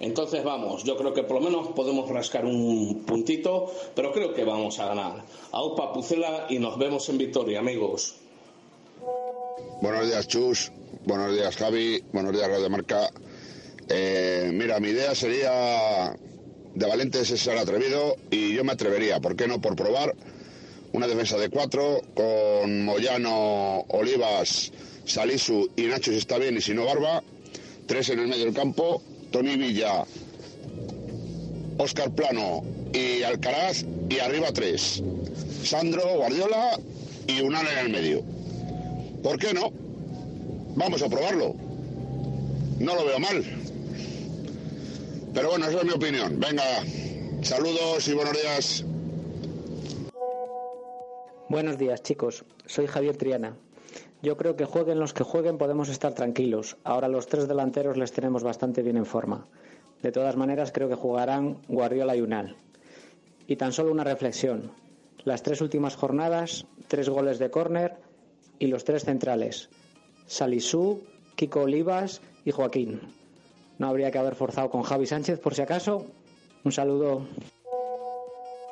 Entonces vamos, yo creo que por lo menos podemos rascar un puntito, pero creo que vamos a ganar. Aupa Pucela y nos vemos en Victoria, amigos. Buenos días, Chus. Buenos días, Javi. Buenos días, Radio Marca. Eh, mira, mi idea sería de Valentes es ser atrevido y yo me atrevería, ¿por qué no? Por probar una defensa de cuatro con Moyano, Olivas, Salisu y Nacho si está bien y si no Barba, tres en el medio del campo Tony Villa, Oscar Plano y Alcaraz y arriba tres. Sandro, Guardiola y Unal en el medio. ¿Por qué no? Vamos a probarlo. No lo veo mal. Pero bueno, esa es mi opinión. Venga, saludos y buenos días. Buenos días, chicos. Soy Javier Triana. Yo creo que jueguen los que jueguen podemos estar tranquilos. Ahora los tres delanteros les tenemos bastante bien en forma. De todas maneras creo que jugarán Guardiola y Unal. Y tan solo una reflexión. Las tres últimas jornadas, tres goles de córner y los tres centrales. Salisú, Kiko Olivas y Joaquín. No habría que haber forzado con Javi Sánchez por si acaso. Un saludo.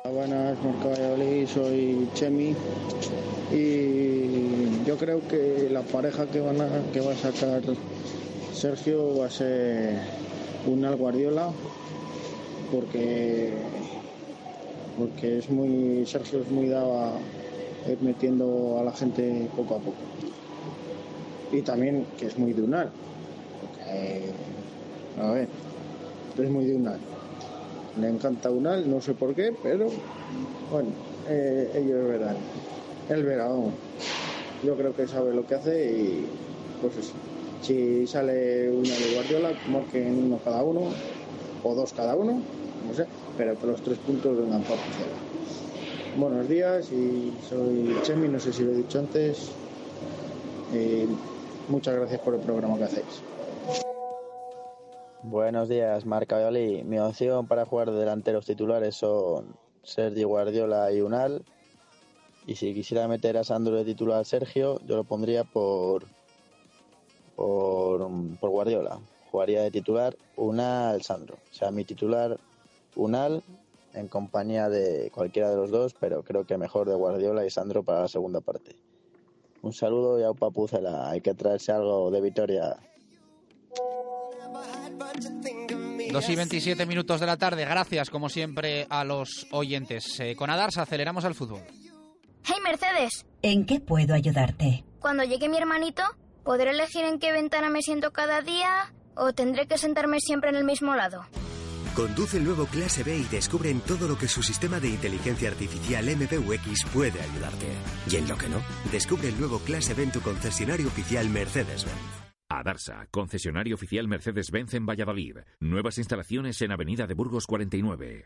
Buenas, Marco Valladolid, soy Chemi y yo creo que la pareja que, van a, que va a sacar Sergio va a ser Unal Guardiola porque porque es muy Sergio es muy dado a ir metiendo a la gente poco a poco y también que es muy de Unal porque, a ver es muy de Unal le encanta Unal, no sé por qué, pero bueno, eh, ellos verán. El verano. Yo creo que sabe lo que hace y pues eso. Si sale una de Guardiola, marquen uno cada uno o dos cada uno, no sé, pero los tres puntos vengan para Buenos días y soy Chemi, no sé si lo he dicho antes. Muchas gracias por el programa que hacéis. Buenos días, Marca Valladolid. Mi opción para jugar de delanteros titulares son Sergio Guardiola y Unal. Y si quisiera meter a Sandro de titular Sergio, yo lo pondría por, por, Guardiola. Jugaría de titular Unal Sandro. O sea, mi titular Unal en compañía de cualquiera de los dos, pero creo que mejor de Guardiola y Sandro para la segunda parte. Un saludo y a Pucela. Hay que traerse algo de Vitoria. 2 y 27 minutos de la tarde. Gracias, como siempre, a los oyentes. Eh, con Adars aceleramos al fútbol. Hey, Mercedes. ¿En qué puedo ayudarte? Cuando llegue mi hermanito, ¿podré elegir en qué ventana me siento cada día o tendré que sentarme siempre en el mismo lado? Conduce el nuevo Clase B y descubre en todo lo que su sistema de inteligencia artificial MBUX puede ayudarte. Y en lo que no, descubre el nuevo Clase B en tu concesionario oficial Mercedes-Benz. Adarsa, concesionario oficial Mercedes-Benz en Valladolid. Nuevas instalaciones en Avenida de Burgos 49.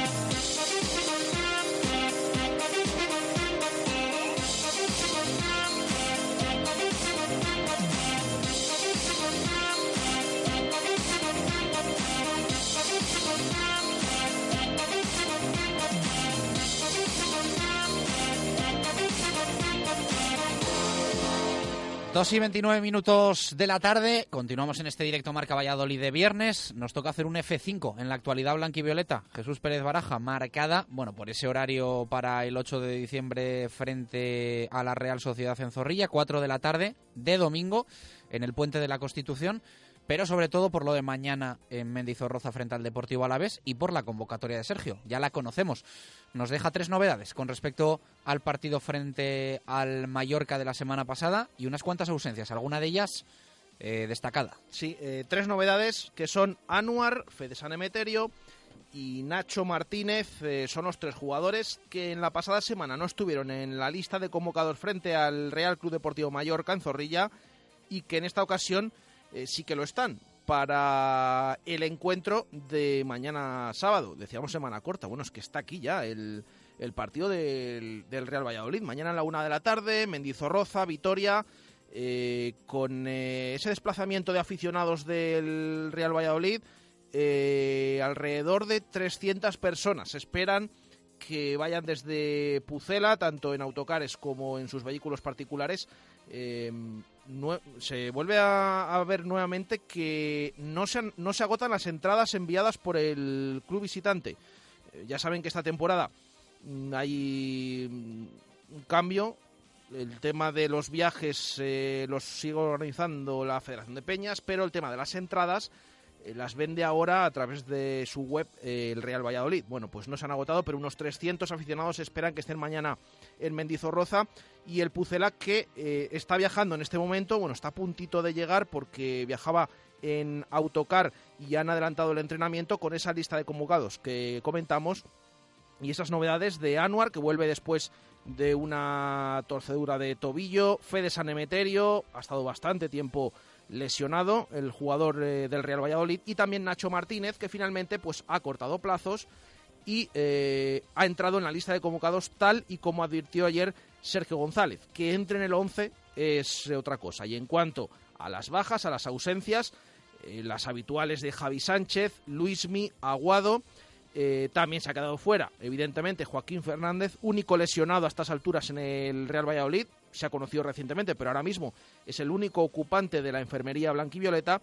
2 y 29 minutos de la tarde, continuamos en este directo Marca Valladolid de viernes. Nos toca hacer un F5 en la actualidad blanquivioleta. Jesús Pérez Baraja, marcada, bueno, por ese horario para el 8 de diciembre frente a la Real Sociedad en Zorrilla, 4 de la tarde de domingo en el Puente de la Constitución pero sobre todo por lo de mañana en Mendizorroza frente al Deportivo Alavés y por la convocatoria de Sergio. Ya la conocemos. Nos deja tres novedades con respecto al partido frente al Mallorca de la semana pasada y unas cuantas ausencias, alguna de ellas eh, destacada. Sí, eh, tres novedades que son Anuar, Fede San Emeterio y Nacho Martínez eh, son los tres jugadores que en la pasada semana no estuvieron en la lista de convocados frente al Real Club Deportivo Mallorca en Zorrilla y que en esta ocasión eh, sí que lo están para el encuentro de mañana sábado. Decíamos semana corta. Bueno, es que está aquí ya el, partido del, Real Valladolid. Mañana a la una de la tarde, Mendizorroza, Vitoria. Eh, con eh, ese desplazamiento de aficionados del Real Valladolid, alrededor de 300 personas esperan que vayan desde Pucela, tanto en autocares como en sus vehículos particulares, se vuelve a, ver nuevamente que no se, no se agotan las entradas enviadas por el club visitante. Eh, ya saben que esta temporada mm, hay mm, un cambio. El tema de los viajes eh, los sigue organizando la Federación de Peñas, pero el tema de las entradas las vende ahora a través de su web el Real Valladolid. Bueno, pues no se han agotado, pero unos 300 aficionados esperan que estén mañana en Mendizorroza y el Pucela que eh, está viajando en este momento, bueno, está a puntito de llegar porque viajaba en autocar y han adelantado el entrenamiento con esa lista de convocados que comentamos y esas novedades de Anuar que vuelve después de una torcedura de tobillo, Fede San Emeterio, ha estado bastante tiempo lesionado el jugador eh, del Real Valladolid y también Nacho Martínez que finalmente pues ha cortado plazos y eh, ha entrado en la lista de convocados tal y como advirtió ayer Sergio González. Que entre en el 11 es otra cosa. Y en cuanto a las bajas, a las ausencias, eh, las habituales de Javi Sánchez, Luismi, Aguado, también se ha quedado fuera, evidentemente, Joaquín Fernández, único lesionado a estas alturas en el Real Valladolid, se ha conocido recientemente, pero ahora mismo es el único ocupante de la enfermería blanquivioleta,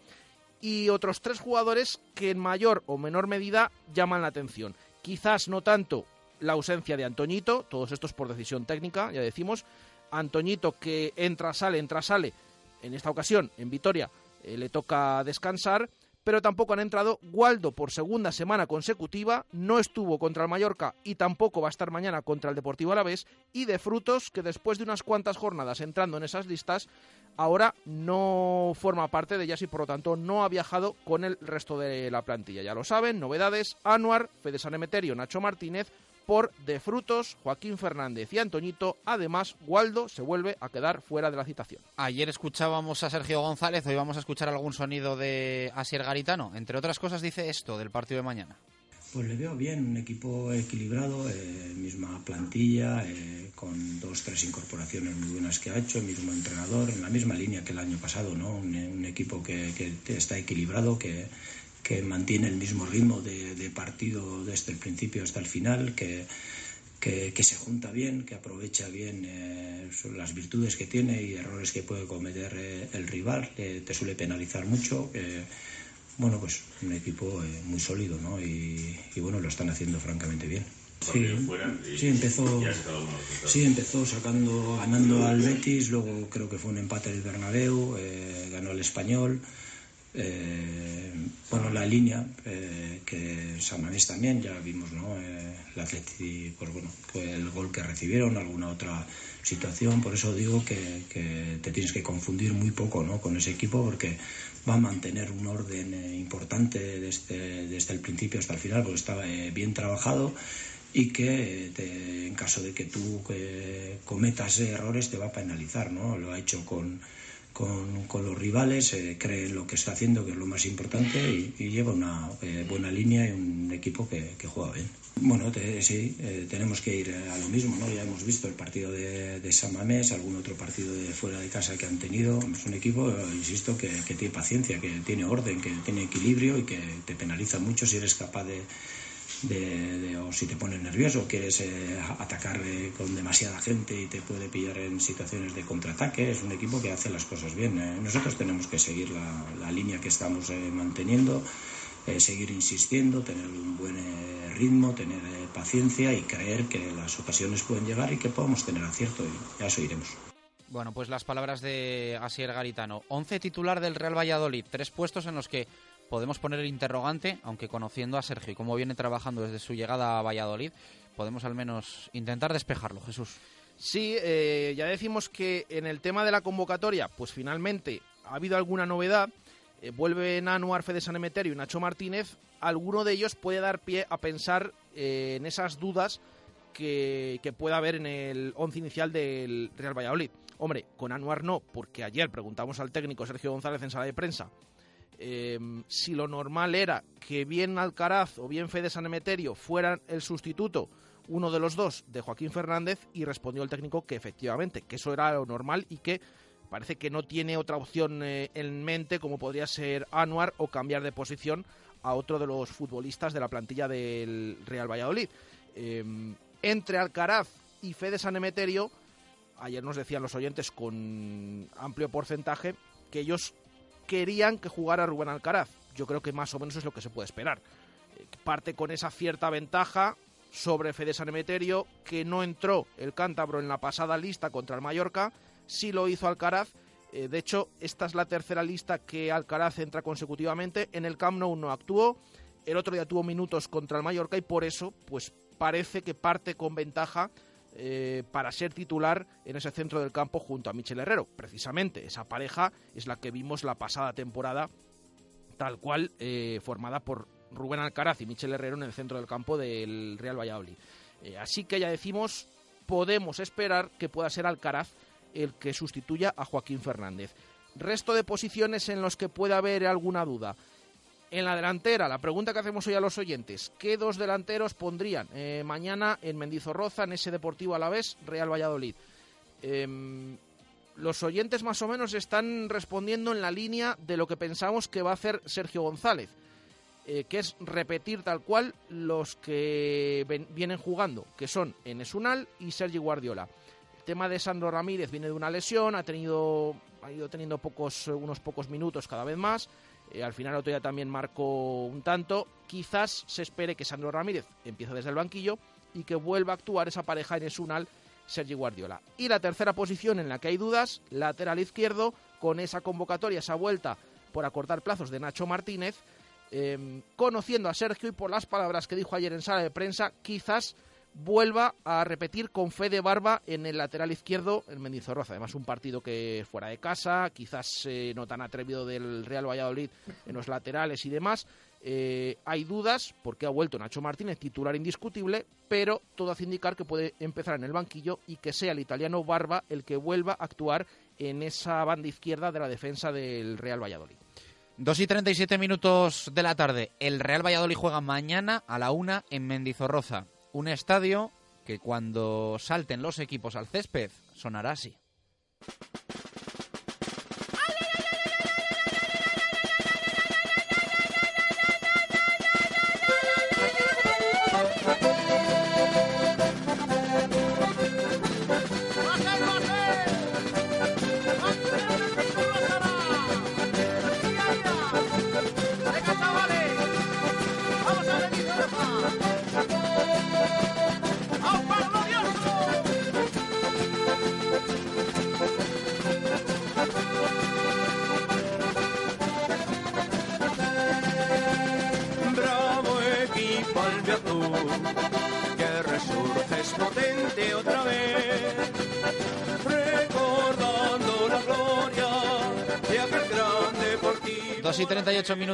y otros tres jugadores que en mayor o menor medida llaman la atención. Quizás no tanto la ausencia de Antoñito, todos estos por decisión técnica, ya decimos. Antoñito que entra, sale, entra, sale. En esta ocasión, en Vitoria, eh, le toca descansar, pero tampoco han entrado. Waldo por segunda semana consecutiva, no estuvo contra el Mallorca y tampoco va a estar mañana contra el Deportivo Alavés. Y de Frutos, que después de unas cuantas jornadas entrando en esas listas, ahora no forma parte de ellas y por lo tanto no ha viajado con el resto de la plantilla. Ya lo saben, novedades, Anuar, Fede San Emeterio, Nacho Martínez, por De Frutos, Joaquín Fernández y Antoñito. Además, Waldo se vuelve a quedar fuera de la citación. Ayer escuchábamos a Sergio González, hoy vamos a escuchar algún sonido de Asier Garitano. Entre otras cosas dice esto del partido de mañana. Pues le veo bien, un equipo equilibrado, eh, misma plantilla, eh, con dos, tres incorporaciones muy buenas que ha hecho, mismo entrenador, en la misma línea que el año pasado, ¿no? Un, equipo que, está equilibrado, que, que mantiene el mismo ritmo de, partido desde el principio hasta el final, que, que, se junta bien, que aprovecha bien eh, las virtudes que tiene y errores que puede cometer eh, el rival, que te suele penalizar mucho. bueno, pues un equipo eh, muy sólido, ¿no? Y, bueno, lo están haciendo francamente bien. Sí, sí, empezó, sí, empezó sacando, ganando al Betis, luego creo que fue un empate del Bernabéu, ganó el Español. Eh, bueno, la línea, eh, que San Mamés también, ya vimos, ¿no? Eh, pues el gol que recibieron, alguna otra situación, por eso digo que, te tienes que confundir muy poco, ¿no? Con ese equipo, porque va a mantener un orden importante desde, desde el principio hasta el final, porque está bien trabajado y que en caso de que tú cometas errores te va a penalizar, ¿no? Lo ha hecho con con, los rivales, eh, cree en lo que está haciendo, que es lo más importante, y, lleva una eh, buena línea y un equipo que, juega bien. Bueno, sí, eh, tenemos que ir a lo mismo, ¿no? Ya hemos visto el partido de, San Mamés, algún otro partido de fuera de casa que han tenido. Es un equipo, insisto, que, tiene paciencia, que tiene orden, que tiene equilibrio y que te penaliza mucho si eres capaz de, de, o si te pones nervioso, quieres eh, atacar eh, con demasiada gente y te puede pillar en situaciones de contraataque. Es un equipo que hace las cosas bien. Eh. Nosotros tenemos que seguir la, línea que estamos manteniendo, seguir insistiendo, tener un buen ritmo, tener paciencia y creer que las ocasiones pueden llegar y que podemos tener acierto y a eso iremos. Bueno, pues las palabras de Asier Garitano. 11 titular del Real Valladolid, tres puestos en los que podemos poner el interrogante, aunque conociendo a Sergio y cómo viene trabajando desde su llegada a Valladolid, podemos al menos intentar despejarlo, Jesús. Sí, eh, ya decimos que en el tema de la convocatoria, pues finalmente ha habido alguna novedad. Eh, vuelven Anuar Fede San Emeterio y Nacho Martínez. Alguno de ellos puede dar pie a pensar eh, en esas dudas que, que, pueda haber en el once inicial del Real Valladolid. Hombre, con Anuar no, porque ayer preguntamos al técnico Sergio González en sala de prensa Em, si lo normal era que bien Alcaraz o bien Fede San Emeterio fueran el sustituto, uno de los dos, de Joaquín Fernández, y respondió el técnico que efectivamente, que eso era lo normal y que parece que no tiene otra opción eh, en mente como podría ser Anuar o cambiar de posición a otro de los futbolistas de la plantilla del Real Valladolid. Em, entre Alcaraz y Fede San Emeterio, ayer nos decían los oyentes con amplio porcentaje que ellos querían que jugara Rubén Alcaraz. Yo creo que más o menos es lo que se puede esperar. Eh, parte con esa cierta ventaja sobre Fede San Emeterio, que no entró el cántabro en la pasada lista contra el Mallorca, sí lo hizo Alcaraz. Eh, de hecho, esta es la tercera lista que Alcaraz entra consecutivamente. En el Camp Nou no actuó, el otro día tuvo minutos contra el Mallorca y por eso, pues parece que parte con ventaja eh, para ser titular en ese centro del campo junto a Michel Herrero. Precisamente esa pareja es la que vimos la pasada temporada, tal cual, eh, formada por Rubén Alcaraz y Michel Herrero en el centro del campo del Real Valladolid. Eh, así que ya decimos, podemos esperar que pueda ser Alcaraz el que sustituya a Joaquín Fernández. Resto de posiciones en los que puede haber alguna duda. En la delantera, la pregunta que hacemos hoy a los oyentes, ¿qué dos delanteros pondrían eh, mañana en Mendizorroza, en ese Deportivo Alavés, Real Valladolid? Em, los oyentes más o menos están respondiendo en la línea de lo que pensamos que va a hacer Sergio González, eh, que es repetir tal cual los que vienen jugando, que son Enesunal y Sergi Guardiola. El tema de Sandro Ramírez viene de una lesión, ha tenido ha ido teniendo pocos unos pocos minutos cada vez más. Eh, al final otro día también marcó un tanto. Quizás se espere que Sandro Ramírez empiece desde el banquillo y que vuelva a actuar esa pareja en Esunal Sergi Guardiola. Y la tercera posición en la que hay dudas, lateral izquierdo, con esa convocatoria, esa vuelta por acortar plazos de Nacho Martínez, em, conociendo a Sergio y por las palabras que dijo ayer en sala de prensa, quizás vuelva a repetir con fe de barba en el lateral izquierdo el Mendizorroza. Además, un partido que fuera de casa, quizás eh, no tan atrevido del Real Valladolid en los laterales y demás. Eh, hay dudas porque ha vuelto Nacho Martínez, titular indiscutible, pero todo hace indicar que puede empezar en el banquillo y que sea el italiano Barba el que vuelva a actuar en esa banda izquierda de la defensa del Real Valladolid. 2 y 37 minutos de la tarde. El Real Valladolid juega mañana a la una en Mendizorroza un estadio que cuando salten los equipos al césped sonará así.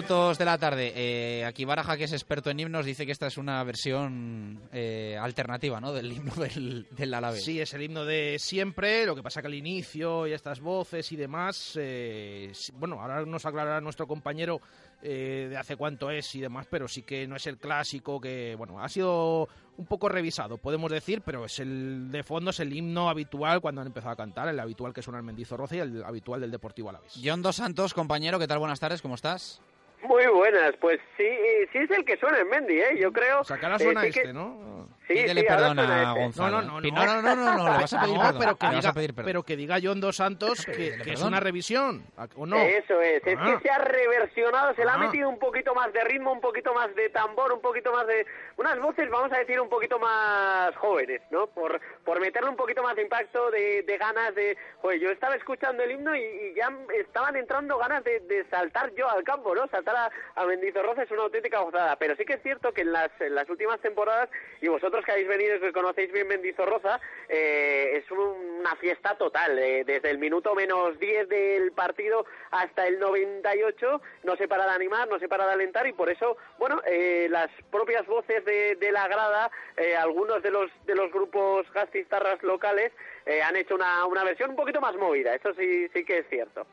Minutos de la tarde. Eh, aquí Baraja, que es experto en himnos, dice que esta es una versión eh, alternativa ¿no? del himno del, del Alavés. Sí, es el himno de siempre. Lo que pasa que al inicio y estas voces y demás. Eh, bueno, ahora nos aclarará nuestro compañero eh, de hace cuánto es y demás, pero sí que no es el clásico que, bueno, ha sido un poco revisado, podemos decir, pero es el de fondo, es el himno habitual cuando han empezado a cantar, el habitual que suena el Mendizorroza y el habitual del Deportivo Alavés. John Dos Santos, compañero, ¿qué tal? Buenas tardes, ¿cómo estás? Muy buenas, pues sí, sí es el que suena en Mendy, ¿eh? Yo creo... Eh, suena sí este, que- ¿no? Sí, Pídele sí, perdón a este. Gonzalo. No, no, no, no, no, no, no, no, le vas a pedir No, perdón. pero que diga, pedir perdón. pero que diga John Dos Santos que, que es una revisión, ¿o no? Eso es, es Ah. que se ha reversionado, se le ha Ah. metido un poquito más de ritmo, un poquito más de tambor, un poquito más de... Unas voces, vamos a decir, un poquito más jóvenes, ¿no? Por, por meterle un poquito más de impacto, de, de ganas de... Joder, yo estaba escuchando el himno y, y ya estaban entrando ganas de, de saltar yo al campo, ¿no? Saltar a, a Mendizorroza es una auténtica gozada, pero sí que es cierto que en las, en las últimas temporadas, y vosotros que habéis venido y que conocéis bien Mendizorroza, eh, es un- una fiesta total, eh, desde el minuto menos 10 del partido hasta el 98, no se para de animar, no se para de alentar y por eso, bueno, eh, las propias voces de, de la grada, eh, algunos de los, de los grupos gastistarras locales eh, han hecho una, una versión un poquito más movida, eso sí, sí que es cierto.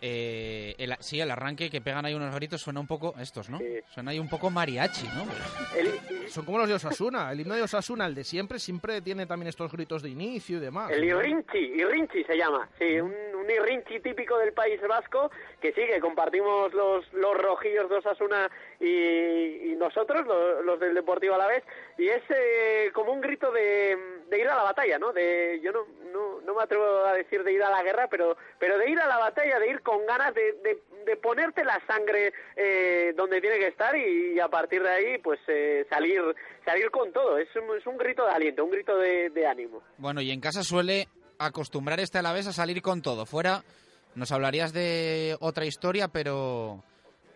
Eh, el- sí, el arranque que pegan ahí unos gritos suena un poco estos, ¿no? Suena ahí un poco mariachi, ¿no? Son como los de Osasuna. El himno de Osasuna, el de siempre, siempre tiene también estos gritos de inicio y demás. El ¿no? Irrinchi, Irrinchi se llama, sí, un, un Irrinchi típico del País Vasco, que sí, que compartimos los, los rojillos de Osasuna y, y nosotros, los, del Deportivo Alavés, y es eh, como un grito de, de ir a la batalla, ¿no? De, yo no, no, no me atrevo a decir de ir a la guerra, pero, pero de ir a la batalla, de ir con ganas de, de, de ponerte la sangre eh, donde tiene que estar y, a partir de ahí, pues eh, salir, salir con todo. Es un, es un grito de aliento, un grito de, de ánimo. Bueno, y en casa suele acostumbrar este Alavés a salir con todo. Fuera nos hablarías de otra historia, pero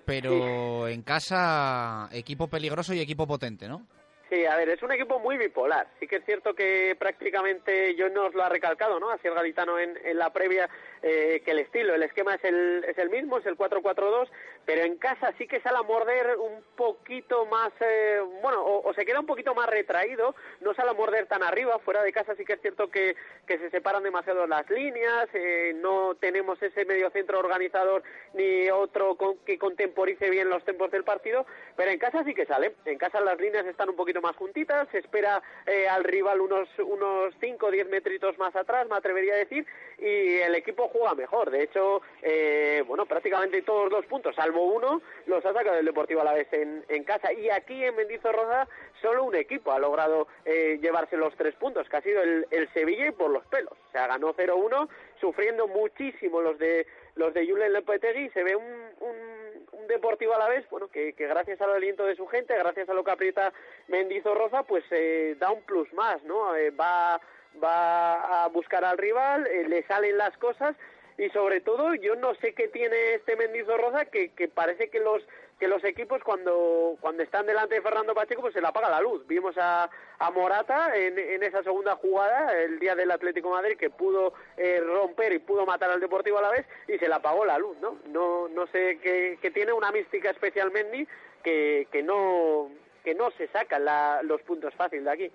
pero en casa equipo peligroso y equipo potente, ¿no? Sí, a ver, es un equipo muy bipolar. Sí que es cierto que prácticamente yo nos lo ha recalcado, ¿no? Así el Galitano en, en la previa, eh, que el estilo, el esquema es el, es el mismo, es el 4-4-2, pero en casa sí que sale a morder un poquito más, eh, bueno, o, se queda un poquito más retraído, no sale a morder tan arriba, fuera de casa sí que es cierto que, que se separan demasiado las líneas, eh, no tenemos ese medio centro organizador ni otro con- que contemporice bien los tempos del partido, pero en casa sí que sale, en casa las líneas están un poquito más juntitas, se espera eh, al rival unos unos 5 o 10 metritos más atrás, me atrevería a decir, y el equipo juega mejor. De hecho, eh, bueno, prácticamente todos los puntos, salvo uno, los ha sacado el Deportivo a la vez en, en casa. Y aquí en Mendizorroza solo un equipo ha logrado eh, llevarse los tres puntos, que ha sido el, Sevilla y por los pelos. O sea, ganó 0-1, sufriendo muchísimo los de los de Julen Lopetegui. Se ve un, un, un Deportivo a la vez, bueno, que, que gracias al aliento de su gente, gracias a lo que aprieta Mendizorroza, pues eh, da un plus más, ¿no? Eh, va va a buscar al rival, eh, le salen las cosas y sobre todo yo no sé qué tiene este Mendizorroza que, que parece que los que los equipos cuando cuando están delante de Fernando Pacheco pues se le apaga la luz. Vimos a, a Morata en, en esa segunda jugada el día del Atlético Madrid que pudo eh, romper y pudo matar al Deportivo a la vez y se le apagó la luz, ¿no? No no sé qué que tiene una mística especial Mendy que, que no que no se sacan la- los puntos fáciles de aquí.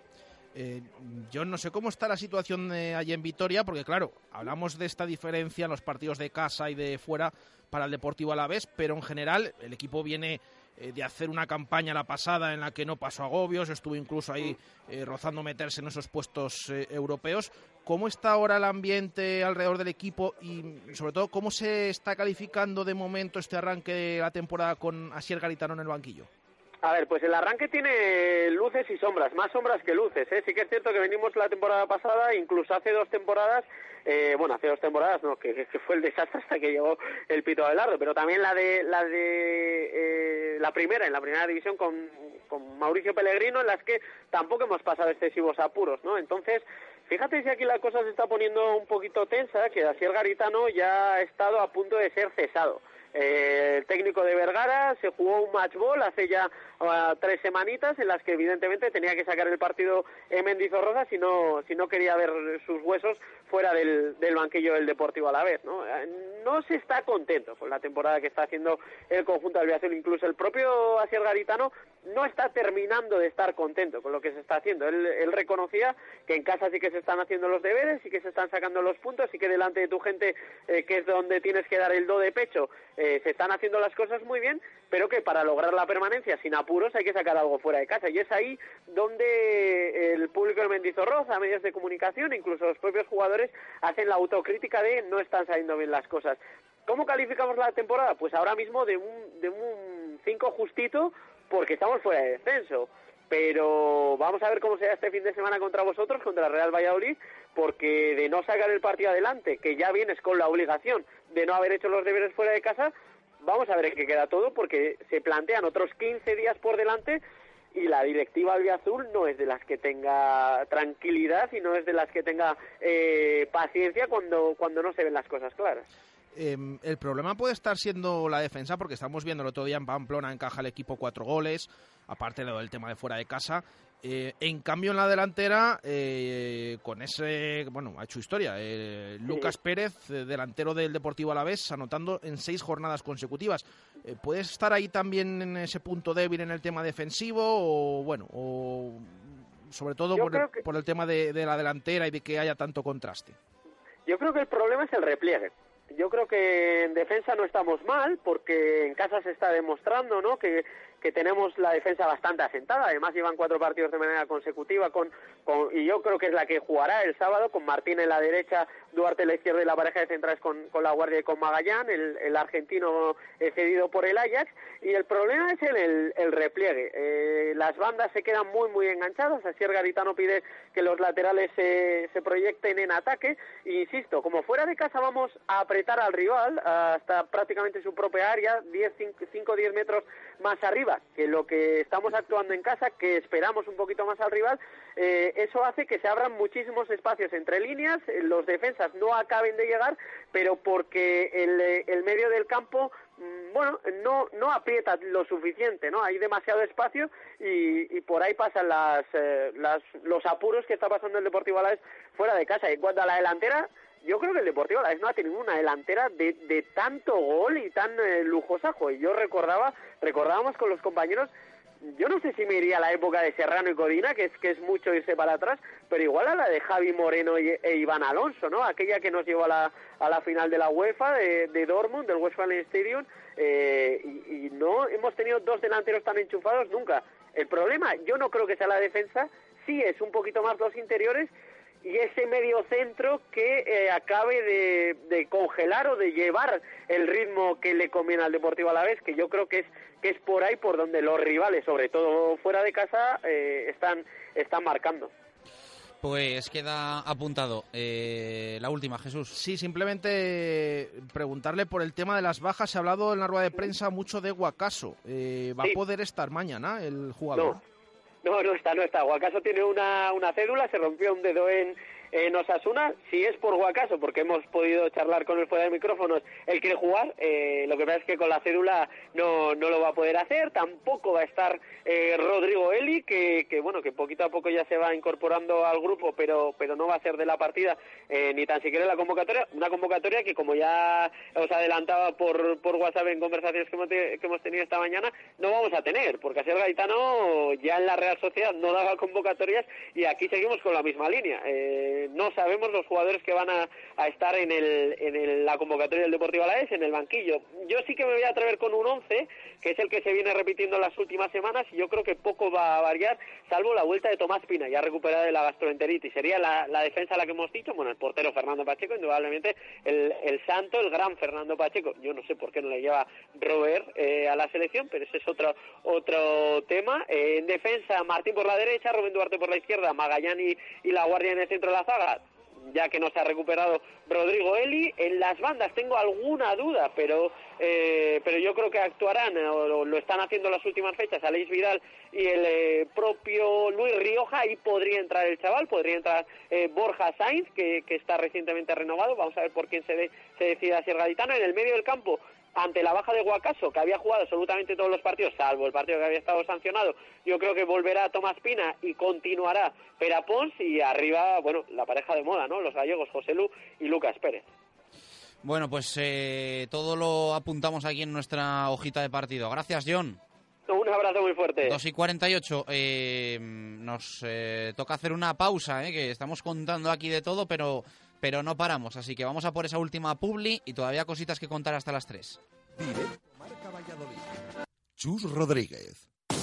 Eh, yo no sé cómo está la situación eh, allí en Vitoria, porque claro, hablamos de esta diferencia en los partidos de casa y de fuera para el Deportivo Alavés, pero en general el equipo viene eh, de hacer una campaña la pasada en la que no pasó agobios, estuvo incluso ahí rozando meterse en esos puestos europeos. ¿Cómo está ahora el ambiente alrededor del equipo y sobre todo cómo se está calificando de momento este arranque de la temporada con Asier Garitano en el banquillo? A ver, pues el arranque tiene luces y sombras, más sombras que luces. ¿eh? Sí que es cierto que venimos la temporada pasada, incluso hace dos temporadas, eh, bueno, hace dos temporadas, no, que, fue el desastre hasta que llegó el Pito Abelardo, pero también la de la de eh, la primera, en la primera división con, con Mauricio Pellegrino, en las que tampoco hemos pasado excesivos apuros, ¿no? Entonces, fíjate si aquí la cosa se está poniendo un poquito tensa, que Asier Garitano ya ha estado a punto de ser cesado. Eh, el técnico de Vergara se jugó un match ball hace ya ah, tres semanitas en las que evidentemente tenía que sacar el partido en Mendizorroza si no, si no quería ver sus huesos fuera del, del banquillo del Deportivo a la vez. ¿no? Eh, no se está contento con la temporada que está haciendo el conjunto albiazul. Incluso el propio Asier Garitano no está terminando de estar contento con lo que se está haciendo. Él, él reconocía que en casa sí que se están haciendo los deberes, sí que se están sacando los puntos, sí que delante de tu gente, eh, que es donde tienes que dar el do de pecho, eh, se están haciendo las cosas muy bien, pero que para lograr la permanencia sin apuros hay que sacar algo fuera de casa. Y es ahí donde el público de Mendizorroza, medios de comunicación, incluso los propios jugadores, hacen la autocrítica de no están saliendo bien las cosas. ¿Cómo calificamos la temporada? Pues ahora mismo de un, de un 5 justito porque estamos fuera de descenso. Pero vamos a ver cómo será este fin de semana contra vosotros, contra Real Valladolid, porque de no sacar el partido adelante, que ya vienes con la obligación de no haber hecho los deberes fuera de casa, vamos a ver qué queda todo, porque se plantean otros 15 días por delante y la directiva albiazul no es de las que tenga tranquilidad y no es de las que tenga eh, paciencia cuando, cuando no se ven las cosas claras. Em, el problema puede estar siendo la defensa, porque estamos viendo el otro día en Pamplona encaja el equipo cuatro goles, aparte del tema de fuera de casa. Eh, en cambio, en la delantera, eh, con ese, bueno, ha hecho historia. Eh, Lucas Pérez, delantero del Deportivo Alavés, anotando en seis jornadas consecutivas. ¿Puede estar ahí también en ese punto débil en el tema defensivo o, bueno, o sobre todo por el, tema de, de la delantera y de que haya tanto contraste? Yo creo que el problema es el repliegue yo creo que en defensa no estamos mal, porque en casa se está demostrando, ¿no? Que que tenemos la defensa bastante asentada. Además, llevan cuatro partidos de manera consecutiva con, con, y yo creo que es la que jugará el sábado con Martín en la derecha, Duarte en la izquierda y la pareja de centrales con, con la Guardia y con Magallán, el, argentino cedido por el Ajax. Y el problema es el, el, repliegue. Eh, las bandas se quedan muy, muy enganchadas. Así el Garitano pide que los laterales se, proyecten en ataque. E insisto, como fuera de casa vamos a apretar al rival hasta prácticamente su propia área, 5-10 metros más arriba que lo que estamos actuando en casa, que esperamos un poquito más al rival, eh, eso hace que se abran muchísimos espacios entre líneas, eh, los defensas no acaben de llegar, pero porque el, eh, el medio del campo mm, bueno, no, no aprieta lo suficiente, ¿no? Hay demasiado espacio y, y por ahí pasan las, las, los apuros que está pasando el Deportivo Alavés fuera de casa. Y en cuanto a la delantera, yo creo que el Deportivo a la vez no ha tenido una delantera de, de tanto gol y tan eh, lujosa. Yo recordaba, recordábamos con los compañeros, yo no sé si me iría a la época de Serrano y Codina, que es, que es mucho irse para atrás, pero igual a la de Javi Moreno y, e Iván Alonso, ¿no? Aquella que nos llevó a la, a la final de la UEFA, de, de Dortmund, del Westfalen Stadium, eh, y, y no hemos tenido dos delanteros tan enchufados nunca. El problema, yo no creo que sea la defensa, sí es un poquito más los interiores, y ese medio centro que eh, acabe de, congelar o de llevar el ritmo que le conviene al Deportivo a la vez, que yo creo que es que es por ahí por donde los rivales, sobre todo fuera de casa, eh, están están marcando. Pues queda apuntado. Eh, la última, Jesús. Sí, simplemente preguntarle por el tema de las bajas. Se ha hablado en la rueda de prensa mucho de Guacaso. ¿Va a poder estar mañana el jugador? No, no está, no está. Guacaso tiene una, una cédula, se rompió un dedo en, en Osasuna, si es por Guacaso, porque hemos podido charlar con él fuera de micrófonos, él quiere jugar, eh, lo que pasa es que con la cédula no, no lo va a poder hacer, tampoco va a estar eh, Rodrigo Eli, que, que, bueno, que poquito a poco ya se va incorporando al grupo, pero, pero no va a ser de la partida, eh, ni tan siquiera la convocatoria, una convocatoria que como ya os adelantaba por, por WhatsApp en conversaciones que hemos, que hemos tenido esta mañana, no vamos a tener, porque ser Gaitano ya en la Real Sociedad no daba convocatorias y aquí seguimos con la misma línea. Eh, no sabemos los jugadores que van a, estar en, el, en la convocatoria del Deportivo Alavés, en el banquillo. Yo sí que me voy a atrever con un 11, que es el que se viene repitiendo en las últimas semanas, y yo creo que poco va a variar, salvo la vuelta de Tomás Pina, ya recuperada de la gastroenteritis. Sería la, defensa la que hemos dicho, bueno, el portero Fernando Pacheco, indudablemente el, el santo, el gran Fernando Pacheco. Yo no sé por qué no le lleva Robert eh, a la selección, pero ese es otro, otro tema. Eh, en defensa, Martín por la derecha, Rubén Duarte por la izquierda, Magallán y, y la Guardia en el centro de la zaga, ya que no se ha recuperado Rodrigo Eli. En las bandas tengo alguna duda, pero, eh, pero yo creo que actuarán, o lo están haciendo las últimas fechas, Aleix Vidal y el eh, propio Luis Rioja, ahí podría entrar el chaval, podría entrar eh, Borja Sainz, que, que, está recientemente renovado, vamos a ver por quién se, se decide a ser gaditano. En el medio del campo ante la baja de Guacaso, que había jugado absolutamente todos los partidos, salvo el partido que había estado sancionado, yo creo que volverá Tomás Pina y continuará Pera Pons y arriba, bueno, la pareja de moda, ¿no? Los gallegos, José Lu y Lucas Pérez. Bueno, pues eh, todo lo apuntamos aquí en nuestra hojita de partido. Gracias, John. Un abrazo muy fuerte. 2 y 48. Eh, nos eh, toca hacer una pausa, eh, que estamos contando aquí de todo, pero pero no paramos, así que vamos a por esa última publi y todavía cositas que contar hasta las 3. Directo Marca Valladolid. Chus Rodríguez.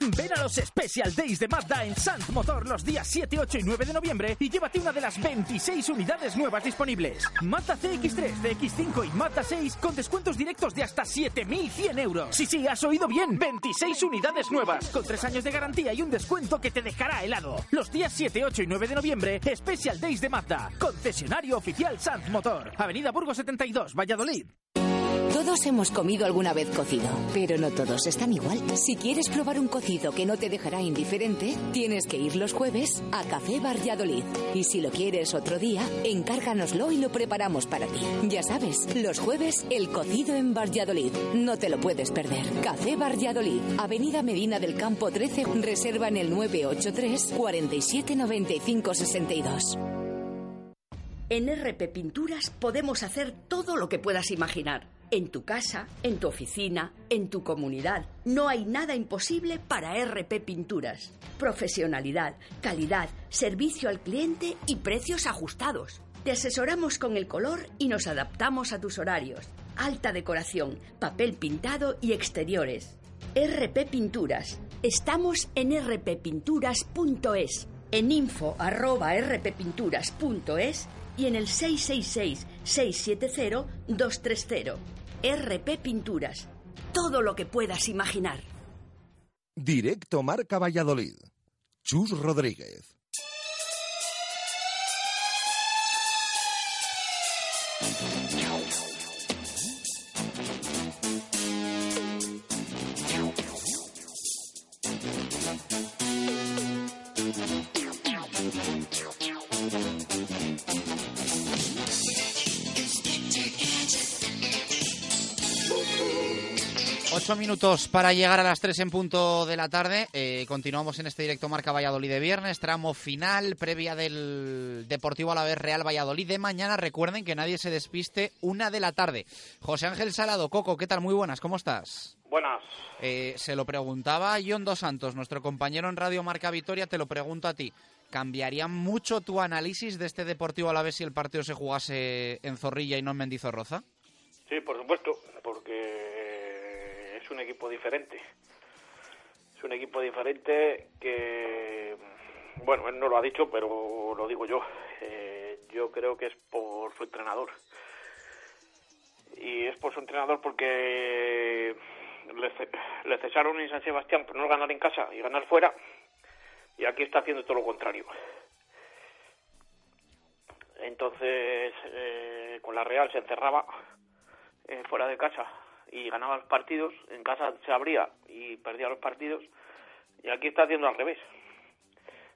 Ven a los Special Days de Mazda en Sant Motor los días 7, 8 y 9 de noviembre y llévate una de las 26 unidades nuevas disponibles. Mazda CX3, CX5 y Mazda 6 con descuentos directos de hasta 7.100 euros. Sí, sí, has oído bien. 26 unidades nuevas con 3 años de garantía y un descuento que te dejará helado. Los días 7, 8 y 9 de noviembre, Special Days de Mazda. Concesionario oficial Sant Motor. Avenida Burgos 72, Valladolid. Todos hemos comido alguna vez cocido, pero no todos están igual. Si quieres probar un cocido que no te dejará indiferente, tienes que ir los jueves a Café Valladolid. Y si lo quieres otro día, encárganoslo y lo preparamos para ti. Ya sabes, los jueves el cocido en Valladolid. No te lo puedes perder. Café Valladolid, Avenida Medina del Campo 13, reserva en el 983 47 95 62. En RP Pinturas podemos hacer todo lo que puedas imaginar. En tu casa, en tu oficina, en tu comunidad. No hay nada imposible para RP Pinturas. Profesionalidad, calidad, servicio al cliente y precios ajustados. Te asesoramos con el color y nos adaptamos a tus horarios. Alta decoración, papel pintado y exteriores. RP Pinturas. Estamos en rppinturas.es, en info arroba rppinturas.es y en el 666-670-230. RP Pinturas. Todo lo que puedas imaginar. Directo Marca Valladolid. Chus Rodríguez. Ocho minutos para llegar a las tres en punto de la tarde. Eh, continuamos en este directo Marca Valladolid de viernes, tramo final, previa del Deportivo Alavés Real Valladolid de mañana. Recuerden que nadie se despiste, una de la tarde. José Ángel Salado, Coco, ¿qué tal? Muy buenas, ¿cómo estás? Buenas. Eh, se lo preguntaba John Dos Santos, nuestro compañero en Radio Marca Vitoria, te lo pregunto a ti. ¿Cambiaría mucho tu análisis de este Deportivo Alavés si el partido se jugase en Zorrilla y no en Mendizorroza? Sí, por supuesto, porque es un equipo diferente. Es un equipo diferente que, bueno, él no lo ha dicho, pero lo digo yo. Eh, yo creo que es por su entrenador. Y es por su entrenador porque le, cesaron en San Sebastián por no ganar en casa y ganar fuera. Y aquí está haciendo todo lo contrario. Entonces, eh, con la Real se encerraba eh, fuera de casa y ganaba los partidos, en casa se abría y perdía los partidos, y aquí está haciendo al revés.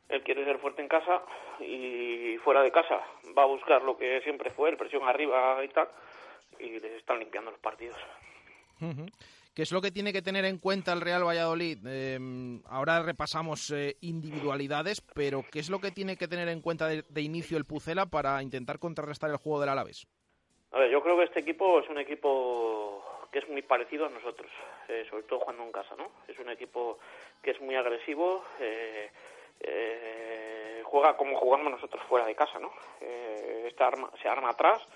Él quiere ser fuerte en casa y fuera de casa va a buscar lo que siempre fue, el presión arriba y tal, y les están limpiando los partidos. ¿Qué es lo que tiene que tener en cuenta el Real Valladolid? Em, ahora repasamos eh, individualidades, pero ¿qué es lo que tiene que tener en cuenta de, de, inicio el Pucela para intentar contrarrestar el juego del Alavés? A ver, yo creo que este equipo es un equipo que es muy parecido a nosotros, eh, sobre todo jugando en casa, ¿no? Es un equipo que es muy agresivo, eh, eh, juega como jugamos nosotros fuera de casa, ¿no? Arma, se arma atrás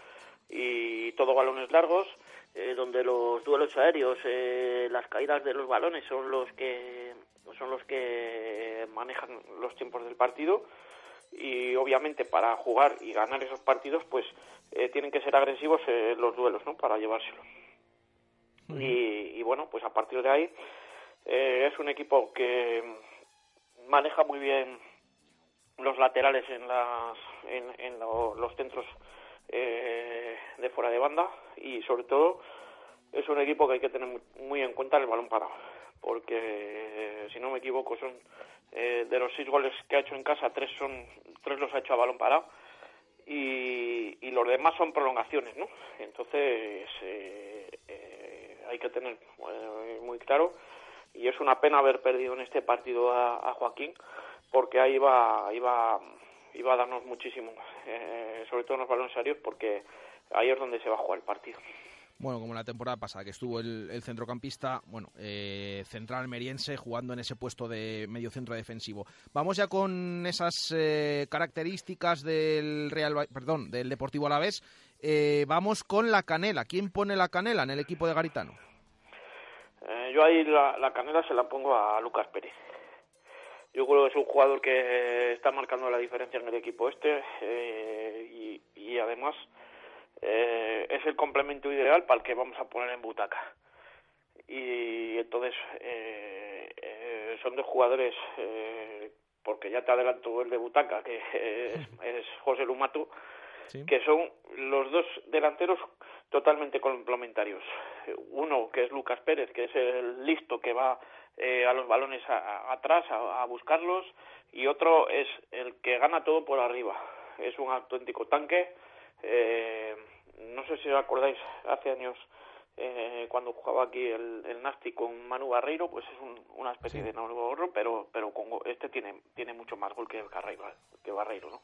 y todo balones largos, donde los duelos aéreos, las caídas de los balones son los que son los que manejan los tiempos del partido y obviamente para jugar y ganar esos partidos pues tienen que ser agresivos los duelos, ¿no? Para llevárselo y, bueno, pues a partir de ahí eh, es un equipo que maneja muy bien los laterales en, las, en, los centros eh, de fuera de banda y sobre todo es un equipo que hay que tener muy en cuenta el balón parado porque eh, si no me equivoco son eh, de los seis goles que ha hecho en casa tres son tres los ha hecho a balón parado y, y los demás son prolongaciones no entonces hay que tener muy claro y es una pena haber perdido en este partido a, Joaquín porque ahí va iba iba a darnos muchísimo, eh, sobre todo en los balones aéreos, porque ahí es donde se va a jugar el partido. Bueno, como la temporada pasada, que estuvo el, centrocampista, bueno, eh, central meriense, jugando en ese puesto de medio centro defensivo. Vamos ya con esas eh, características del Real, perdón, del Deportivo Alavés. Eh, vamos con la canela. ¿Quién pone la canela en el equipo de Garitano? yo ahí la, la canela se la pongo a Lucas Pérez. Yo creo que es un jugador que está marcando la diferencia en el equipo este eh, y, además eh, es el complemento ideal para el que vamos a poner en butaca. Y entonces eh, son dos jugadores, porque ya te adelanto el de butaca, que es, José Que son los dos delanteros totalmente complementarios. Uno que es Lucas Pérez, que es el listo que va eh, a los balones atrás a, buscarlos y otro es el que gana todo por arriba. Es un auténtico tanque. Eh, no sé si os acordáis, hace años eh, cuando jugaba aquí el, el Nasti con Manu Barreiro, pues es una especie de nuevo gorro, pero pero con, este tiene tiene mucho más gol que el Barreiro, que Barreiro ¿no?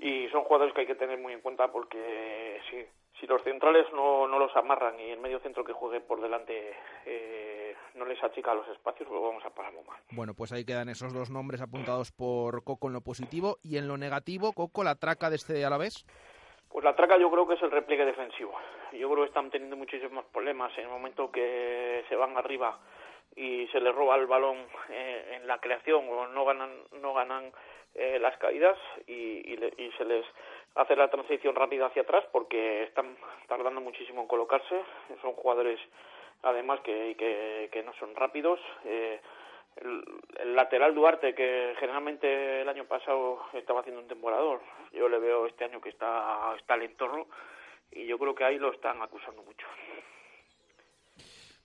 Y son jugadores que hay que tener muy en cuenta porque si, si los centrales no, no los amarran y el medio centro que juegue por delante eh, no les achica los espacios, luego vamos a parar muy mal. Bueno, pues ahí quedan esos dos nombres apuntados por Coco en lo positivo y en lo negativo, Coco, la traca de este Alavés. Pues la traca yo creo que es el repliegue defensivo. Yo creo que están teniendo muchísimos problemas en el momento que se van arriba y se les roba el balón eh, en la creación o no ganan no ganan eh, las caídas y, y, se les hace la transición rápida hacia atrás porque están tardando muchísimo en colocarse. Son jugadores además que, que, no son rápidos. Eh, el, lateral Duarte, que generalmente el año pasado estaba haciendo un temporador, yo le veo este año que está, está entorno y yo creo que ahí lo están acusando mucho.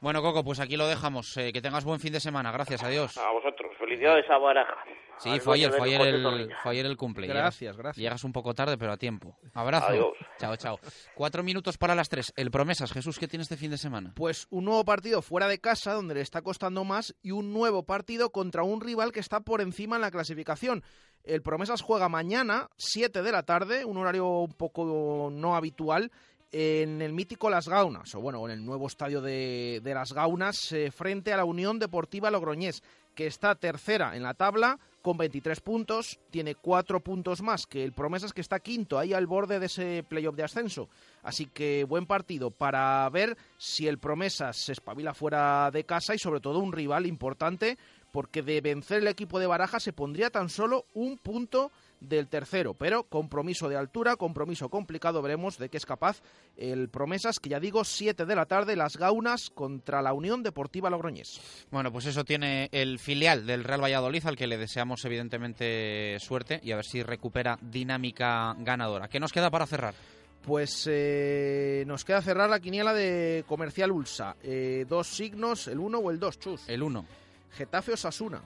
Bueno, Coco, pues aquí lo dejamos. Eh, que tengas buen fin de semana. Gracias, adiós. A vosotros. Felicidades a Baraja. Sí, fue ayer, fue ayer, el, cumple. Gracias, gracias. Llegas un poco tarde, pero a tiempo. Abrazo. Adiós. Chao, chao. Cuatro minutos para las tres. El promesas, Jesús, ¿qué tiene este fin de semana? Pues un nuevo partido fuera de casa, donde le está costando más, y un nuevo partido contra un rival que está por encima en la clasificación. El Promesas juega mañana, 7 de la tarde, un horario un poco no habitual, en el mítico Las Gaunas, o bueno, en el nuevo estadio de, Las Gaunas, eh, frente a la Unión Deportiva Logroñés, que está tercera en la tabla con 23 puntos, tiene cuatro puntos más que el Promesas, que está quinto, ahí al borde de ese playoff de ascenso. Así que buen partido para ver si el Promesas se espabila fuera de casa y sobre todo un rival importante, porque de vencer el equipo de Baraja se pondría tan solo un punto del tercero, pero compromiso de altura, compromiso complicado, veremos de qué es capaz el Promesas, que ya digo, 7 de la tarde, las Gaunas contra la Unión Deportiva Logroñés. Bueno, pues eso tiene el filial del Real Valladolid, al que le deseamos evidentemente suerte y a ver si recupera dinámica ganadora. ¿Qué nos queda para cerrar? Pues eh, nos queda cerrar la quiniela de Comercial Ulsa. Eh, dos signos, el 1 o el 2, Chus. El 1. Getafe o Sasuna.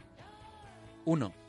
1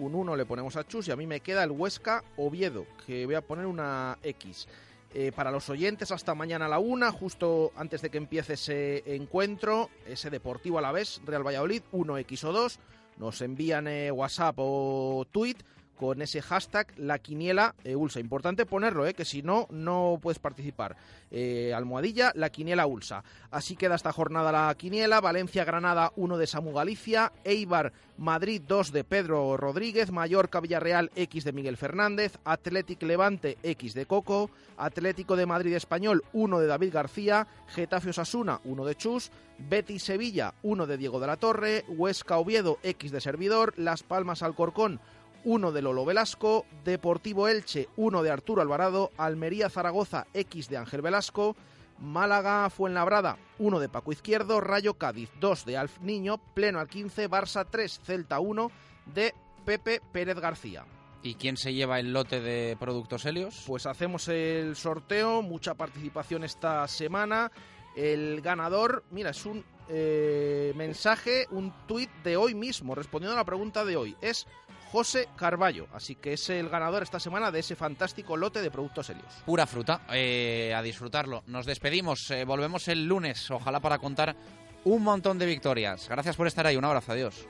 un 1 le ponemos a Chus y a mí me queda el Huesca Oviedo, que voy a poner una X. Eh, para los oyentes, hasta mañana a la una, justo antes de que empiece ese encuentro, ese Deportivo a la vez, Real Valladolid, 1X o 2, nos envían eh, WhatsApp o tweet con ese hashtag la quiniela eh, Ulsa. Importante ponerlo, eh, que si no, no puedes participar. Eh, almohadilla, la quiniela Ulsa. Así queda esta jornada la quiniela. Valencia, Granada, 1 de Samu Galicia. Eibar, Madrid, 2 de Pedro Rodríguez. Mallorca, Villarreal, X de Miguel Fernández. Atlético Levante, X de Coco. Atlético de Madrid Español, 1 de David García. Getafe Osasuna, 1 de Chus. Betis Sevilla, 1 de Diego de la Torre. Huesca Oviedo, X de Servidor. Las Palmas Alcorcón, 1 de Lolo Velasco, Deportivo Elche, 1 de Arturo Alvarado, Almería Zaragoza, X de Ángel Velasco, Málaga Fuenlabrada, 1 de Paco Izquierdo, Rayo Cádiz, 2 de Alf Niño, Pleno al 15, Barça 3, Celta 1 de Pepe Pérez García. ¿Y quién se lleva el lote de productos Helios? Pues hacemos el sorteo, mucha participación esta semana. El ganador, mira, es un eh, mensaje, un tuit de hoy mismo, respondiendo a la pregunta de hoy. Es José Carballo, así que es el ganador esta semana de ese fantástico lote de productos Helios. Pura fruta, eh, a disfrutarlo. Nos despedimos, eh, volvemos el lunes, ojalá para contar un montón de victorias. Gracias por estar ahí, un abrazo, adiós.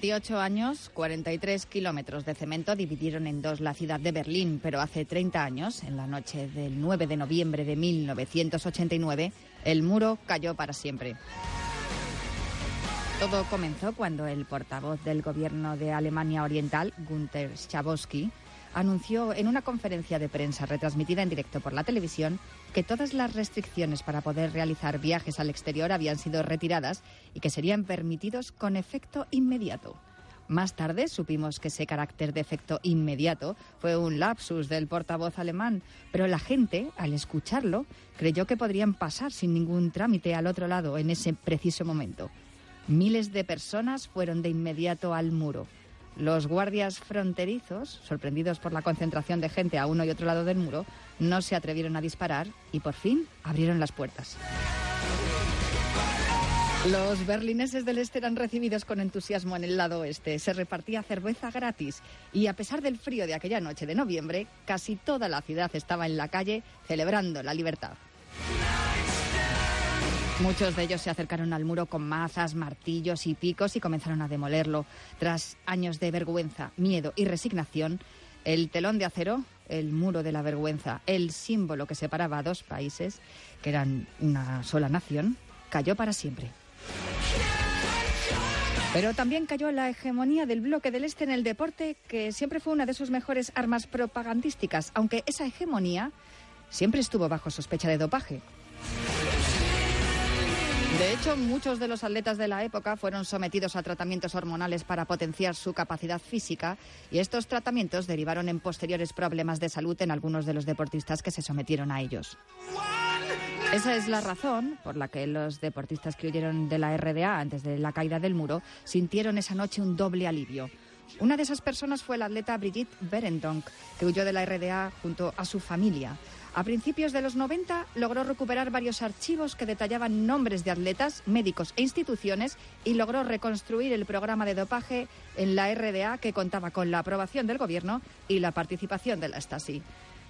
28 años, 43 kilómetros de cemento dividieron en dos la ciudad de Berlín, pero hace 30 años, en la noche del 9 de noviembre de 1989, el muro cayó para siempre. Todo comenzó cuando el portavoz del gobierno de Alemania Oriental, Gunther Schabowski, anunció en una conferencia de prensa retransmitida en directo por la televisión que todas las restricciones para poder realizar viajes al exterior habían sido retiradas y que serían permitidos con efecto inmediato. Más tarde supimos que ese carácter de efecto inmediato fue un lapsus del portavoz alemán, pero la gente, al escucharlo, creyó que podrían pasar sin ningún trámite al otro lado en ese preciso momento. Miles de personas fueron de inmediato al muro. Los guardias fronterizos, sorprendidos por la concentración de gente a uno y otro lado del muro, no se atrevieron a disparar y por fin abrieron las puertas. Los berlineses del este eran recibidos con entusiasmo en el lado oeste. Se repartía cerveza gratis y a pesar del frío de aquella noche de noviembre, casi toda la ciudad estaba en la calle celebrando la libertad. Muchos de ellos se acercaron al muro con mazas, martillos y picos y comenzaron a demolerlo. Tras años de vergüenza, miedo y resignación, el telón de acero, el muro de la vergüenza, el símbolo que separaba a dos países, que eran una sola nación, cayó para siempre. Pero también cayó la hegemonía del bloque del Este en el deporte, que siempre fue una de sus mejores armas propagandísticas, aunque esa hegemonía siempre estuvo bajo sospecha de dopaje. De hecho, muchos de los atletas de la época fueron sometidos a tratamientos hormonales para potenciar su capacidad física y estos tratamientos derivaron en posteriores problemas de salud en algunos de los deportistas que se sometieron a ellos. Esa es la razón por la que los deportistas que huyeron de la RDA antes de la caída del muro sintieron esa noche un doble alivio. Una de esas personas fue la atleta Brigitte Berendonk, que huyó de la RDA junto a su familia. A principios de los 90 logró recuperar varios archivos que detallaban nombres de atletas, médicos e instituciones y logró reconstruir el programa de dopaje en la RDA que contaba con la aprobación del gobierno y la participación de la Stasi.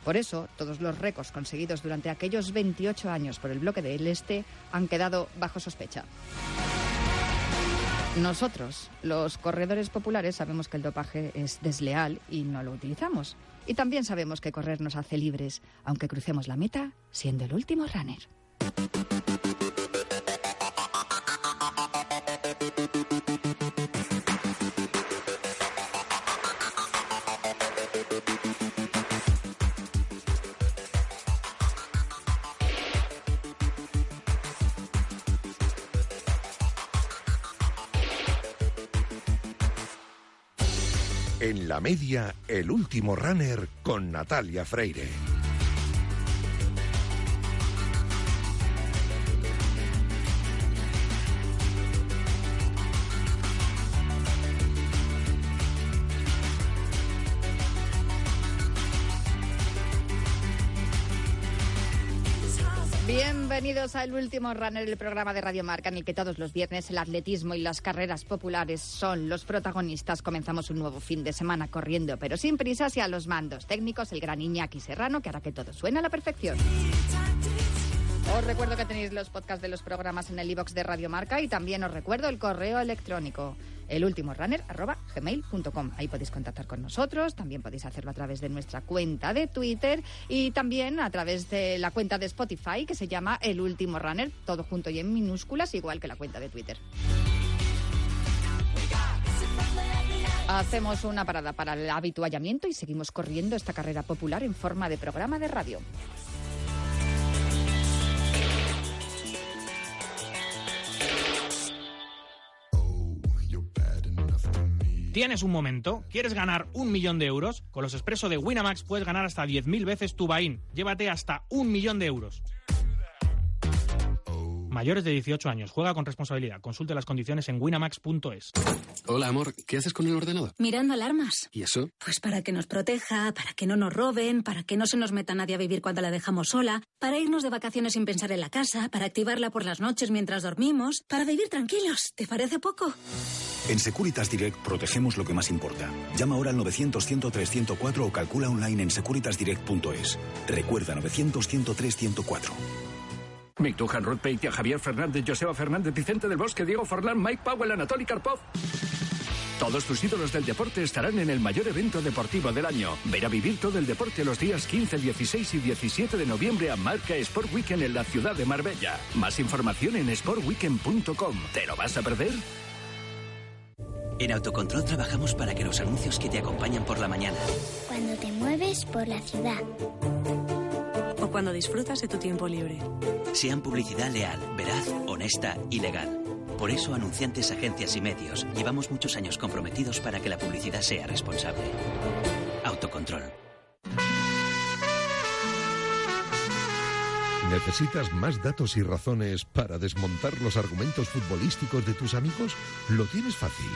Por eso, todos los récords conseguidos durante aquellos 28 años por el bloque del Este han quedado bajo sospecha. Nosotros, los corredores populares, sabemos que el dopaje es desleal y no lo utilizamos. Y también sabemos que correr nos hace libres, aunque crucemos la meta siendo el último runner. Media, el último runner con Natalia Freire. Bienvenidos al último runner del programa de Radio Marca en el que todos los viernes el atletismo y las carreras populares son los protagonistas. Comenzamos un nuevo fin de semana corriendo, pero sin prisas y a los mandos técnicos el gran Iñaki Serrano que hará que todo suene a la perfección. Os recuerdo que tenéis los podcasts de los programas en el iBox de Radio Marca y también os recuerdo el correo electrónico elultimorunner.gmail.com. Ahí podéis contactar con nosotros, también podéis hacerlo a través de nuestra cuenta de Twitter y también a través de la cuenta de Spotify que se llama El Último Runner, todo junto y en minúsculas, igual que la cuenta de Twitter. Hacemos una parada para el habituallamiento y seguimos corriendo esta carrera popular en forma de programa de radio. ¿Tienes un momento? ¿Quieres ganar un millón de euros? Con los expresos de Winamax puedes ganar hasta 10.000 veces tu buy Llévate hasta un millón de euros. Mayores de 18 años. Juega con responsabilidad. Consulte las condiciones en winamax.es. Hola, amor. ¿Qué haces con el ordenador? Mirando alarmas. ¿Y eso? Pues para que nos proteja, para que no nos roben, para que no se nos meta nadie a vivir cuando la dejamos sola, para irnos de vacaciones sin pensar en la casa, para activarla por las noches mientras dormimos, para vivir tranquilos. ¿Te parece poco? En Securitas Direct protegemos lo que más importa. Llama ahora al 900-103-104 o calcula online en securitasdirect.es. Recuerda 900-103-104. Mictujan, Ruth Peitia, Javier Fernández, Joseba Fernández, Vicente del Bosque, Diego Forlán, Mike Powell, Anatoly Karpov. Todos tus ídolos del deporte estarán en el mayor evento deportivo del año. Ver a vivir todo el deporte los días 15, 16 y 17 de noviembre a Marca Sport Weekend en la ciudad de Marbella. Más información en sportweekend.com. ¿Te lo vas a perder? En Autocontrol trabajamos para que los anuncios que te acompañan por la mañana. Cuando te mueves por la ciudad. O cuando disfrutas de tu tiempo libre. Sean publicidad leal, veraz, honesta y legal. Por eso, anunciantes, agencias y medios, llevamos muchos años comprometidos para que la publicidad sea responsable. Autocontrol. ¿Necesitas más datos y razones para desmontar los argumentos futbolísticos de tus amigos? Lo tienes fácil.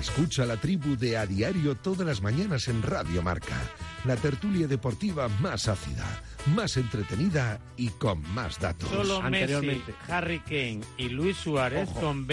Escucha la tribu de a diario todas las mañanas en Radio Marca, la tertulia deportiva más ácida, más entretenida y con más datos. Solo Messi, Harry Kane y Luis Suárez con